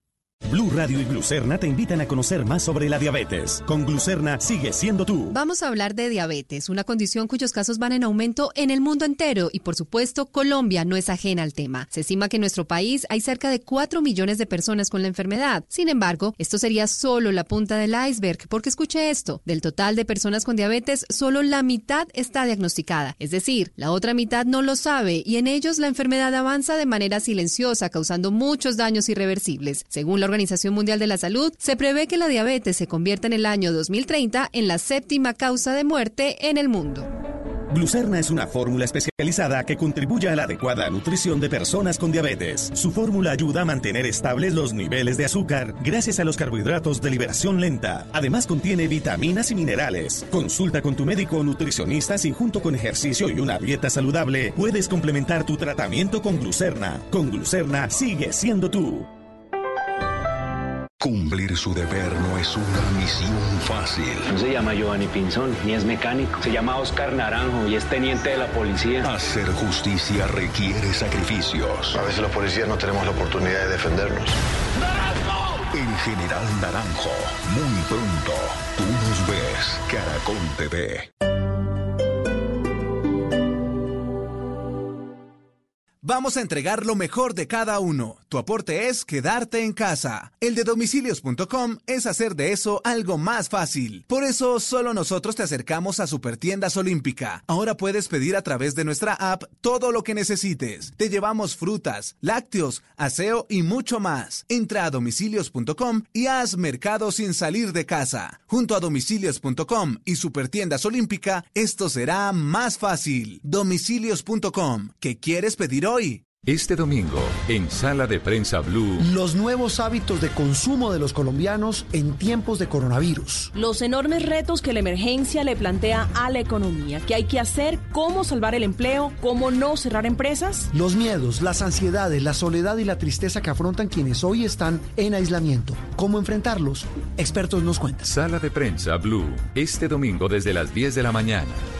Blue Radio y Glucerna te invitan a conocer más sobre la diabetes. Con Glucerna sigue siendo tú. Vamos a hablar de diabetes, una condición cuyos casos van en aumento en el mundo entero y por supuesto Colombia no es ajena al tema. Se estima que en nuestro país hay cerca de 4 millones de personas con la enfermedad. Sin embargo, esto sería solo la punta del iceberg, porque escuche esto, del total de personas con diabetes, solo la mitad está diagnosticada, es decir, la otra mitad no lo sabe y en ellos la enfermedad avanza de manera silenciosa, causando muchos daños irreversibles. Según la Organización Mundial de la Salud, se prevé que la diabetes se convierta en el año 2030 en la séptima causa de muerte en el mundo. Glucerna es una fórmula especializada que contribuye a la adecuada nutrición de personas con diabetes. Su fórmula ayuda a mantener estables los niveles de azúcar gracias a los carbohidratos de liberación lenta. Además contiene vitaminas y minerales. Consulta con tu médico o nutricionista si junto con ejercicio y una dieta saludable puedes complementar tu tratamiento con Glucerna. Con Glucerna sigue siendo tú. Cumplir su deber no es una misión fácil. No se llama Giovanni Pinzón, ni es mecánico. Se llama Oscar Naranjo y es teniente de la policía. Hacer justicia requiere sacrificios. A veces los policías no tenemos la oportunidad de defendernos. El general Naranjo, muy pronto, tú nos ves, Caracol TV. Vamos a entregar lo mejor de cada uno. Tu aporte es quedarte en casa. El de domicilios.com es hacer de eso algo más fácil. Por eso solo nosotros te acercamos a Supertiendas Olímpica. Ahora puedes pedir a través de nuestra app todo lo que necesites. Te llevamos frutas, lácteos, aseo y mucho más. Entra a domicilios.com y haz mercado sin salir de casa. Junto a domicilios.com y Supertiendas Olímpica, esto será más fácil. Domicilios.com. ¿Qué quieres pedir hoy? Este domingo, en Sala de Prensa Blue, Los nuevos hábitos de consumo de los colombianos en tiempos de coronavirus. Los enormes retos que la emergencia le plantea a la economía. ¿Qué hay que hacer? ¿Cómo salvar el empleo? ¿Cómo no cerrar empresas? Los miedos, las ansiedades, la soledad y la tristeza que afrontan quienes hoy están en aislamiento. ¿Cómo enfrentarlos? Expertos nos cuentan. Sala de Prensa Blue, este domingo desde las 10 de la mañana.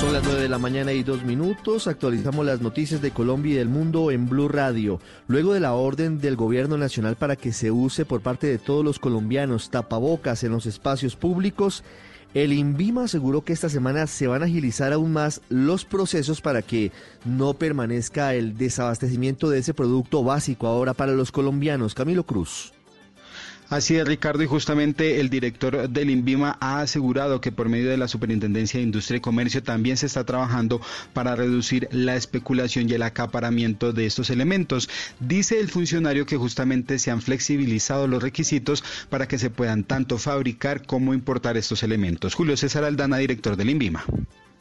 Son las 9 de la mañana y dos minutos. Actualizamos las noticias de Colombia y del mundo en Blue Radio. Luego de la orden del Gobierno Nacional para que se use por parte de todos los colombianos tapabocas en los espacios públicos, el INVIMA aseguró que esta semana se van a agilizar aún más los procesos para que no permanezca el desabastecimiento de ese producto básico ahora para los colombianos. Camilo Cruz. Así es, Ricardo, y justamente el director del INVIMA ha asegurado que por medio de la Superintendencia de Industria y Comercio también se está trabajando para reducir la especulación y el acaparamiento de estos elementos. Dice el funcionario que justamente se han flexibilizado los requisitos para que se puedan tanto fabricar como importar estos elementos. Julio César Aldana, director del INVIMA.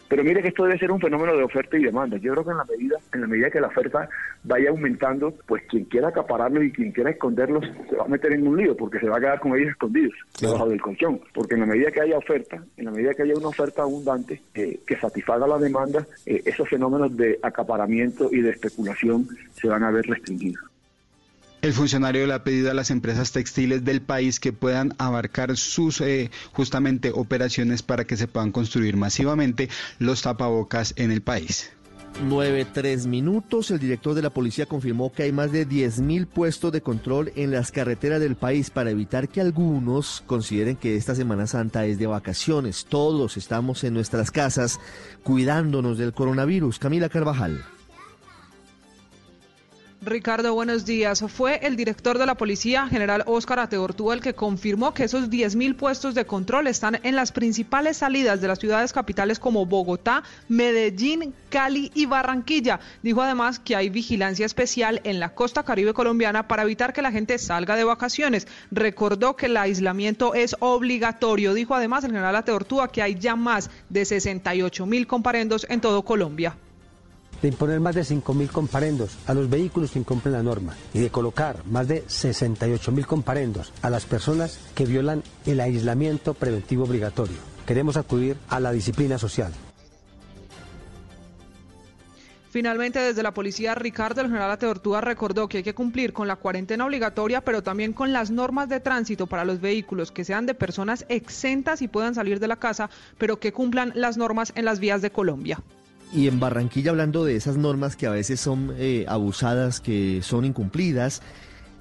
Pero mire que esto debe ser un fenómeno de oferta y demanda. Yo creo que en la medida, en la medida que la oferta vaya aumentando, pues quien quiera acapararlos y quien quiera esconderlos se va a meter en un lío porque se va a quedar con ellos escondidos debajo del colchón. Porque en la medida que haya oferta, en la medida que haya una oferta abundante eh, que satisfaga la demanda, eh, esos fenómenos de acaparamiento y de especulación se van a ver restringidos. El funcionario le ha pedido a las empresas textiles del país que puedan abarcar sus eh, justamente operaciones para que se puedan construir masivamente los tapabocas en el país. 9-3 minutos. El director de la policía confirmó que hay más de 10.000 puestos de control en las carreteras del país para evitar que algunos consideren que esta Semana Santa es de vacaciones. Todos estamos en nuestras casas cuidándonos del coronavirus. Camila Carvajal. Ricardo, buenos días. Fue el director de la Policía, general Óscar Ateortúa, el que confirmó que esos 10.000 puestos de control están en las principales salidas de las ciudades capitales como Bogotá, Medellín, Cali y Barranquilla. Dijo además que hay vigilancia especial en la costa caribe colombiana para evitar que la gente salga de vacaciones. Recordó que el aislamiento es obligatorio. Dijo además el general Ateortúa que hay ya más de 68 mil comparendos en todo Colombia de imponer más de 5.000 comparendos a los vehículos que incumplen la norma y de colocar más de 68.000 comparendos a las personas que violan el aislamiento preventivo obligatorio. Queremos acudir a la disciplina social. Finalmente, desde la policía, Ricardo, el general Ateortúa, recordó que hay que cumplir con la cuarentena obligatoria, pero también con las normas de tránsito para los vehículos que sean de personas exentas y puedan salir de la casa, pero que cumplan las normas en las vías de Colombia. Y en Barranquilla, hablando de esas normas que a veces son eh, abusadas, que son incumplidas,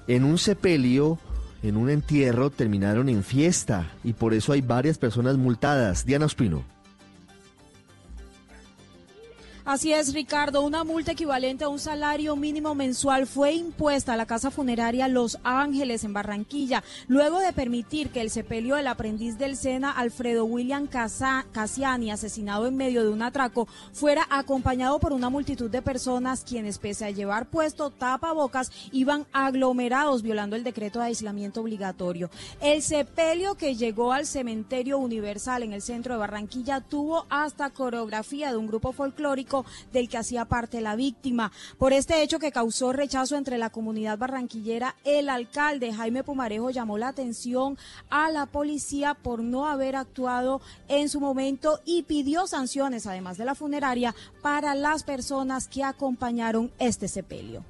en un sepelio, en un entierro, terminaron en fiesta y por eso hay varias personas multadas. Diana Ospino. Así es, Ricardo. Una multa equivalente a un salario mínimo mensual fue impuesta a la casa funeraria Los Ángeles en Barranquilla, luego de permitir que el sepelio del aprendiz del SENA, Alfredo William Casiani, asesinado en medio de un atraco, fuera acompañado por una multitud de personas quienes, pese a llevar puesto tapabocas, iban aglomerados violando el decreto de aislamiento obligatorio. El sepelio que llegó al cementerio universal en el centro de Barranquilla tuvo hasta coreografía de un grupo folclórico del que hacía parte la víctima. Por este hecho que causó rechazo entre la comunidad barranquillera, el alcalde Jaime Pumarejo llamó la atención a la policía por no haber actuado en su momento y pidió sanciones, además de la funeraria, para las personas que acompañaron este sepelio.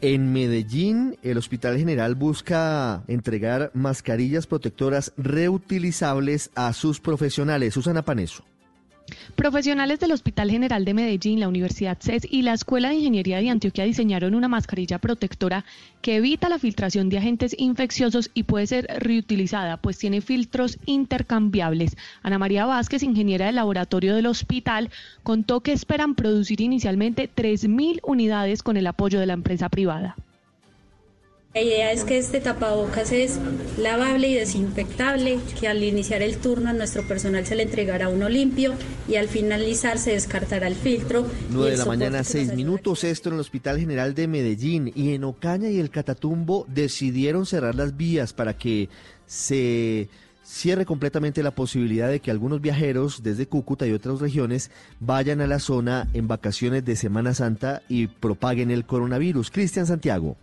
En Medellín, el Hospital General busca entregar mascarillas protectoras reutilizables a sus profesionales. Susana Paneso. Profesionales del Hospital General de Medellín, la Universidad CES y la Escuela de Ingeniería de Antioquia diseñaron una mascarilla protectora que evita la filtración de agentes infecciosos y puede ser reutilizada, pues tiene filtros intercambiables. Ana María Vázquez, ingeniera del laboratorio del hospital, contó que esperan producir inicialmente 3.000 unidades con el apoyo de la empresa privada. La idea es que este tapabocas es lavable y desinfectable, que al iniciar el turno a nuestro personal se le entregará uno limpio y al finalizar se descartará el filtro. 9 de la mañana, 6 minutos, esto en el Hospital General de Medellín y en Ocaña y el Catatumbo decidieron cerrar las vías para que se cierre completamente la posibilidad de que algunos viajeros desde Cúcuta y otras regiones vayan a la zona en vacaciones de Semana Santa y propaguen el coronavirus. Cristian Santiago.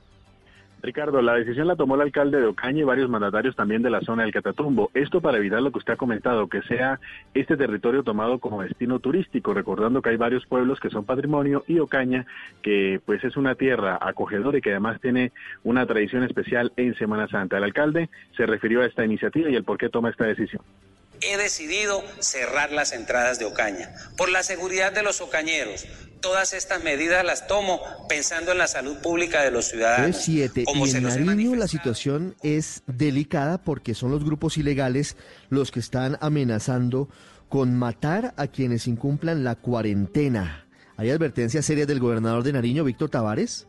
Ricardo, la decisión la tomó el alcalde de Ocaña y varios mandatarios también de la zona del Catatumbo. Esto para evitar lo que usted ha comentado, que sea este territorio tomado como destino turístico, recordando que hay varios pueblos que son patrimonio y Ocaña, que pues es una tierra acogedora y que además tiene una tradición especial en Semana Santa. El alcalde se refirió a esta iniciativa y el por qué toma esta decisión he decidido cerrar las entradas de Ocaña por la seguridad de los ocañeros. Todas estas medidas las tomo pensando en la salud pública de los ciudadanos. Y en Nariño la situación es delicada porque son los grupos ilegales los que están amenazando con matar a quienes incumplan la cuarentena. ¿Hay advertencias serias del gobernador de Nariño, Víctor Tavares?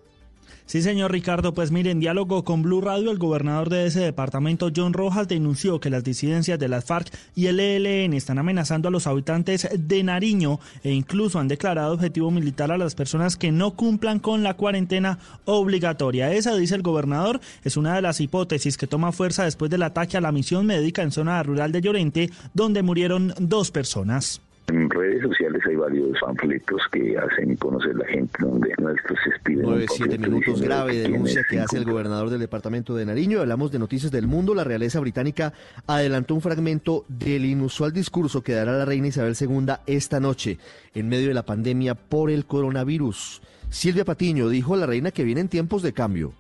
Sí, señor Ricardo, pues mire, en diálogo con Blue Radio, el gobernador de ese departamento, John Rojas, denunció que las disidencias de las FARC y el ELN están amenazando a los habitantes de Nariño e incluso han declarado objetivo militar a las personas que no cumplan con la cuarentena obligatoria. Esa, dice el gobernador, es una de las hipótesis que toma fuerza después del ataque a la misión médica en zona rural de Llorente, donde murieron dos personas En redes sociales hay varios panfletos que hacen conocer la gente donde nuestros piden. 9, 7 minutos grave denuncia que hace el gobernador del departamento de Nariño. Hablamos de noticias del mundo. La realeza británica adelantó un fragmento del inusual discurso que dará la reina Isabel II esta noche en medio de la pandemia por el coronavirus. Silvia Patiño dijo a la reina que vienen tiempos de cambio.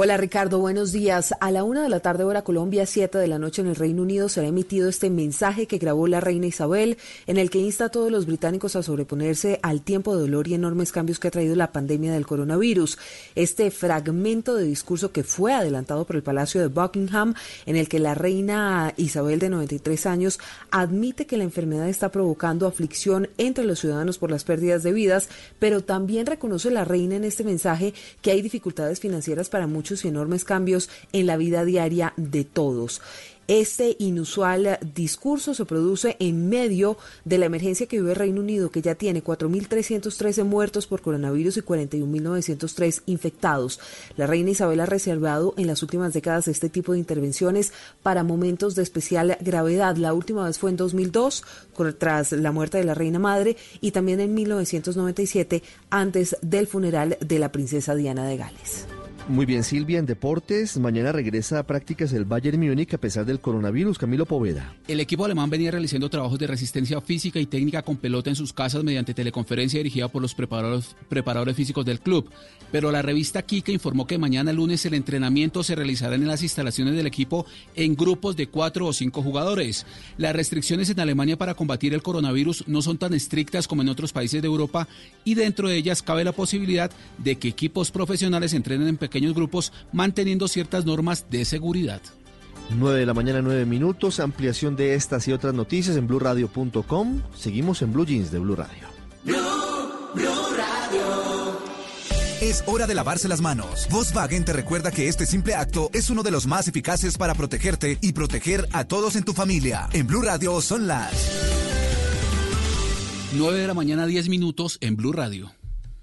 Hola Ricardo, buenos días. A la una de la tarde hora Colombia, siete de la noche en el Reino Unido será emitido este mensaje que grabó la reina Isabel, en el que insta a todos los británicos a sobreponerse al tiempo de dolor y enormes cambios que ha traído la pandemia del coronavirus. Este fragmento de discurso que fue adelantado por el Palacio de Buckingham, en el que la reina Isabel de 93 años admite que la enfermedad está provocando aflicción entre los ciudadanos por las pérdidas de vidas, pero también reconoce la reina en este mensaje que hay dificultades financieras para muchos y enormes cambios en la vida diaria de todos. Este inusual discurso se produce en medio de la emergencia que vive el Reino Unido, que ya tiene 4.313 muertos por coronavirus y 41.903 infectados. La reina Isabel ha reservado en las últimas décadas este tipo de intervenciones para momentos de especial gravedad. La última vez fue en 2002, tras la muerte de la reina madre, y también en 1997, antes del funeral de la princesa Diana de Gales. Muy bien, Silvia, en deportes, mañana regresa a prácticas el Bayern Múnich a pesar del coronavirus. Camilo Poveda. El equipo alemán venía realizando trabajos de resistencia física y técnica con pelota en sus casas mediante teleconferencia dirigida por los preparadores, físicos del club. Pero la revista Kike informó que mañana lunes el entrenamiento se realizará en las instalaciones del equipo en grupos de cuatro o cinco jugadores. Las restricciones en Alemania para combatir el coronavirus no son tan estrictas como en otros países de Europa y dentro de ellas cabe la posibilidad de que equipos profesionales entrenen en pequeños grupos manteniendo ciertas normas de seguridad. 9 de la mañana, 9 minutos. Ampliación de estas y otras noticias en blurradio.com. Seguimos en Blue Jeans de Blue Radio. Radio. Es hora de lavarse las manos. Volkswagen te recuerda que este simple acto es uno de los más eficaces para protegerte y proteger a todos en tu familia. En Blue Radio son las 9 de la mañana, 10 minutos en Blue Radio.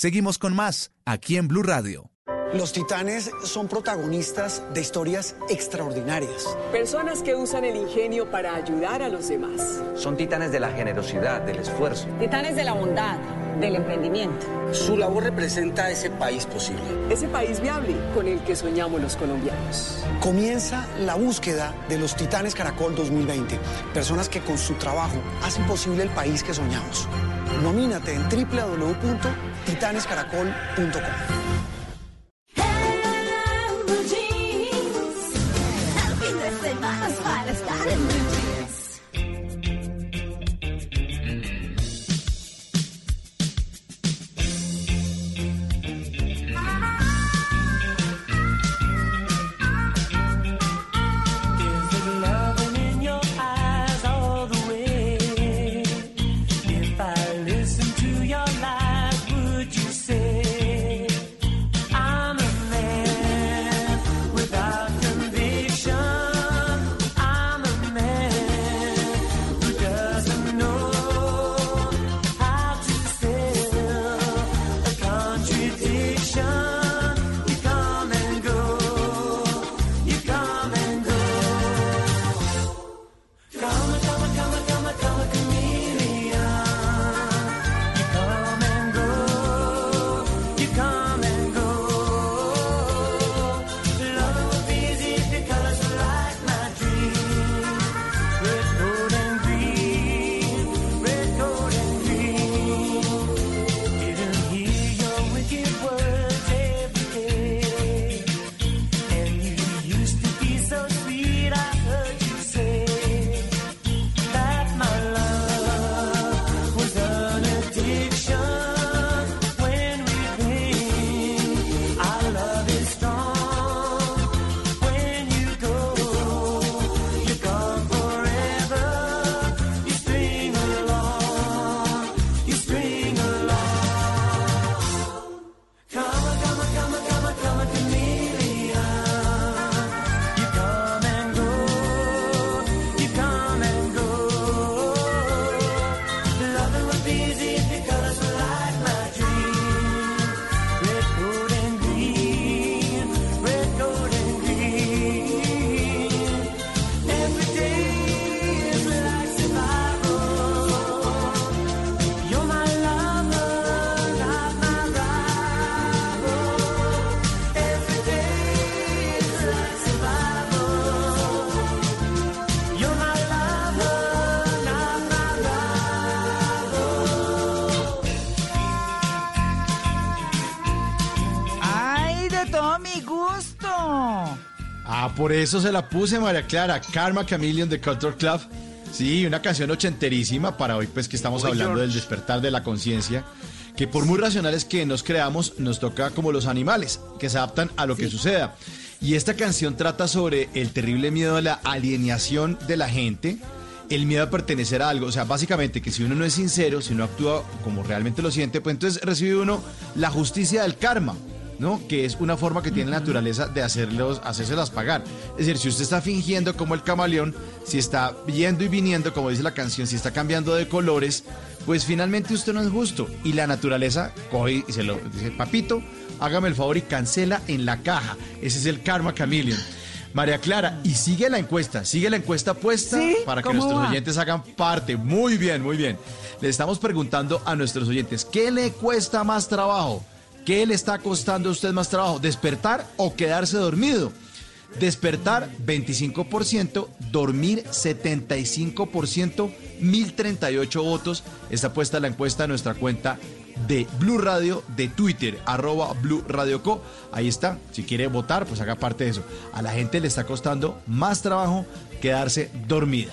Seguimos con más aquí en Blue Radio. Los titanes son protagonistas de historias extraordinarias. Personas que usan el ingenio para ayudar a los demás. Son titanes de la generosidad, del esfuerzo. Titanes de la bondad, del emprendimiento. Su labor representa ese país posible. Ese país viable con el que soñamos los colombianos. Comienza la búsqueda de los Titanes Caracol 2020. Personas que con su trabajo hacen posible el país que soñamos. Nomínate en www.titanescaracol.com. por eso se la puse, María Clara. Karma Chameleon de Culture Club. Sí, una canción ochenterísima para hoy, pues que estamos hablando del despertar de la conciencia. Que por muy racionales que nos creamos, nos toca como los animales, que se adaptan a lo que suceda. Y esta canción trata sobre el terrible miedo a la alienación de la gente, el miedo a pertenecer a algo. O sea, básicamente que si uno no es sincero, si no actúa como realmente lo siente, pues entonces recibe uno la justicia del karma. ¿No? Que es una forma que tiene la naturaleza de hacerlos, hacérselas pagar. Es decir, si usted está fingiendo como el camaleón, si está yendo y viniendo, como dice la canción, si está cambiando de colores, pues finalmente usted no es justo. Y la naturaleza coge y se lo dice, papito, hágame el favor y cancela en la caja. Ese es el karma chameleon. María Clara, y sigue la encuesta, sigue la encuesta puesta para que nuestros oyentes hagan parte. Muy bien, muy bien. Le estamos preguntando a nuestros oyentes, ¿qué le cuesta más trabajo? ¿Qué le está costando a usted más trabajo? ¿Despertar o quedarse dormido? Despertar 25%, dormir 75%, 1038 votos. Está puesta la encuesta en nuestra cuenta de Blue Radio de Twitter, arroba Blue Radio Co. Ahí está. Si quiere votar, pues haga parte de eso. A la gente le está costando más trabajo quedarse dormida.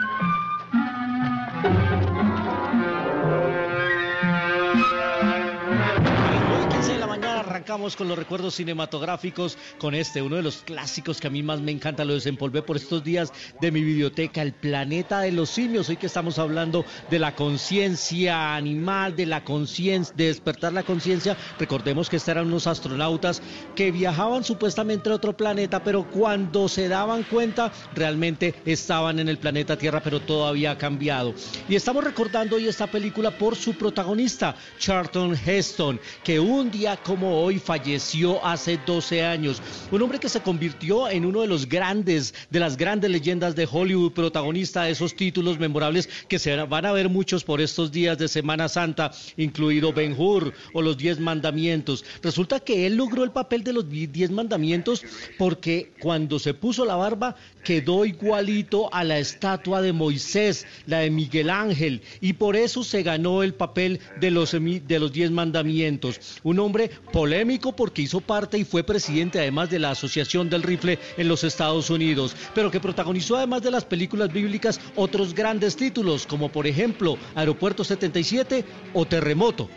Arrancamos con los recuerdos cinematográficos, con este, uno de los clásicos que a mí más me encanta, lo desempolvé por estos días de mi biblioteca, El planeta de los simios. Hoy que estamos hablando de la conciencia animal, de la conciencia, de despertar la conciencia. Recordemos que estos eran unos astronautas que viajaban supuestamente a otro planeta, pero cuando se daban cuenta, realmente estaban en el planeta Tierra, pero todo había cambiado. Y estamos recordando hoy esta película por su protagonista, Charlton Heston, que un día como hoy falleció hace 12 años. Un hombre que se convirtió en uno de los grandes, de las grandes leyendas de Hollywood, protagonista de esos títulos memorables que se van a ver muchos por estos días de Semana Santa, incluido Ben Hur o los Diez Mandamientos. Resulta que él logró el papel de los Diez Mandamientos porque cuando se puso la barba quedó igualito a la estatua de Moisés, la de Miguel Ángel, y por eso se ganó el papel de los, de los Diez Mandamientos. Un hombre polémico porque hizo parte y fue presidente además de la Asociación del Rifle en los Estados Unidos, pero que protagonizó además de las películas bíblicas otros grandes títulos como por ejemplo Aeropuerto 77 o Terremoto.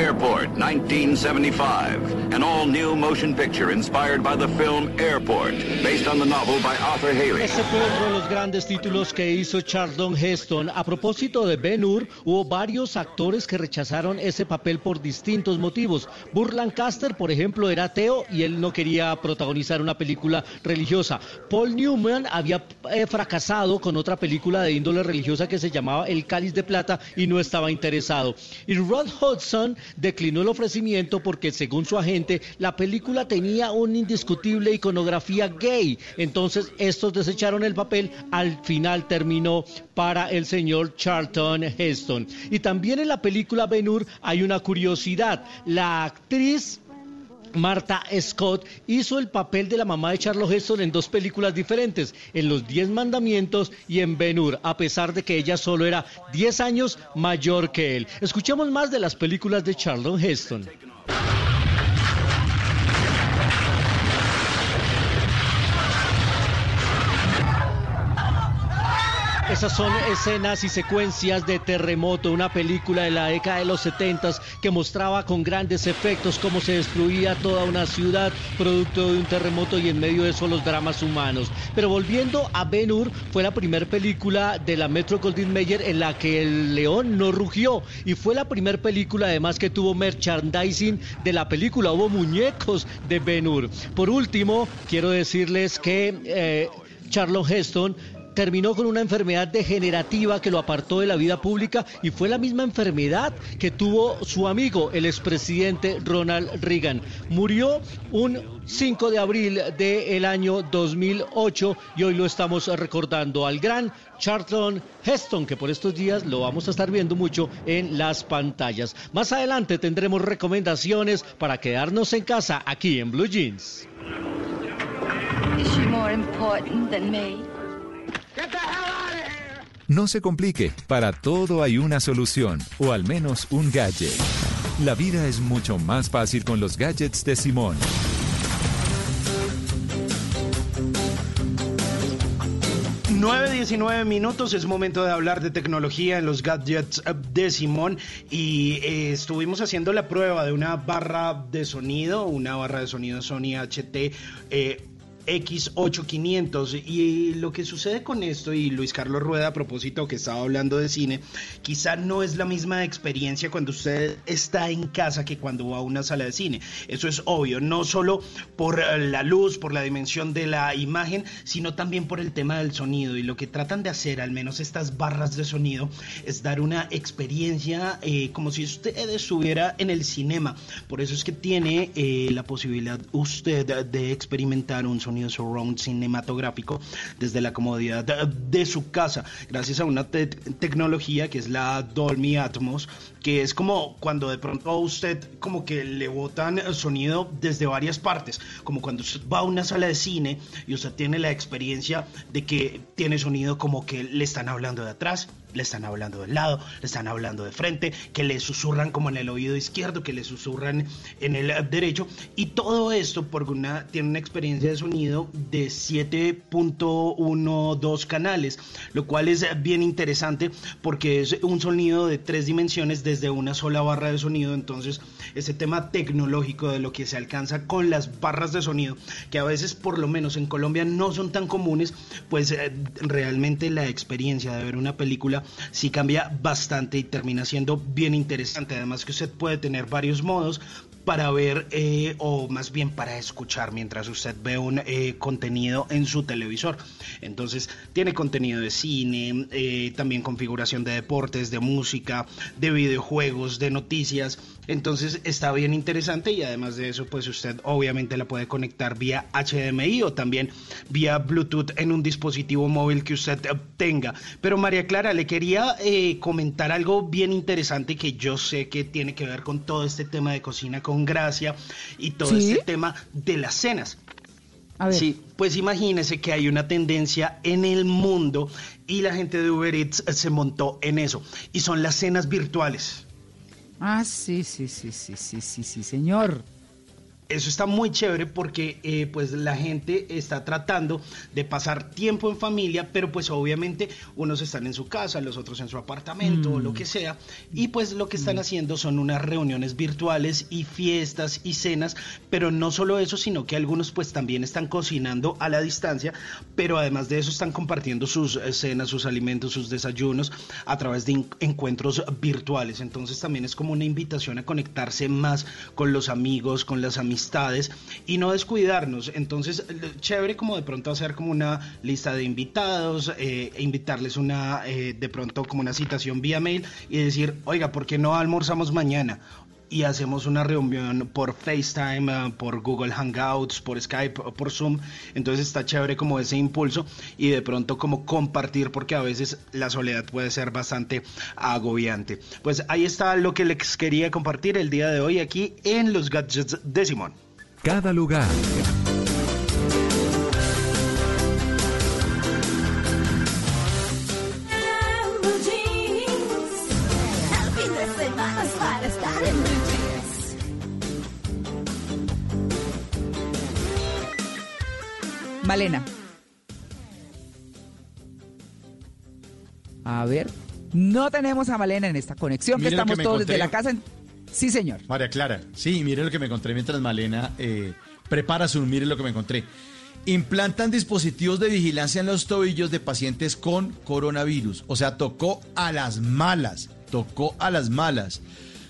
Airport 1975, an all-new motion picture inspired by the film Airport, based on the novel by Arthur Haley. Este fue uno de los grandes títulos que hizo Charlton Heston. A propósito de Ben Hur, hubo varios actores que rechazaron ese papel por distintos motivos. Burr Lancaster, por ejemplo, era ateo y él no quería protagonizar una película religiosa. Paul Newman había eh, fracasado con otra película de índole religiosa que se llamaba El Cáliz de Plata y no estaba interesado. Y Rod Hudson declinó el ofrecimiento porque según su agente la película tenía una indiscutible iconografía gay. Entonces estos desecharon el papel, al final terminó para el señor Charlton Heston. Y también en la película Ben Hur hay una curiosidad. La actriz Marta Scott hizo el papel de la mamá de Charles Heston en dos películas diferentes, en Los Diez Mandamientos y en Ben Hur, a pesar de que ella solo era 10 años mayor que él. Escuchemos más de las películas de Charles Heston. Esas son escenas y secuencias de Terremoto, una película de la década de los 70 que mostraba con grandes efectos cómo se destruía toda una ciudad producto de un terremoto y en medio de eso los dramas humanos. Pero volviendo a Ben Hur, fue la primera película de la Metro Goldwyn Mayer en la que el león no rugió y fue la primera película además que tuvo merchandising de la película, hubo muñecos de Ben Hur. Por último, quiero decirles que eh, Charlotte Heston terminó con una enfermedad degenerativa que lo apartó de la vida pública y fue la misma enfermedad que tuvo su amigo, el expresidente Ronald Reagan. Murió un 5 de abril del año 2008 y hoy lo estamos recordando al gran Charlton Heston, que por estos días lo vamos a estar viendo mucho en las pantallas. Más adelante tendremos recomendaciones para quedarnos en casa aquí en Blue Jeans. No se complique, para todo hay una solución, o al menos un gadget. La vida es mucho más fácil con los gadgets de Simón. ...9.19 minutos, es momento de hablar de tecnología en los gadgets de Simón y eh, estuvimos haciendo la prueba de una barra de sonido, una barra de sonido Sony HT eh, X8500. Y lo que sucede con esto, y Luis Carlos Rueda a propósito que estaba hablando de cine, quizá no es la misma experiencia cuando usted está en casa que cuando va a una sala de cine. Eso es obvio, no solo por la luz, por la dimensión de la imagen, sino también por el tema del sonido. Y lo que tratan de hacer, al menos estas barras de sonido, es dar una experiencia eh, como si usted estuviera en el cinema. Por eso es que tiene eh, la posibilidad usted de experimentar un sonido surround cinematográfico desde la comodidad de, su casa, gracias a una tecnología que es la Dolby Atmos, que es como cuando de pronto a usted como que le botan sonido desde varias partes, como cuando usted va a una sala de cine y usted tiene la experiencia de que tiene sonido como que le están hablando de atrás, le están hablando del lado, le están hablando de frente, que le susurran como en el oído izquierdo, que le susurran en el derecho. Y todo esto porque una, tiene una experiencia de sonido de 7.12 canales, lo cual es bien interesante porque es un sonido de tres dimensiones desde una sola barra de sonido. Entonces, ese tema tecnológico de lo que se alcanza con las barras de sonido, que a veces por lo menos en Colombia no son tan comunes, pues eh, realmente la experiencia de ver una película sí cambia bastante y termina siendo bien interesante. Además que usted puede tener varios modos para ver eh, o más bien para escuchar mientras usted ve un eh, contenido en su televisor. Entonces tiene contenido de cine, eh, también configuración de deportes, de música, de videojuegos, de noticias. Entonces está bien interesante y además de eso pues usted obviamente la puede conectar vía HDMI o también vía Bluetooth en un dispositivo móvil que usted tenga. Pero María Clara, le quería comentar algo bien interesante que yo sé que tiene que ver con todo este tema de cocina con gracia y todo este tema de las cenas. Sí, pues imagínese que hay una tendencia en el mundo y la gente de Uber Eats se montó en eso. Y son las cenas virtuales. Ah, sí, sí, sí, sí, sí, sí, sí, señor eso está muy chévere porque eh, pues la gente está tratando de pasar tiempo en familia, pero pues obviamente unos están en su casa, los otros en su apartamento o lo mm. que sea, y pues lo que están mm. haciendo son unas reuniones virtuales y fiestas y cenas, pero no solo eso, sino que algunos pues también están cocinando a la distancia, pero además de eso están compartiendo sus eh, cenas, sus alimentos, sus desayunos a través de encuentros virtuales. Entonces también es como una invitación a conectarse más con los amigos, con las amistades y no descuidarnos. Entonces, chévere como de pronto hacer como una lista de invitados, eh, invitarles una, eh, de pronto como una citación vía mail y decir, oiga, ¿por qué no almorzamos mañana? Y hacemos una reunión por FaceTime, eh, por Google Hangouts, por Skype, por Zoom. Entonces está chévere como ese impulso y de pronto como compartir porque a veces la soledad puede ser bastante agobiante. Pues ahí está lo que les quería compartir el día de hoy aquí en los gadgets de Simón. Cada lugar Malena. A ver, no tenemos a Malena en esta conexión, que Mire lo que estamos me todos desde encontré. la casa. en- Sí, señor. María Clara, sí, mire lo que me encontré mientras Malena eh, prepara su, mire lo que me encontré. Implantan dispositivos de vigilancia en los tobillos de pacientes con coronavirus. O sea, tocó a las malas, tocó a las malas.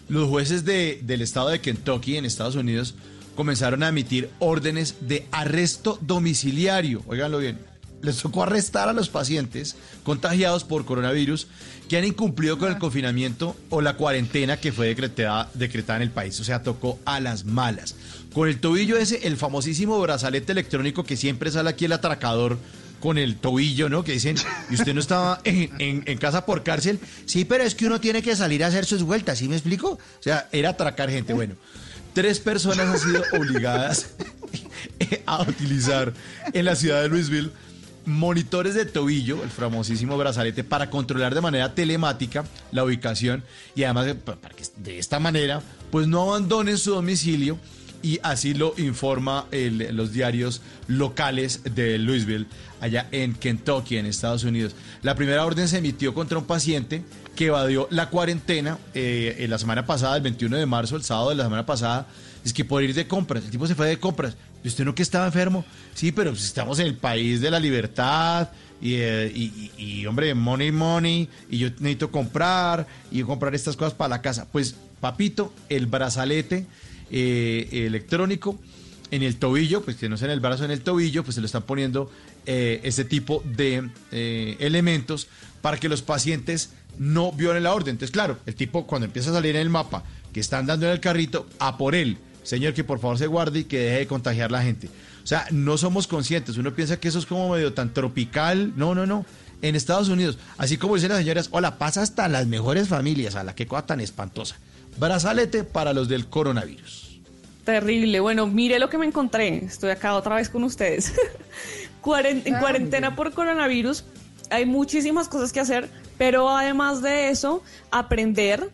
Los jueces de- del estado de Kentucky en Estados Unidos comenzaron a emitir órdenes de arresto domiciliario. Óiganlo bien. Les tocó arrestar a los pacientes contagiados por coronavirus que han incumplido con el confinamiento o la cuarentena que fue decretada, decretada en el país. O sea, tocó a las malas. Con el tobillo ese, el famosísimo brazalete electrónico que siempre sale aquí el atracador con el tobillo, ¿no? Que dicen, ¿y usted no estaba en, en- en casa por cárcel? Sí, pero es que uno tiene que salir a hacer sus vueltas, ¿sí me explico? O sea, era atracar gente. Bueno, tres personas han sido obligadas a utilizar en la ciudad de Louisville monitores de tobillo, el famosísimo brazalete, para controlar de manera telemática la ubicación y además eh, pa- para que de esta manera pues no abandonen su domicilio y así lo informa los diarios locales de Louisville, allá en Kentucky, en Estados Unidos. La primera orden se emitió contra un paciente que evadió la cuarentena eh, en la semana pasada, el 21 de marzo, el sábado de la semana pasada, es que por ir de compras, el tipo se fue de compras. ¿Y usted no que estaba enfermo? Sí, pero pues estamos en el país de la libertad y, eh, y- y- hombre, money, money, y yo necesito comprar y comprar estas cosas para la casa. Pues, papito, el brazalete eh, electrónico en el tobillo, pues que no sea en el brazo, en el tobillo, pues se lo están poniendo ese tipo de elementos para que los pacientes no violen la orden. Entonces, claro, el tipo cuando empieza a salir en el mapa que está andando en el carrito, a por él. Señor, que por favor se guarde y que deje de contagiar a la gente. O sea, no somos conscientes. Uno piensa que eso es como medio tan tropical. No, no, no. En Estados Unidos, así como dicen las señoras, hola, pasa hasta las mejores familias, a la que cosa tan espantosa. Brazalete para los del coronavirus. Terrible. Bueno, mire lo que me encontré. Estoy acá otra vez con ustedes. En cuarentena por coronavirus hay muchísimas cosas que hacer, pero además de eso, aprender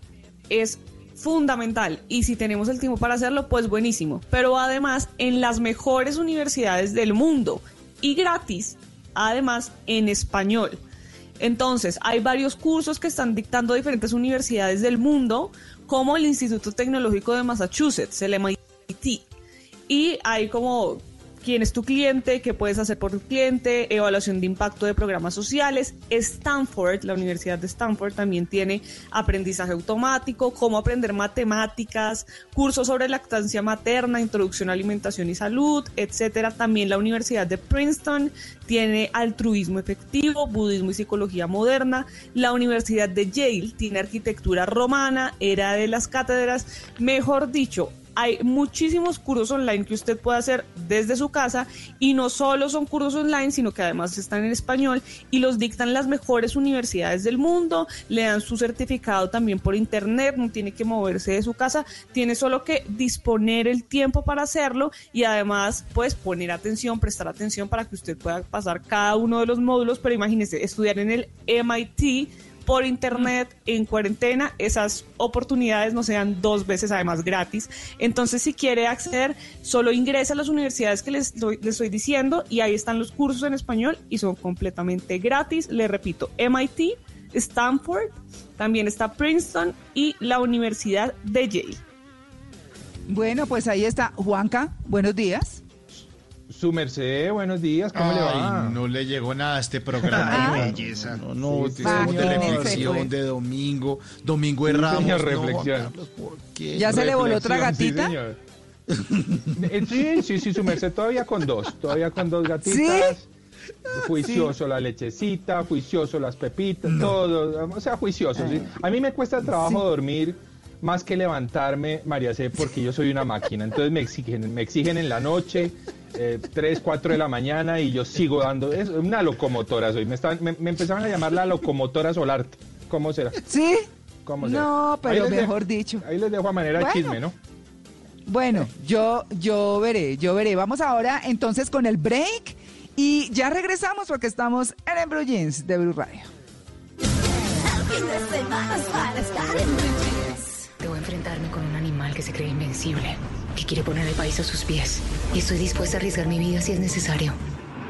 es fundamental. Y si tenemos el tiempo para hacerlo, pues buenísimo. Pero además, en las mejores universidades del mundo y gratis, además en español. Entonces, hay varios cursos que están dictando diferentes universidades del mundo, como el Instituto Tecnológico de Massachusetts, el MIT. Y hay como quién es tu cliente, qué puedes hacer por tu cliente, evaluación de impacto de programas sociales. Stanford, la Universidad de Stanford también tiene aprendizaje automático, cómo aprender matemáticas, cursos sobre lactancia materna, introducción a alimentación y salud, etcétera. También la Universidad de Princeton tiene altruismo efectivo, budismo y psicología moderna. La Universidad de Yale tiene arquitectura romana, era de las cátedras, mejor dicho, hay muchísimos cursos online que usted puede hacer desde su casa y no solo son cursos online, sino que además están en español y los dictan las mejores universidades del mundo, le dan su certificado también por internet, no tiene que moverse de su casa, tiene solo que disponer el tiempo para hacerlo y además pues poner atención, prestar atención para que usted pueda pasar cada uno de los módulos, pero imagínese estudiar en el MIT por internet en cuarentena, esas oportunidades no sean dos veces además gratis. Entonces, si quiere acceder, solo ingresa a las universidades que les les estoy diciendo y ahí están los cursos en español y son completamente gratis. Le repito, MIT, Stanford, también está Princeton y la Universidad de Yale. Bueno, pues ahí está. Juanca, buenos días. Su merced, buenos días, ¿cómo le va? No le llegó nada a este programa. Ay, belleza. No, no, Sí, sí, estamos de reflexión de domingo, domingo de Sí, Ramos. señor, no, reflexión. Juan Carlos, ¿por qué? ¿Ya se le voló otra gatita? Sí, señor. Eh, sí, sí, sí, su merced todavía con dos, todavía con dos gatitas. Juicioso la lechecita, juicioso las pepitas, todo, o sea, juicioso. ¿sí? A mí me cuesta trabajo dormir más que levantarme, María C, porque yo soy una máquina. Entonces me exigen, me exigen en la noche, eh, 3, 4 de la mañana y yo sigo dando. Es una locomotora soy. Me, estaban- me, me empezaron a llamar la locomotora Solarte. ¿Cómo será? ¿Sí? ¿Cómo será? No, pero dejo- mejor dicho. Ahí les dejo a manera de Bueno. chisme, ¿no? Bueno, yo, yo veré, yo veré. Vamos ahora entonces con el break y ya regresamos porque estamos en el Blue Jeans de Blue Radio. Debo enfrentarme con un animal que se cree invencible, que quiere poner el país a sus pies. Y estoy dispuesta a arriesgar mi vida si es necesario.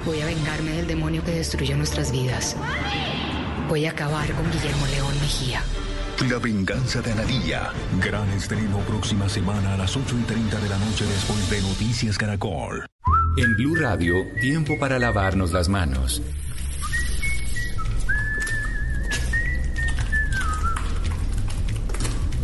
Voy a vengarme del demonio que destruyó nuestras vidas. Voy a acabar con Guillermo León Mejía. La venganza de Analía. Gran estreno próxima semana a las 8 y 30 de la noche después de Noticias Caracol. En Blue Radio, tiempo para lavarnos las manos.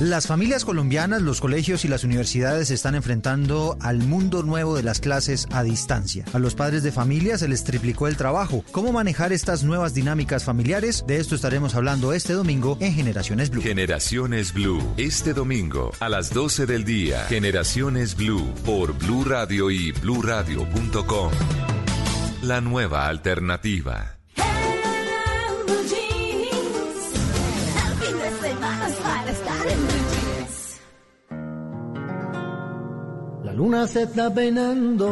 Las familias colombianas, los colegios y las universidades están enfrentando al mundo nuevo de las clases a distancia. A los padres de familia se les triplicó el trabajo. ¿Cómo manejar estas nuevas dinámicas familiares? De esto estaremos hablando este domingo en Generaciones Blue. Generaciones Blue, este domingo a las 12 del día. Generaciones Blue por Blue Radio y bluradio.com. La nueva alternativa. Luna se está peinando.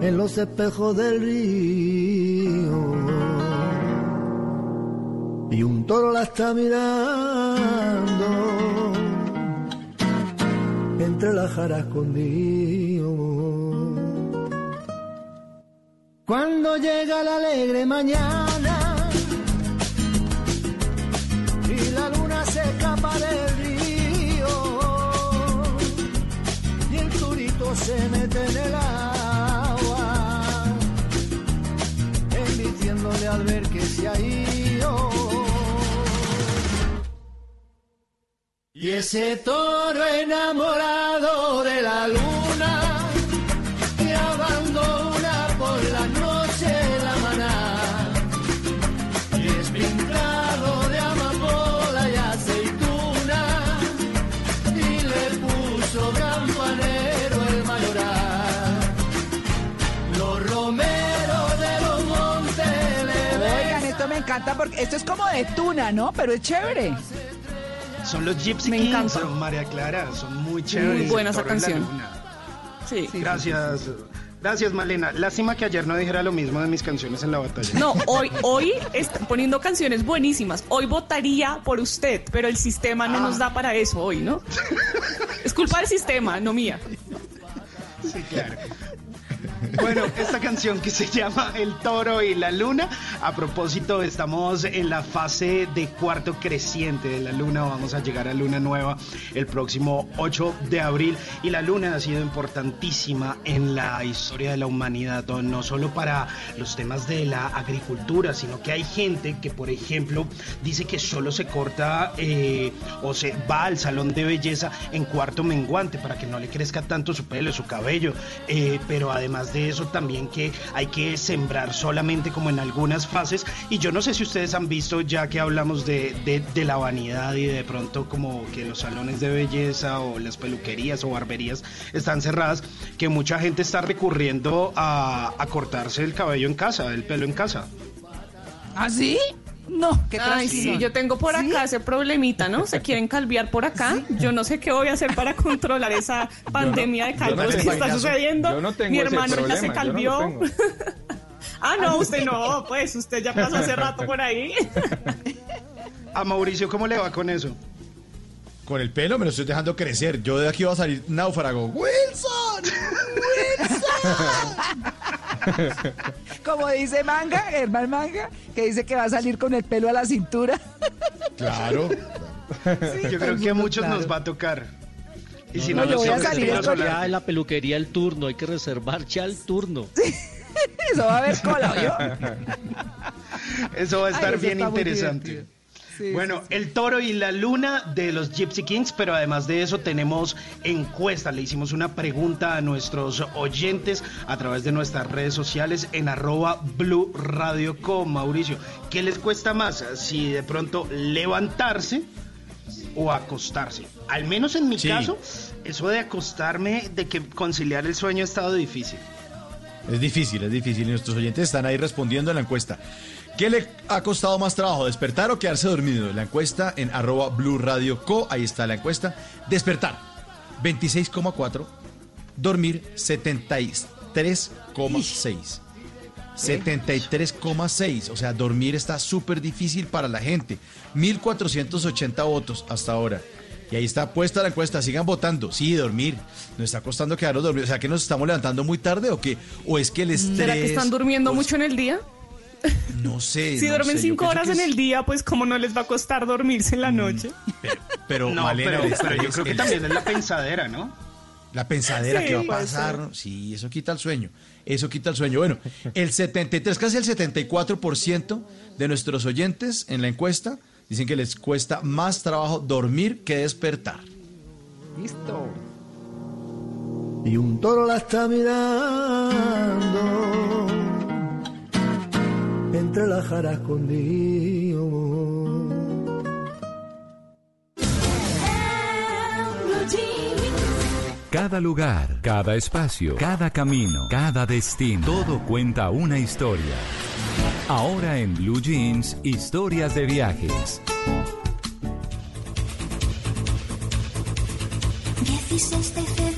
En los espejos del río. Y un toro la está mirando. Entre las jaras escondido. Cuando llega la alegre mañana y la luna se escapa del se mete en el agua, emitiéndole al ver que se ha ido. Y ese toro enamorado de la luna encanta porque esto es como de tuna, ¿no? Pero es chévere. Son los Gypsy Me Kings, encanta. son María Clara, son muy chéveres. Muy buena esa canción. Sí. Gracias. Gracias, Malena. Lástima que ayer no dijera lo mismo de mis canciones en la batalla. No, hoy, hoy están poniendo canciones buenísimas. Hoy votaría por usted, pero el sistema no nos da para eso hoy, ¿no? Es culpa del sistema, no mía. Sí, claro. Bueno, esta canción que se llama El Toro y la Luna. A propósito, estamos en la fase de cuarto creciente de la Luna. Vamos a llegar a Luna Nueva el próximo 8 de abril. Y la Luna ha sido importantísima en la historia de la humanidad, no solo para los temas de la agricultura, sino que hay gente que, por ejemplo, dice que solo se corta eh, o se va al salón de belleza en cuarto menguante para que no le crezca tanto su pelo, su cabello. Eh, pero además de eso, también que hay que sembrar solamente como en algunas fases. Y yo no sé si ustedes han visto, ya que hablamos de, de- la vanidad y de pronto como que los salones de belleza o las peluquerías o barberías están cerradas, que mucha gente está recurriendo a, a cortarse el cabello en casa, el pelo en casa. ¿Ah, sí? No, qué Ay, sí, yo tengo por acá ese problemita, ¿no? Se quieren calviar por acá. Yo no sé qué voy a hacer para controlar esa pandemia de no calvos que está sucediendo. Yo no tengo Mi hermano ya se yo no lo calvió. tengo. ah, no, usted no, pues usted ya pasó hace rato por ahí. A Mauricio, ¿cómo le va con eso? Con el pelo me lo estoy dejando crecer. Yo de aquí voy a salir náufrago. ¡Wilson! Como dice Manga, Herman Manga, que dice que va a salir con el pelo a la cintura. Claro. Yo creo que a muchos nos va a tocar. Y si no, No, los voy a salir con- Ya en la peluquería el turno, hay que reservar ya el turno. Eso va a haber cola, ¿yo? Eso va a Ay, estar eso bien interesante. divertido. Sí, bueno, sí, sí. el toro y la luna de los Gypsy Kings, pero además de eso tenemos encuesta. Le hicimos una pregunta a nuestros oyentes a través de nuestras redes sociales en arroba Blue Radio con Mauricio. ¿Qué les cuesta más? Si de pronto levantarse o acostarse. Al menos en mi Sí. caso, eso de acostarme, de que conciliar el sueño ha estado difícil. Es difícil, es difícil. Y nuestros oyentes están ahí respondiendo en la encuesta. ¿Qué le ha costado más trabajo, despertar o quedarse dormido? La encuesta en arroba Blue Radio Co. Ahí está la encuesta. Despertar, 26,4. Dormir, 73,6. 73,6. O sea, dormir está súper difícil para la gente. 1.480 votos hasta ahora. Y ahí está puesta la encuesta. Sigan votando. Sí, dormir. Nos está costando quedarnos dormidos. O sea, que nos estamos levantando muy tarde o qué? ¿O es que el estrés. ¿Será que están durmiendo mucho en el día? No sé. Si no duermen sé, cinco horas en es- el día, pues cómo no les va a costar dormirse en la noche. Pero, No, Malena, pero, el pero yo creo que el- también es la pensadera, ¿no? La pensadera Sí, que va a pasar. Sí, eso quita el sueño. Eso quita el sueño. Bueno, el 73, casi el 74% de nuestros oyentes en la encuesta dicen que les cuesta más trabajo dormir que despertar. Listo. Y un toro la está mirando entre las jaras escondido. Cada lugar, cada espacio, cada camino, cada destino, todo cuenta una historia. Ahora en Blue Jeans, historias de viajes. 16 de febrero,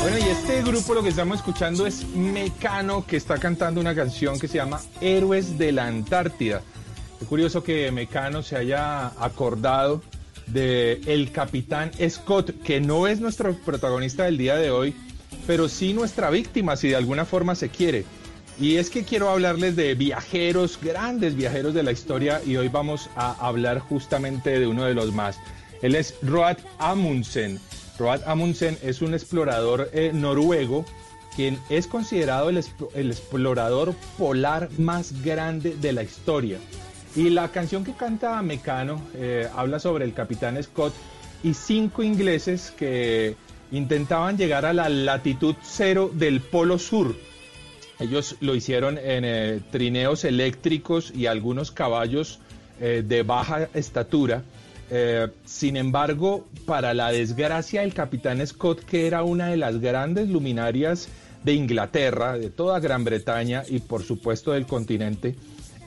Bueno, y este grupo lo que estamos escuchando es Mecano, que está cantando una canción que se llama Héroes de la Antártida. Qué curioso que Mecano se haya acordado de el capitán Scott, que no es nuestro protagonista del día de hoy, pero sí nuestra víctima, si de alguna forma se quiere. Y es que quiero hablarles de viajeros, grandes viajeros de la historia, y hoy vamos a hablar justamente de uno de los más. Él es Roald Amundsen. Roald Amundsen es un explorador eh, noruego quien es considerado el, exp- el explorador polar más grande de la historia. Y la canción que canta Mecano eh, habla sobre el capitán Scott y cinco ingleses que intentaban llegar a la latitud cero del Polo Sur. Ellos lo hicieron en eh, trineos eléctricos y algunos caballos de baja estatura. Eh, sin embargo, para la desgracia del capitán Scott, que era una de las grandes luminarias de Inglaterra, de toda Gran Bretaña y por supuesto del continente,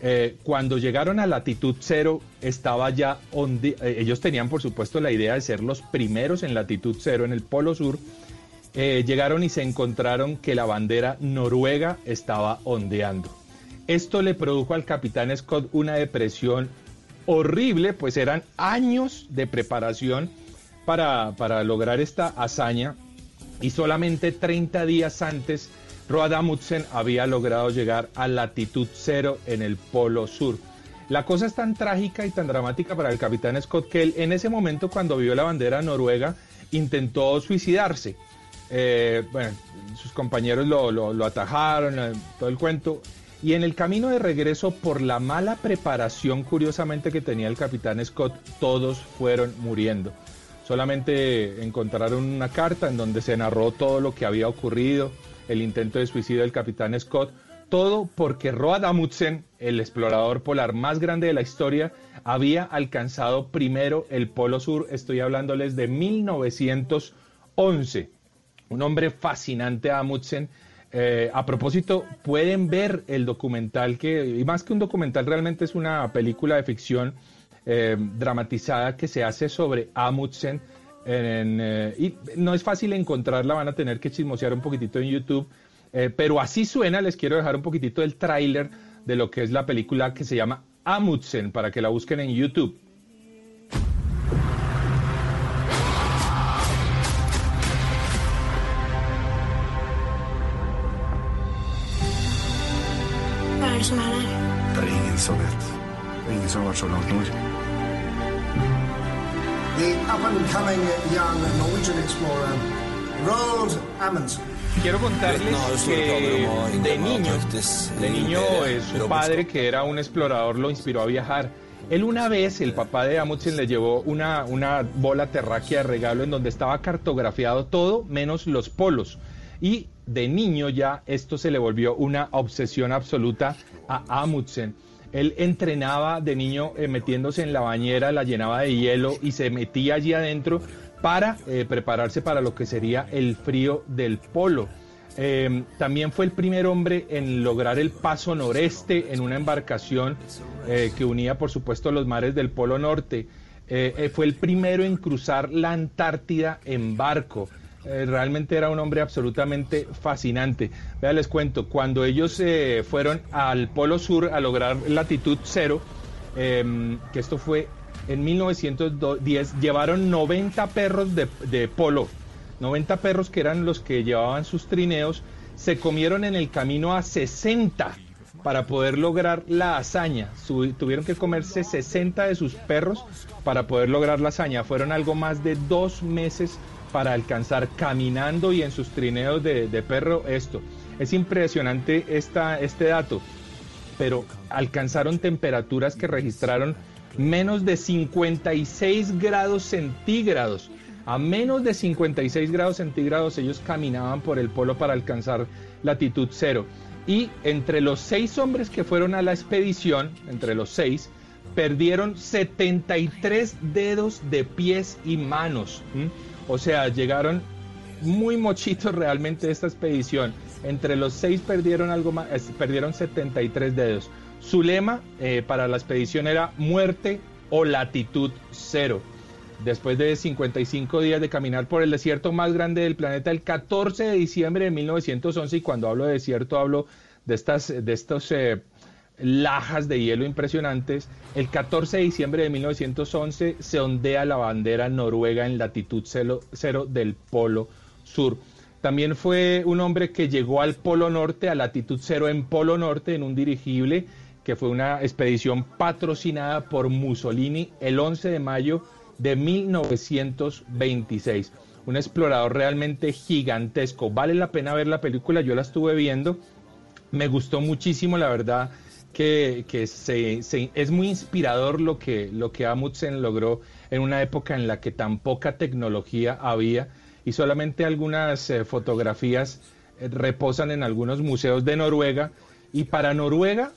eh, cuando llegaron a latitud cero, estaba ya onde- eh, ellos tenían por supuesto la idea de ser los primeros en latitud cero en el Polo Sur. Llegaron y se encontraron que la bandera noruega estaba ondeando. Esto le produjo al capitán Scott una depresión horrible, pues eran años de preparación para, para lograr esta hazaña y solamente 30 días antes Roald Amundsen había logrado llegar a latitud cero en el Polo Sur. La cosa es tan trágica y tan dramática para el capitán Scott que él en ese momento cuando vio la bandera noruega intentó suicidarse. Eh, bueno, sus compañeros lo, lo- lo atajaron, eh, todo el cuento. Y en el camino de regreso, por la mala preparación, curiosamente, que tenía el capitán Scott, todos fueron muriendo. Solamente encontraron una carta en donde se narró todo lo que había ocurrido, el intento de suicidio del capitán Scott, todo porque Roald Amundsen, el explorador polar más grande de la historia, había alcanzado primero el Polo Sur. Estoy hablándoles de 1911 un hombre fascinante Amundsen. Eh, a propósito, pueden ver el documental que, y más que un documental, realmente es una película de ficción eh, dramatizada que se hace sobre Amundsen. en, eh, y no es fácil encontrarla, van a tener que chismosear un poquitito en YouTube. pero así suena, les quiero dejar un poquitito del tráiler de lo que es la película que se llama Amundsen, para que la busquen en YouTube. Er det som er der? Det er ingen som vet. Det er ingen som har vært så langt nord. The up and coming young Norwegian explorer, Roald Amundsen. Quiero contarles que de niño, de niño su padre, que era un explorador, lo inspiró a viajar. Él una vez, el papá de Amundsen, le llevó una, una bola terráquea de regalo en donde estaba cartografiado todo menos los polos. Y de niño ya esto se le volvió una obsesión absoluta a Amundsen. Él entrenaba de niño eh, metiéndose en la bañera, la llenaba de hielo y se metía allí adentro para eh, prepararse para lo que sería el frío del polo. Eh, también fue el primer hombre en lograr el paso noreste en una embarcación eh, que unía, por supuesto, los mares del Polo Norte. fue el primero en cruzar la Antártida en barco. Realmente era un hombre absolutamente fascinante. Vea, les cuento, cuando ellos fueron al Polo Sur a lograr latitud cero, que esto fue en 1910, llevaron 90 perros de polo 90 perros que eran los que llevaban sus trineos, se comieron en el camino a 60 para poder lograr la hazaña. tuvieron que comerse 60 de sus perros para poder lograr la hazaña. Fueron algo más de dos meses para alcanzar caminando y en sus trineos de, perro esto. Es impresionante esta, este dato, pero alcanzaron temperaturas que registraron menos de 56 grados centígrados a menos de 56 grados centígrados ellos caminaban por el polo para alcanzar latitud cero. Y entre los seis hombres que fueron a la expedición, entre los seis, perdieron 73 dedos de pies y manos. O sea, llegaron muy mochitos realmente esta expedición. Entre los seis perdieron algo más, perdieron 73 dedos. Su lema eh, para la expedición era muerte o latitud cero después de 55 días de caminar por el desierto más grande del planeta, el 14 de diciembre de 1911, y cuando hablo de desierto hablo de estas de estos eh, lajas de hielo impresionantes, el 14 de diciembre de 1911 se ondea la bandera noruega en latitud cero, del Polo Sur. También fue un hombre que llegó al Polo Norte, a latitud cero en Polo Norte, en un dirigible, que fue una expedición patrocinada por Mussolini el 11 de mayo de 1926. Un explorador realmente gigantesco. Vale la pena ver la película, yo la estuve viendo. Me gustó muchísimo, la verdad, que, se, es muy inspirador lo que, lo que Amundsen logró en una época en la que tan poca tecnología había y solamente algunas eh, fotografías eh, reposan en algunos museos de Noruega. Y para Noruega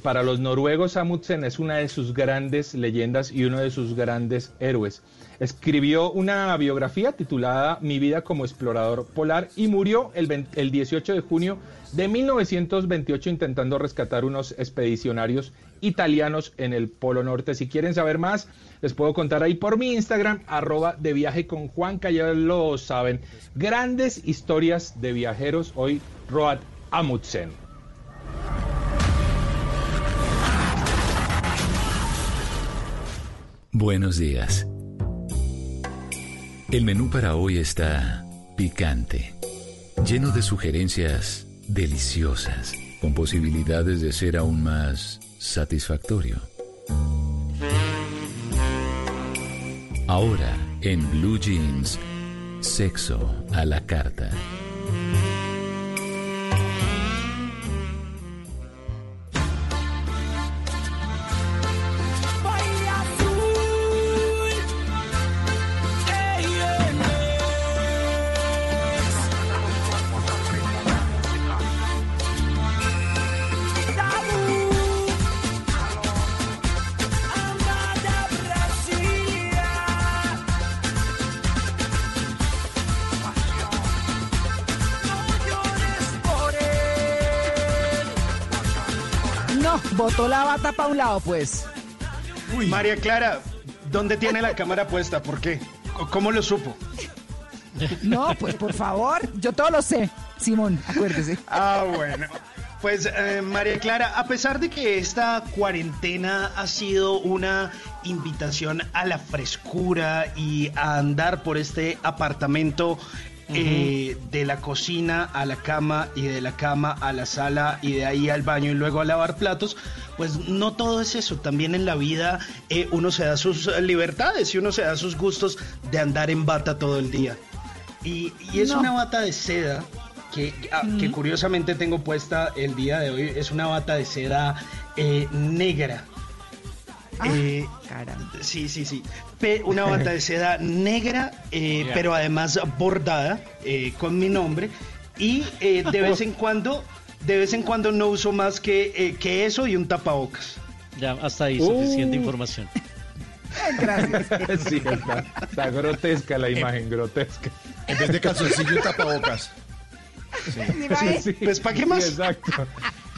para los noruegos, Amundsen es una de sus grandes leyendas y uno de sus grandes héroes. Escribió una biografía titulada Mi vida como explorador polar y murió el, el 18 de junio de 1928 intentando rescatar unos expedicionarios italianos en el Polo Norte. Si quieren saber más, les puedo contar ahí por mi Instagram, arroba de viaje con Juanca, ya lo saben. Grandes historias de viajeros, hoy Road Amundsen. Buenos días. El menú para hoy está picante, lleno de sugerencias deliciosas, con posibilidades de ser aún más satisfactorio. Ahora, en Blue Jeans, sexo a la carta. Botó la bata para un lado, pues. Uy. María Clara, ¿dónde tiene la cámara puesta? ¿Por qué? ¿Cómo lo supo? No, pues por favor, yo todo lo sé, Simón, acuérdese. Ah, bueno. Pues eh, María Clara, a pesar de que esta cuarentena ha sido una invitación a la frescura y a andar por este apartamento eh, de la cocina a la cama y de la cama a la sala y de ahí al baño y luego a lavar platos, pues no todo es eso. También en la vida eh, uno se da sus libertades y uno se da sus gustos de andar en bata todo el día. Y, es una bata de seda que, ah, que, curiosamente tengo puesta el día de hoy. Es una bata de seda eh, negra. Ah, caramba. Sí, sí, sí una bata de seda negra, eh, pero además bordada eh, con mi nombre. Y eh, de vez en cuando, de vez en cuando no uso más que, que eso y un tapabocas. Ya, hasta ahí, suficiente uh. información. Gracias. Sí, está, está grotesca la imagen, grotesca. En vez de calzoncillo y tapabocas. ¿Sí, va ahí? Pues, ¿para qué más? exacto.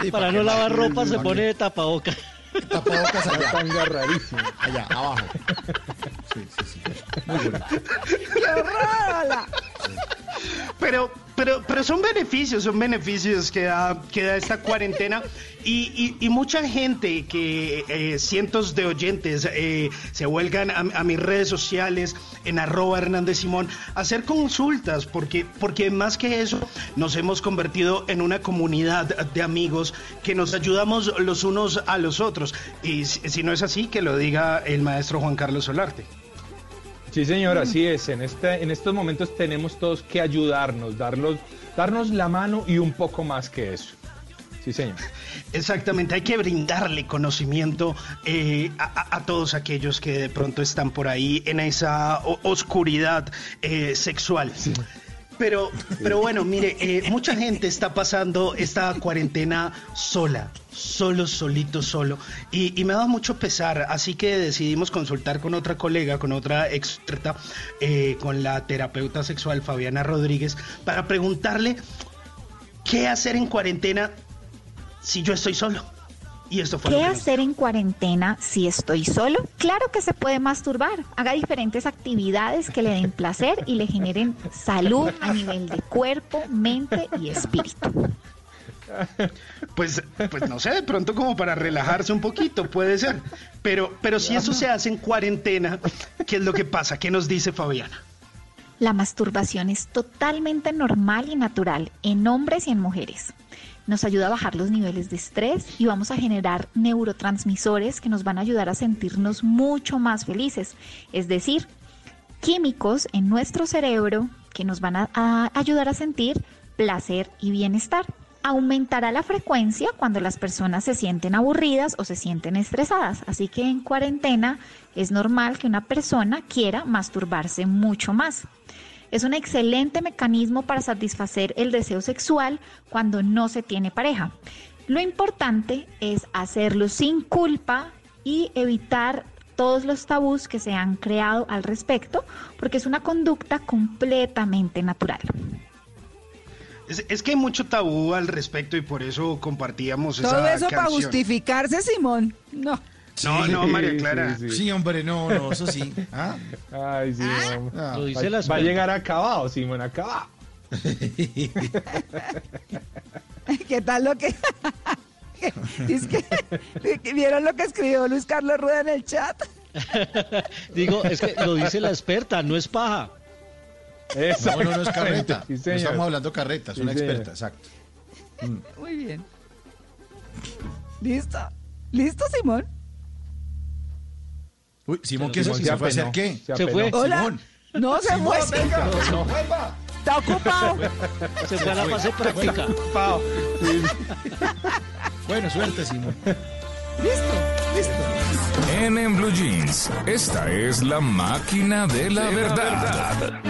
Sí, Para no lavar ropa se ¿Pa' pone de tapaboca. Tapabocas allá. Tanga rarísimo. Allá, abajo. Sí, sí, sí. Muy bonito. ¡Qué horror! Pero, pero, pero son beneficios, son beneficios que da, que da esta cuarentena y, y- y mucha gente que eh, cientos de oyentes eh, se vuelgan a, mis redes sociales en arroba Hernández Simón a hacer consultas porque, porque más que eso nos hemos convertido en una comunidad de amigos que nos ayudamos los unos a los otros y si no es así que lo diga el maestro Juan Carlos Solarte. Sí, señor, así es. En, este, en estos momentos tenemos todos que ayudarnos, darlos, darnos la mano y un poco más que eso. Sí, señor. Exactamente, hay que brindarle conocimiento eh, a, todos aquellos que de pronto están por ahí en esa oscuridad eh, sexual. Pero, pero bueno, mire, eh, mucha gente está pasando esta cuarentena sola, solo, solito, solo. Y, y me da mucho pesar, así que decidimos consultar con otra colega, con otra experta, eh, con la terapeuta sexual Fabiana Rodríguez, para preguntarle qué hacer en cuarentena si yo estoy solo. Y esto fue lo ¿Qué que hacer en cuarentena si estoy solo? Claro que se puede masturbar. Haga diferentes actividades que le den placer y le generen salud a nivel de cuerpo, mente y espíritu. Pues, pues no sé, de pronto como para relajarse un poquito, puede ser. Pero, pero si eso se hace en cuarentena, ¿qué es lo que pasa? ¿Qué nos dice Fabiana? La masturbación es totalmente normal y natural en hombres y en mujeres. Nos ayuda a bajar los niveles de estrés y vamos a generar neurotransmisores que nos van a ayudar a sentirnos mucho más felices. Es decir, químicos en nuestro cerebro que nos van a, ayudar a sentir placer y bienestar. Aumentará la frecuencia cuando las personas se sienten aburridas o se sienten estresadas. Así que en cuarentena es normal que una persona quiera masturbarse mucho más. Es un excelente mecanismo para satisfacer el deseo sexual cuando no se tiene pareja. Lo importante es hacerlo sin culpa y evitar todos los tabús que se han creado al respecto, porque es una conducta completamente natural. Es, es que hay mucho tabú al respecto y por eso compartíamos esa Todo eso para justificarse, Simón. No. No, no, María Clara. Sí, hombre, no, no, eso sí. ¿Ah? Ay, Simón. Ah. Lo dice va, va a llegar acabado, Simón, acabado. ¿Qué tal lo que... es que, ¿Vieron lo que escribió Luis Carlos Rueda en el chat? Digo, es que lo dice la experta, no es paja. No, no, no es carreta. Sí, no estamos hablando carreta, es Sí, una señor. experta, exacto. Muy bien. ¿Listo? ¿Listo, Simón? Uy, Simón, ¿qué Simón es eso? se ¿Se fue a hacer qué? se Se fue. Hola. Simón. No se fue. Venga, No, no. vuelva. Está ocupado. Se fue a la fase práctica. Pao. Bueno, suerte, Simón. Listo, listo. En, en Blue Jeans, esta es la máquina de la verdad.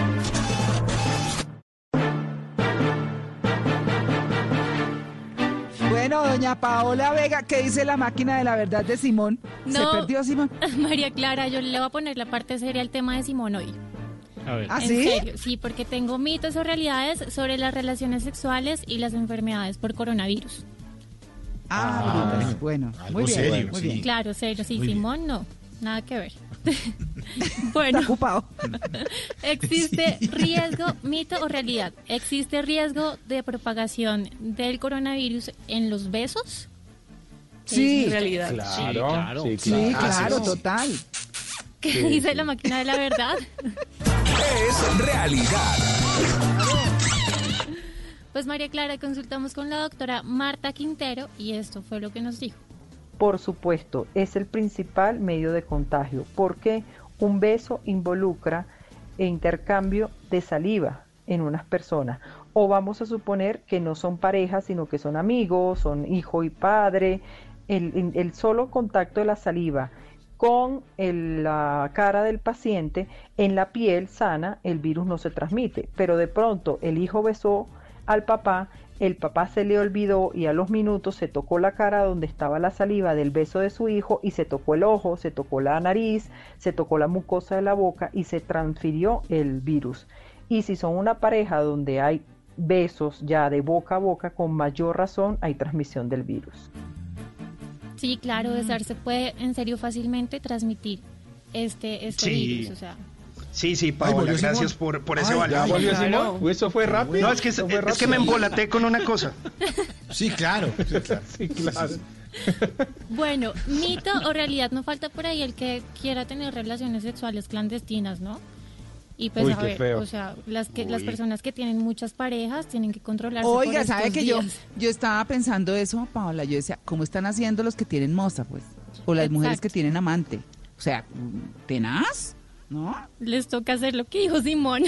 Bueno, doña Paola Vega, ¿qué dice la máquina de la verdad de Simón? ¿Se No. perdió Simón? María Clara, yo le voy a poner la parte seria al tema de Simón hoy. A ver. ¿Ah, en sí? serio, sí, porque tengo mitos o realidades sobre las relaciones sexuales y las enfermedades por coronavirus. Ah, brutas. bueno, muy bien, serio, muy sí. bien. Claro, serio, sí, Muy bien. Simón no, nada que ver. bueno, Está ocupado. ¿existe riesgo, mito o realidad? ¿Existe riesgo de propagación del coronavirus en los besos? Sí, En realidad. Claro, Sí, claro. sí, sí, claro. sí. total. ¿Qué Sí, dice sí. la máquina de la verdad? Es realidad. Pues María Clara, consultamos con la doctora Marta Quintero y esto fue lo que nos dijo. Por supuesto, es el principal medio de contagio porque un beso involucra intercambio de saliva en unas personas. O vamos a suponer que no son parejas, sino que son amigos, son hijo y padre. El, solo contacto de la saliva con la cara del paciente en la piel sana, el virus no se transmite. Pero de pronto el hijo besó al papá, el papá se le olvidó y a los minutos se tocó la cara donde estaba la saliva del beso de su hijo y se tocó el ojo, se tocó la nariz, se tocó la mucosa de la boca y se transfirió el virus. Y si son una pareja donde hay besos ya de boca a boca, con mayor razón hay transmisión del virus. Sí, claro, besarse puede en serio fácilmente transmitir este, este Sí. virus. O sea, Sí, sí, Paola, gracias Simón. por, por ese Ay, valor. ya Eso fue rápido. No, es que, Eso fue es que me rápido. embolaté con una cosa. Sí, claro. Sí, claro. bueno, mito o realidad, no falta por ahí el que quiera tener relaciones sexuales clandestinas, ¿no? Y pues Uy, a ver, feo. o sea, las que las personas que tienen muchas parejas tienen que controlarse. Oiga, por ¿sabe que yo, días. yo estaba pensando eso, Paola? Yo decía, ¿cómo están haciendo los que tienen moza, pues? O las mujeres que tienen amante. O sea, tenaz, ¿no? Les toca hacer lo que dijo Simón.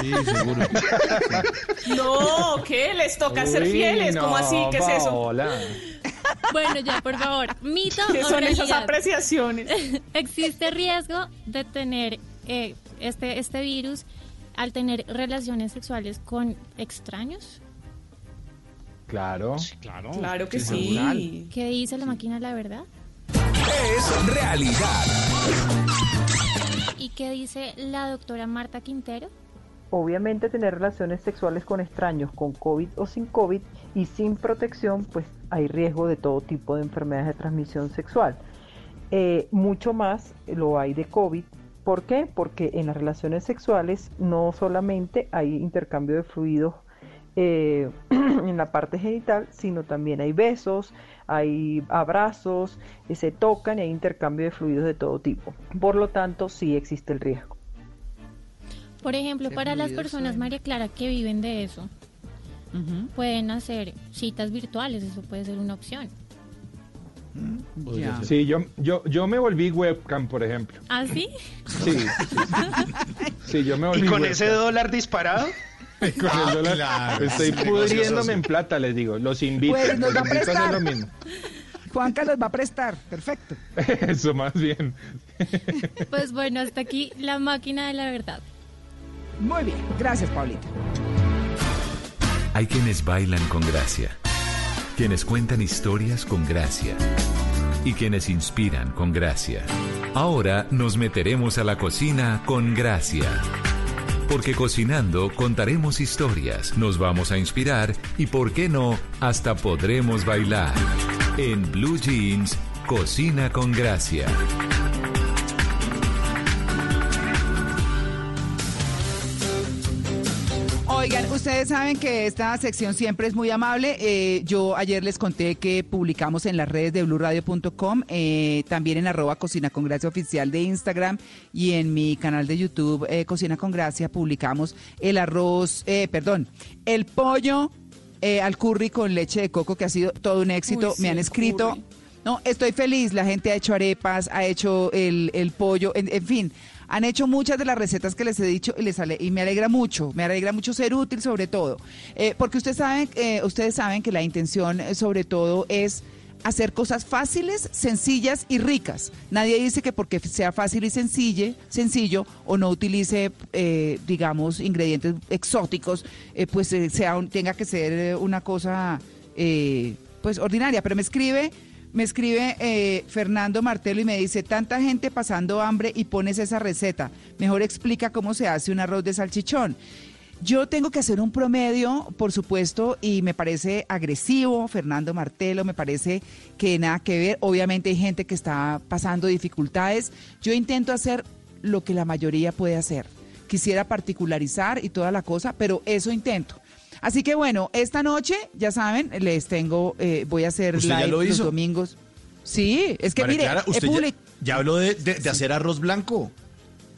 Sí, seguro. No, ¿qué? Les toca ser fieles. ¿Cómo no, así? ¿Qué es eso? Paola. Bueno, ya, por favor. Mito ¿Qué o son esas apreciaciones? ¿Existe riesgo de tener eh, este, este virus al tener relaciones sexuales con extraños? Claro. Claro. Claro que Sí. ¿Qué dice la máquina la verdad? Es realidad. ¿Y qué dice la doctora Marta Quintero? Obviamente tener relaciones sexuales con extraños con COVID o sin COVID y sin protección, pues hay riesgo de todo tipo de enfermedades de transmisión sexual. Eh, mucho más lo hay de COVID. ¿Por qué? Porque en las relaciones sexuales no solamente hay intercambio de fluidos eh, en la parte genital, sino también hay besos, hay abrazos, eh, se tocan y hay intercambio de fluidos de todo tipo. Por lo tanto, sí existe el riesgo. Por ejemplo, Qué para las personas, hay. María Clara, que viven de eso, pueden hacer citas virtuales, eso puede ser una opción. Ya. Sí, yo, yo, yo me volví webcam, por ejemplo. ¿Ah, sí? Sí, sí, sí. Sí, yo me volví ¿Y con webcam. ese dólar disparado? Con el dólar, claro. Estoy pudriéndome en plata, les digo. Los invito. Pues, nos los va a invito a hacer prestar. lo mismo. Juanca los va a prestar, perfecto. Eso más bien. Pues bueno, hasta aquí la máquina de la verdad. Muy bien, gracias, Paulita. Hay quienes bailan con gracia, quienes cuentan historias con gracia y quienes inspiran con gracia. Ahora nos meteremos a la cocina con gracia. Porque cocinando contaremos historias, nos vamos a inspirar y, por qué no, hasta podremos bailar. En Blue Jeans, Cocina con Gracia. Oigan, ustedes saben que esta sección siempre es muy amable. Eh, yo ayer les conté que publicamos en las redes de blurradio.com, eh, también en arroba Cocina con Gracia oficial de Instagram y en mi canal de YouTube eh, Cocina con Gracia publicamos el arroz, eh, perdón, el pollo eh, al curry con leche de coco que ha sido todo un éxito. Uy, sí, Me han escrito. curry. No, estoy feliz. La gente ha hecho arepas, ha hecho el, el pollo, en, en fin, han hecho muchas de las recetas que les he dicho y les ale- y me alegra mucho, me alegra mucho ser útil sobre todo, Eh, porque ustedes saben, eh, ustedes saben que la intención eh, sobre todo es hacer cosas fáciles, sencillas y ricas. Nadie dice que porque sea fácil y sencille, sencillo o no utilice, eh, digamos, ingredientes exóticos, eh, pues eh, sea un- tenga que ser una cosa, pues ordinaria. Pero me escribe, me escribe eh, Fernando Martelo y me dice tanta gente pasando hambre y pones esa receta. Mejor explica cómo se hace un arroz de salchichón. Yo tengo que hacer un promedio, por supuesto, y me parece agresivo, Fernando Martelo, me parece que nada que ver. Obviamente hay gente que está pasando dificultades. Yo intento hacer lo que la mayoría puede hacer. Quisiera particularizar y toda la cosa, pero eso intento. Así que bueno, esta noche, ya saben, les tengo, eh, voy a hacer ¿Usted ya live lo los hizo? domingos. Sí, es que María mire, Clara, usted ya, public- ya habló de, de- de hacer arroz blanco,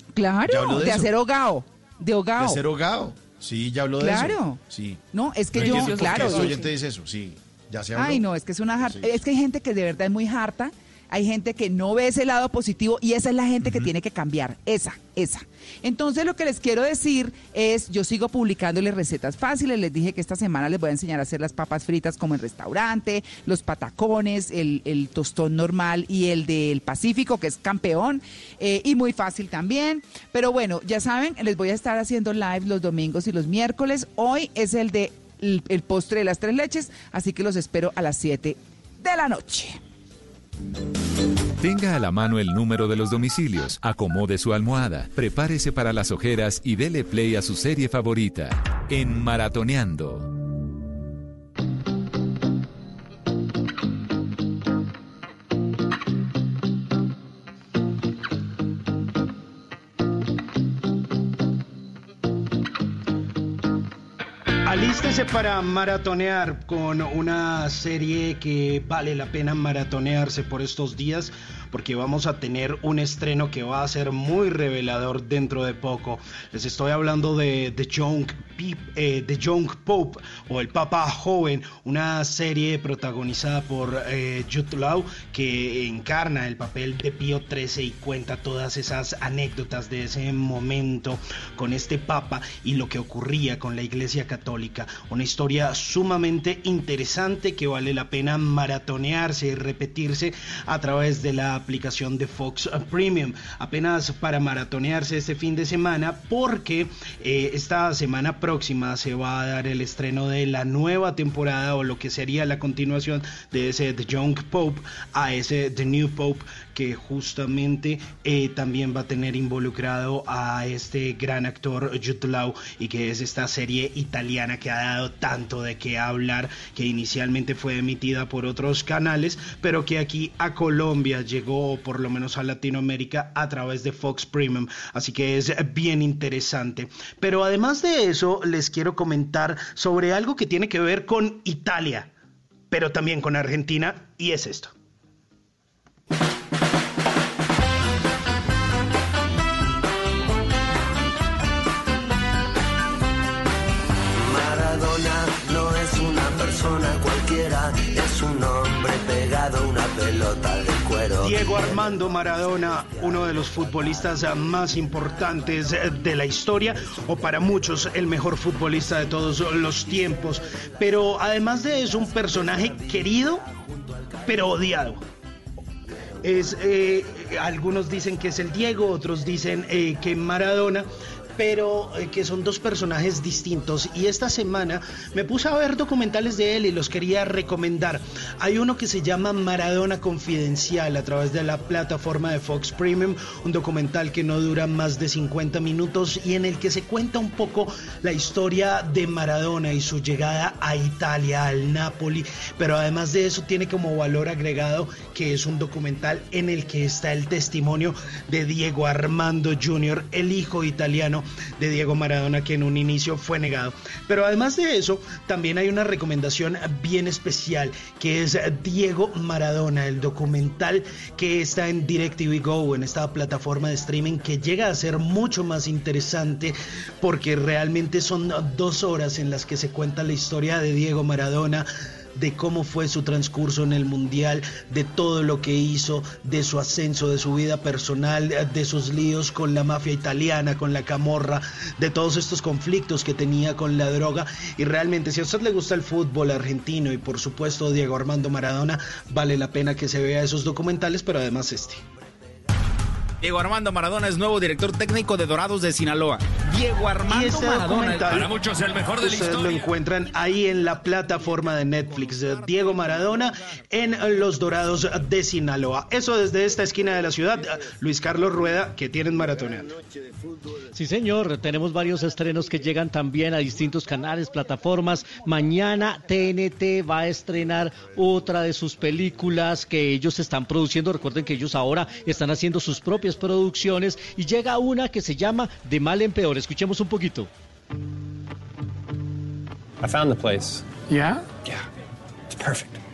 ¿Ya claro, habló de, de eso? hacer hogao, de de hogao. hacer hogao. Sí, ya habló de eso. Claro. Sí. No, es que No yo, entiendo por qué claro. ese yo- oyente dice eso, sí. Ya se habló. Ay, no, es que es una harta. Sí. Es que hay gente que de verdad es muy harta hay gente que no ve ese lado positivo y esa es la gente que tiene que cambiar, esa, esa. Entonces lo que les quiero decir es, yo sigo publicándoles recetas fáciles, les dije que esta semana les voy a enseñar a hacer las papas fritas como en restaurante, los patacones, el, el tostón normal y el del Pacífico, que es campeón, eh, y muy fácil también. Pero bueno, ya saben, les voy a estar haciendo live los domingos y los miércoles. Hoy es el de el, el postre de las tres leches, así que los espero a las 7 de la noche. Tenga a la mano el número de los domicilios, acomode su almohada, prepárese para las ojeras y dele play a su serie favorita, en Maratoneando. Alístese para maratonear con una serie que vale la pena maratonearse por estos días porque vamos a tener un estreno que va a ser muy revelador dentro de poco. Les estoy hablando de The Young, Peep- eh, The Young Pope o El Papa Joven, una serie protagonizada por eh, Jude Law que encarna el papel de Pío XIII y cuenta todas esas anécdotas de ese momento con este Papa y lo que ocurría con la Iglesia Católica. Una historia sumamente interesante que vale la pena maratonearse y repetirse a través de la aplicación de Fox Premium. Apenas para maratonearse este fin de semana porque eh, esta semana próxima se va a dar el estreno de la nueva temporada o lo que sería la continuación de ese The Young Pope a ese The New Pope que justamente eh, también va a tener involucrado a este gran actor Jude y que es esta serie italiana que ha dado tanto de qué hablar que inicialmente fue emitida por otros canales pero que aquí a Colombia llegó por lo menos a Latinoamérica a través de Fox Premium. Así que es bien interesante. Pero además de eso les quiero comentar sobre algo que tiene que ver con Italia pero también con Argentina y es esto Armando Maradona, uno de los futbolistas más importantes de la historia, o para muchos el mejor futbolista de todos los tiempos. Pero además de eso, un personaje querido, pero odiado. Es, eh, algunos dicen que es el Diego, otros dicen eh, que Maradona pero eh, que son dos personajes distintos y esta semana me puse a ver documentales de él y los quería recomendar. Hay uno que se llama Maradona Confidencial a través de la plataforma de Fox Premium, un documental que no dura más de 50 minutos y en el que se cuenta un poco la historia de Maradona y su llegada a Italia, al Napoli, pero además de eso tiene como valor agregado que es un documental en el que está el testimonio de Diego Armando Jr., el hijo italiano de Diego Maradona que en un inicio fue negado. Pero además de eso, también hay una recomendación bien especial que es Diego Maradona, el documental que está en DirecTV Go, en esta plataforma de streaming que llega a ser mucho más interesante porque realmente son dos horas en las que se cuenta la historia de Diego Maradona de cómo fue su transcurso en el Mundial, de todo lo que hizo, de su ascenso, de su vida personal, de sus líos con la mafia italiana, con la camorra, de todos estos conflictos que tenía con la droga. Y realmente, si a usted le gusta el fútbol argentino y por supuesto Diego Armando Maradona, vale la pena que se vea esos documentales, pero además este. Diego Armando Maradona es nuevo director técnico de Dorados de Sinaloa. Diego Armando este Maradona. documental, Para muchos el mejor de la ustedes lo historia. encuentran ahí en la plataforma de Netflix de Diego Maradona en Los Dorados de Sinaloa. Eso desde esta esquina de la ciudad. Luis Carlos Rueda, que tienen maratoneando. Sí, señor, tenemos varios estrenos que llegan también a distintos canales, plataformas. Mañana TNT va a estrenar otra de sus películas que ellos están produciendo. Recuerden que ellos ahora están haciendo sus propias producciones y llega una que se llama De mal en peor. Escuchemos un poquito. I found the place. Yeah? Yeah. It's perfect.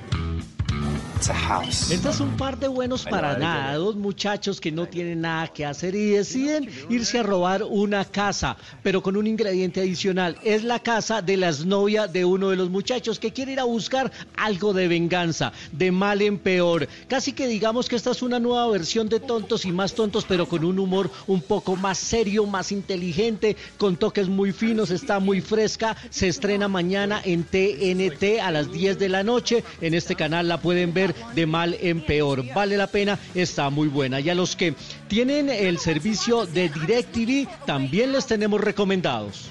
Este es un par de buenos para nada, dos muchachos que no tienen nada que hacer y deciden irse a robar una casa, pero con un ingrediente adicional. Es la casa de la exnovia de uno de los muchachos que quiere ir a buscar algo de venganza, de mal en peor. Casi que digamos que esta es una nueva versión de tontos y más tontos, pero con un humor un poco más serio, más inteligente, con toques muy finos, está muy fresca. Se estrena mañana en TNT a las 10 de la noche. En este canal la pueden ver de mal en peor. Vale la pena, está muy buena. Y a los que tienen el servicio de DirecTV, también les tenemos recomendados.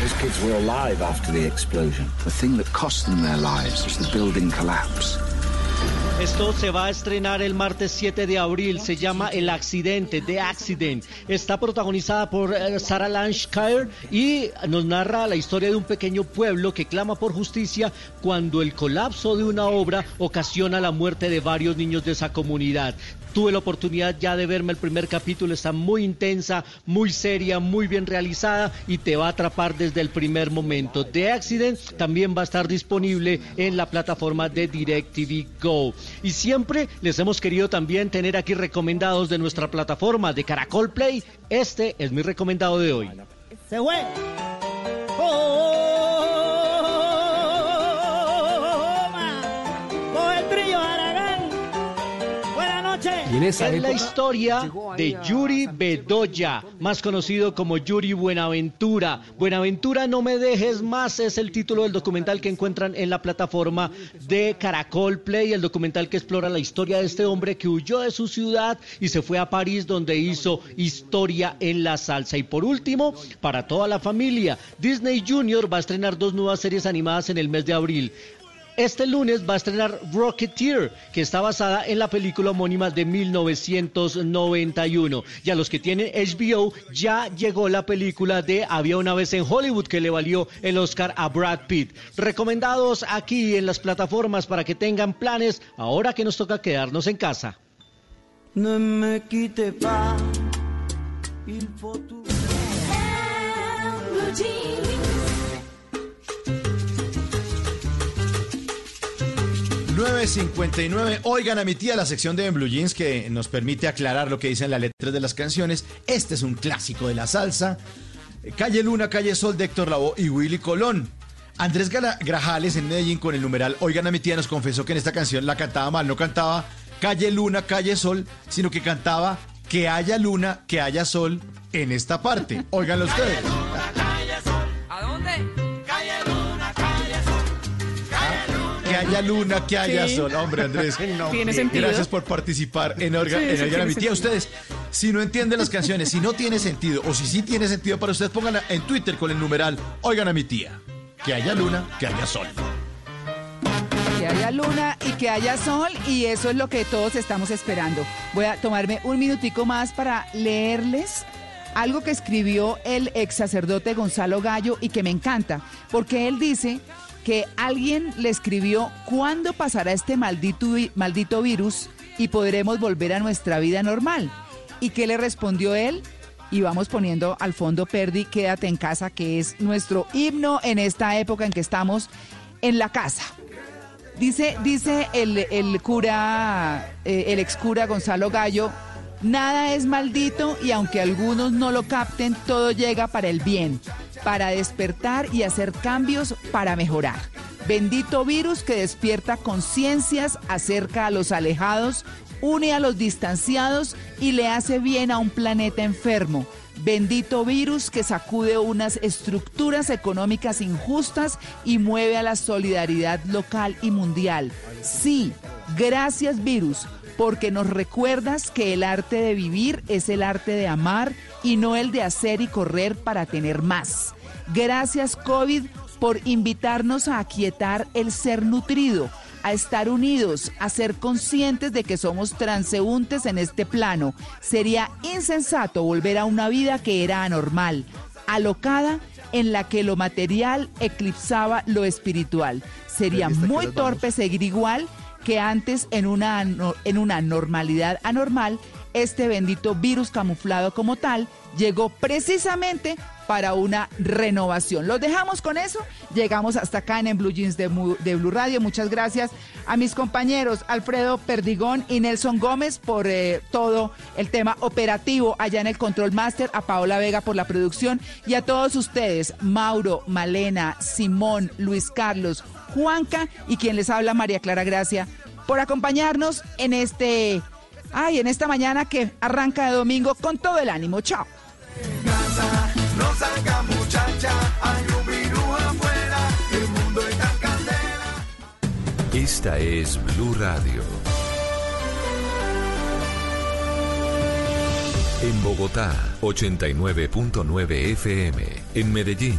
Those kids were alive after the explosion. The thing that cost them their lives was the building collapse. Esto se va a estrenar el martes 7 de abril. Se llama El Accidente, The Accident. Está protagonizada por eh, Sarah Lancashire y nos narra la historia de un pequeño pueblo que clama por justicia cuando el colapso de una obra ocasiona la muerte de varios niños de esa comunidad. Tuve la oportunidad ya de verme el primer capítulo, está muy intensa, muy seria, muy bien realizada y te va a atrapar desde el primer momento. The Accident también va a estar disponible en la plataforma de DirecTV Go. Y siempre les hemos querido también tener aquí recomendados de nuestra plataforma de Caracol Play. Este es mi recomendado de hoy. Se fue. Coge Noches. Es la historia de Yuri Bedoya, más conocido como Yuri Buenaventura. Buenaventura, no me dejes más es el título del documental que encuentran en la plataforma de Caracol Play, el documental que explora la historia de este hombre que huyó de su ciudad y se fue a París donde hizo historia en la salsa. Y por último, para toda la familia, Disney Junior va a estrenar dos nuevas series animadas en el mes de abril. Este lunes va a estrenar Rocketeer, que está basada en la película homónima de 1991. Y a los que tienen HBO ya llegó la película de Había una vez en Hollywood que le valió el Oscar a Brad Pitt. Recomendados aquí en las plataformas para que tengan planes ahora que nos toca quedarnos en casa. Ne me quitte pas, il faut 9.59. Oigan a mi tía la sección de En Blue Jeans que nos permite aclarar lo que dicen las letras de las canciones. Este es un clásico de la salsa. Calle Luna, Calle Sol de Héctor Lavoe y Willy Colón. Andrés Gra- Grajales en Medellín con el numeral Oigan a mi tía nos confesó que en esta canción la cantaba mal. No cantaba Calle Luna, Calle Sol, sino que cantaba Que haya luna, que haya sol en esta parte. Óiganlo ustedes. Haya luna, que haya Sí. sol. Hombre, Andrés. Tiene sentido. Gracias por participar en Orga, Sí, en sí Oigan a tiene mi tía. sentido. Ustedes, si no entienden las canciones, si no tiene sentido, o si sí tiene sentido para ustedes, pónganla en Twitter con el numeral Oigan a mi tía. Que haya luna, que haya sol. Que haya luna y que haya sol y eso es lo que todos estamos esperando. Voy a tomarme un minutico más para leerles algo que escribió el ex sacerdote Gonzalo Gallo y que me encanta, porque él dice que alguien le escribió cuándo pasará este maldito, maldito virus y podremos volver a nuestra vida normal. ¿Y qué le respondió él? Y vamos poniendo al fondo Perdi, quédate en casa, que es nuestro himno en esta época en que estamos en la casa. Dice, dice el, el cura, eh, el ex cura Gonzalo Gallo, nada es maldito y aunque algunos no lo capten, todo llega para el bien, para despertar y hacer cambios para mejorar. Bendito virus que despierta conciencias, acerca a los alejados, une a los distanciados y le hace bien a un planeta enfermo. Bendito virus que sacude unas estructuras económicas injustas y mueve a la solidaridad local y mundial. Sí, gracias virus, porque nos recuerdas que el arte de vivir es el arte de amar y no el de hacer y correr para tener más. Gracias COVID por invitarnos a aquietar el ser nutrido a estar unidos, a ser conscientes de que somos transeúntes en este plano. Sería insensato volver a una vida que era anormal, alocada en la que lo material eclipsaba lo espiritual. Sería muy torpe seguir igual que antes en una, en una normalidad anormal. Este bendito virus camuflado como tal llegó precisamente para una renovación. Los dejamos con eso. Llegamos hasta acá en, Blue Jeans de, de Blue Radio. Muchas gracias a mis compañeros Alfredo Perdigón y Nelson Gómez por eh, todo el tema operativo allá en el Control Master, a Paola Vega por la producción y a todos ustedes, Mauro, Malena, Simón, Luis Carlos, Juanca y quien les habla María Clara Gracia por acompañarnos en este ay, en esta mañana que arranca de domingo con todo el ánimo. Chao. Esta es Blue Radio. En Bogotá, 89.9 FM. En Medellín,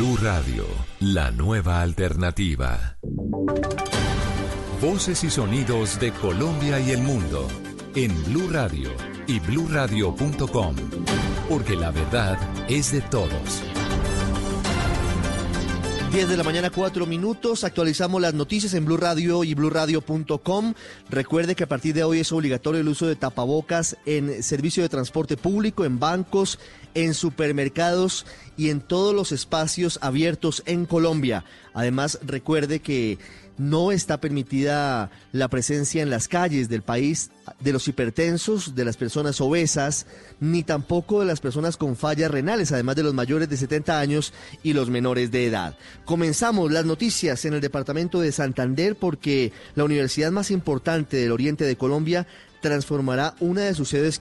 Blue Radio, la nueva alternativa. Voces y sonidos de Colombia y el mundo en Blue Radio y bluradio.com, porque la verdad es de todos. 10 de la mañana, 4 minutos. Actualizamos las noticias en Blue Radio y bluradio.com. Recuerde que a partir de hoy es obligatorio el uso de tapabocas en servicio de transporte público, en bancos, en supermercados y en todos los espacios abiertos en Colombia. Además, recuerde que no está permitida la presencia en las calles del país de los hipertensos, de las personas obesas, ni tampoco de las personas con fallas renales, además de los mayores de 70 años y los menores de edad. Comenzamos las noticias en el departamento de Santander porque la universidad más importante del oriente de Colombia transformará una de sus sedes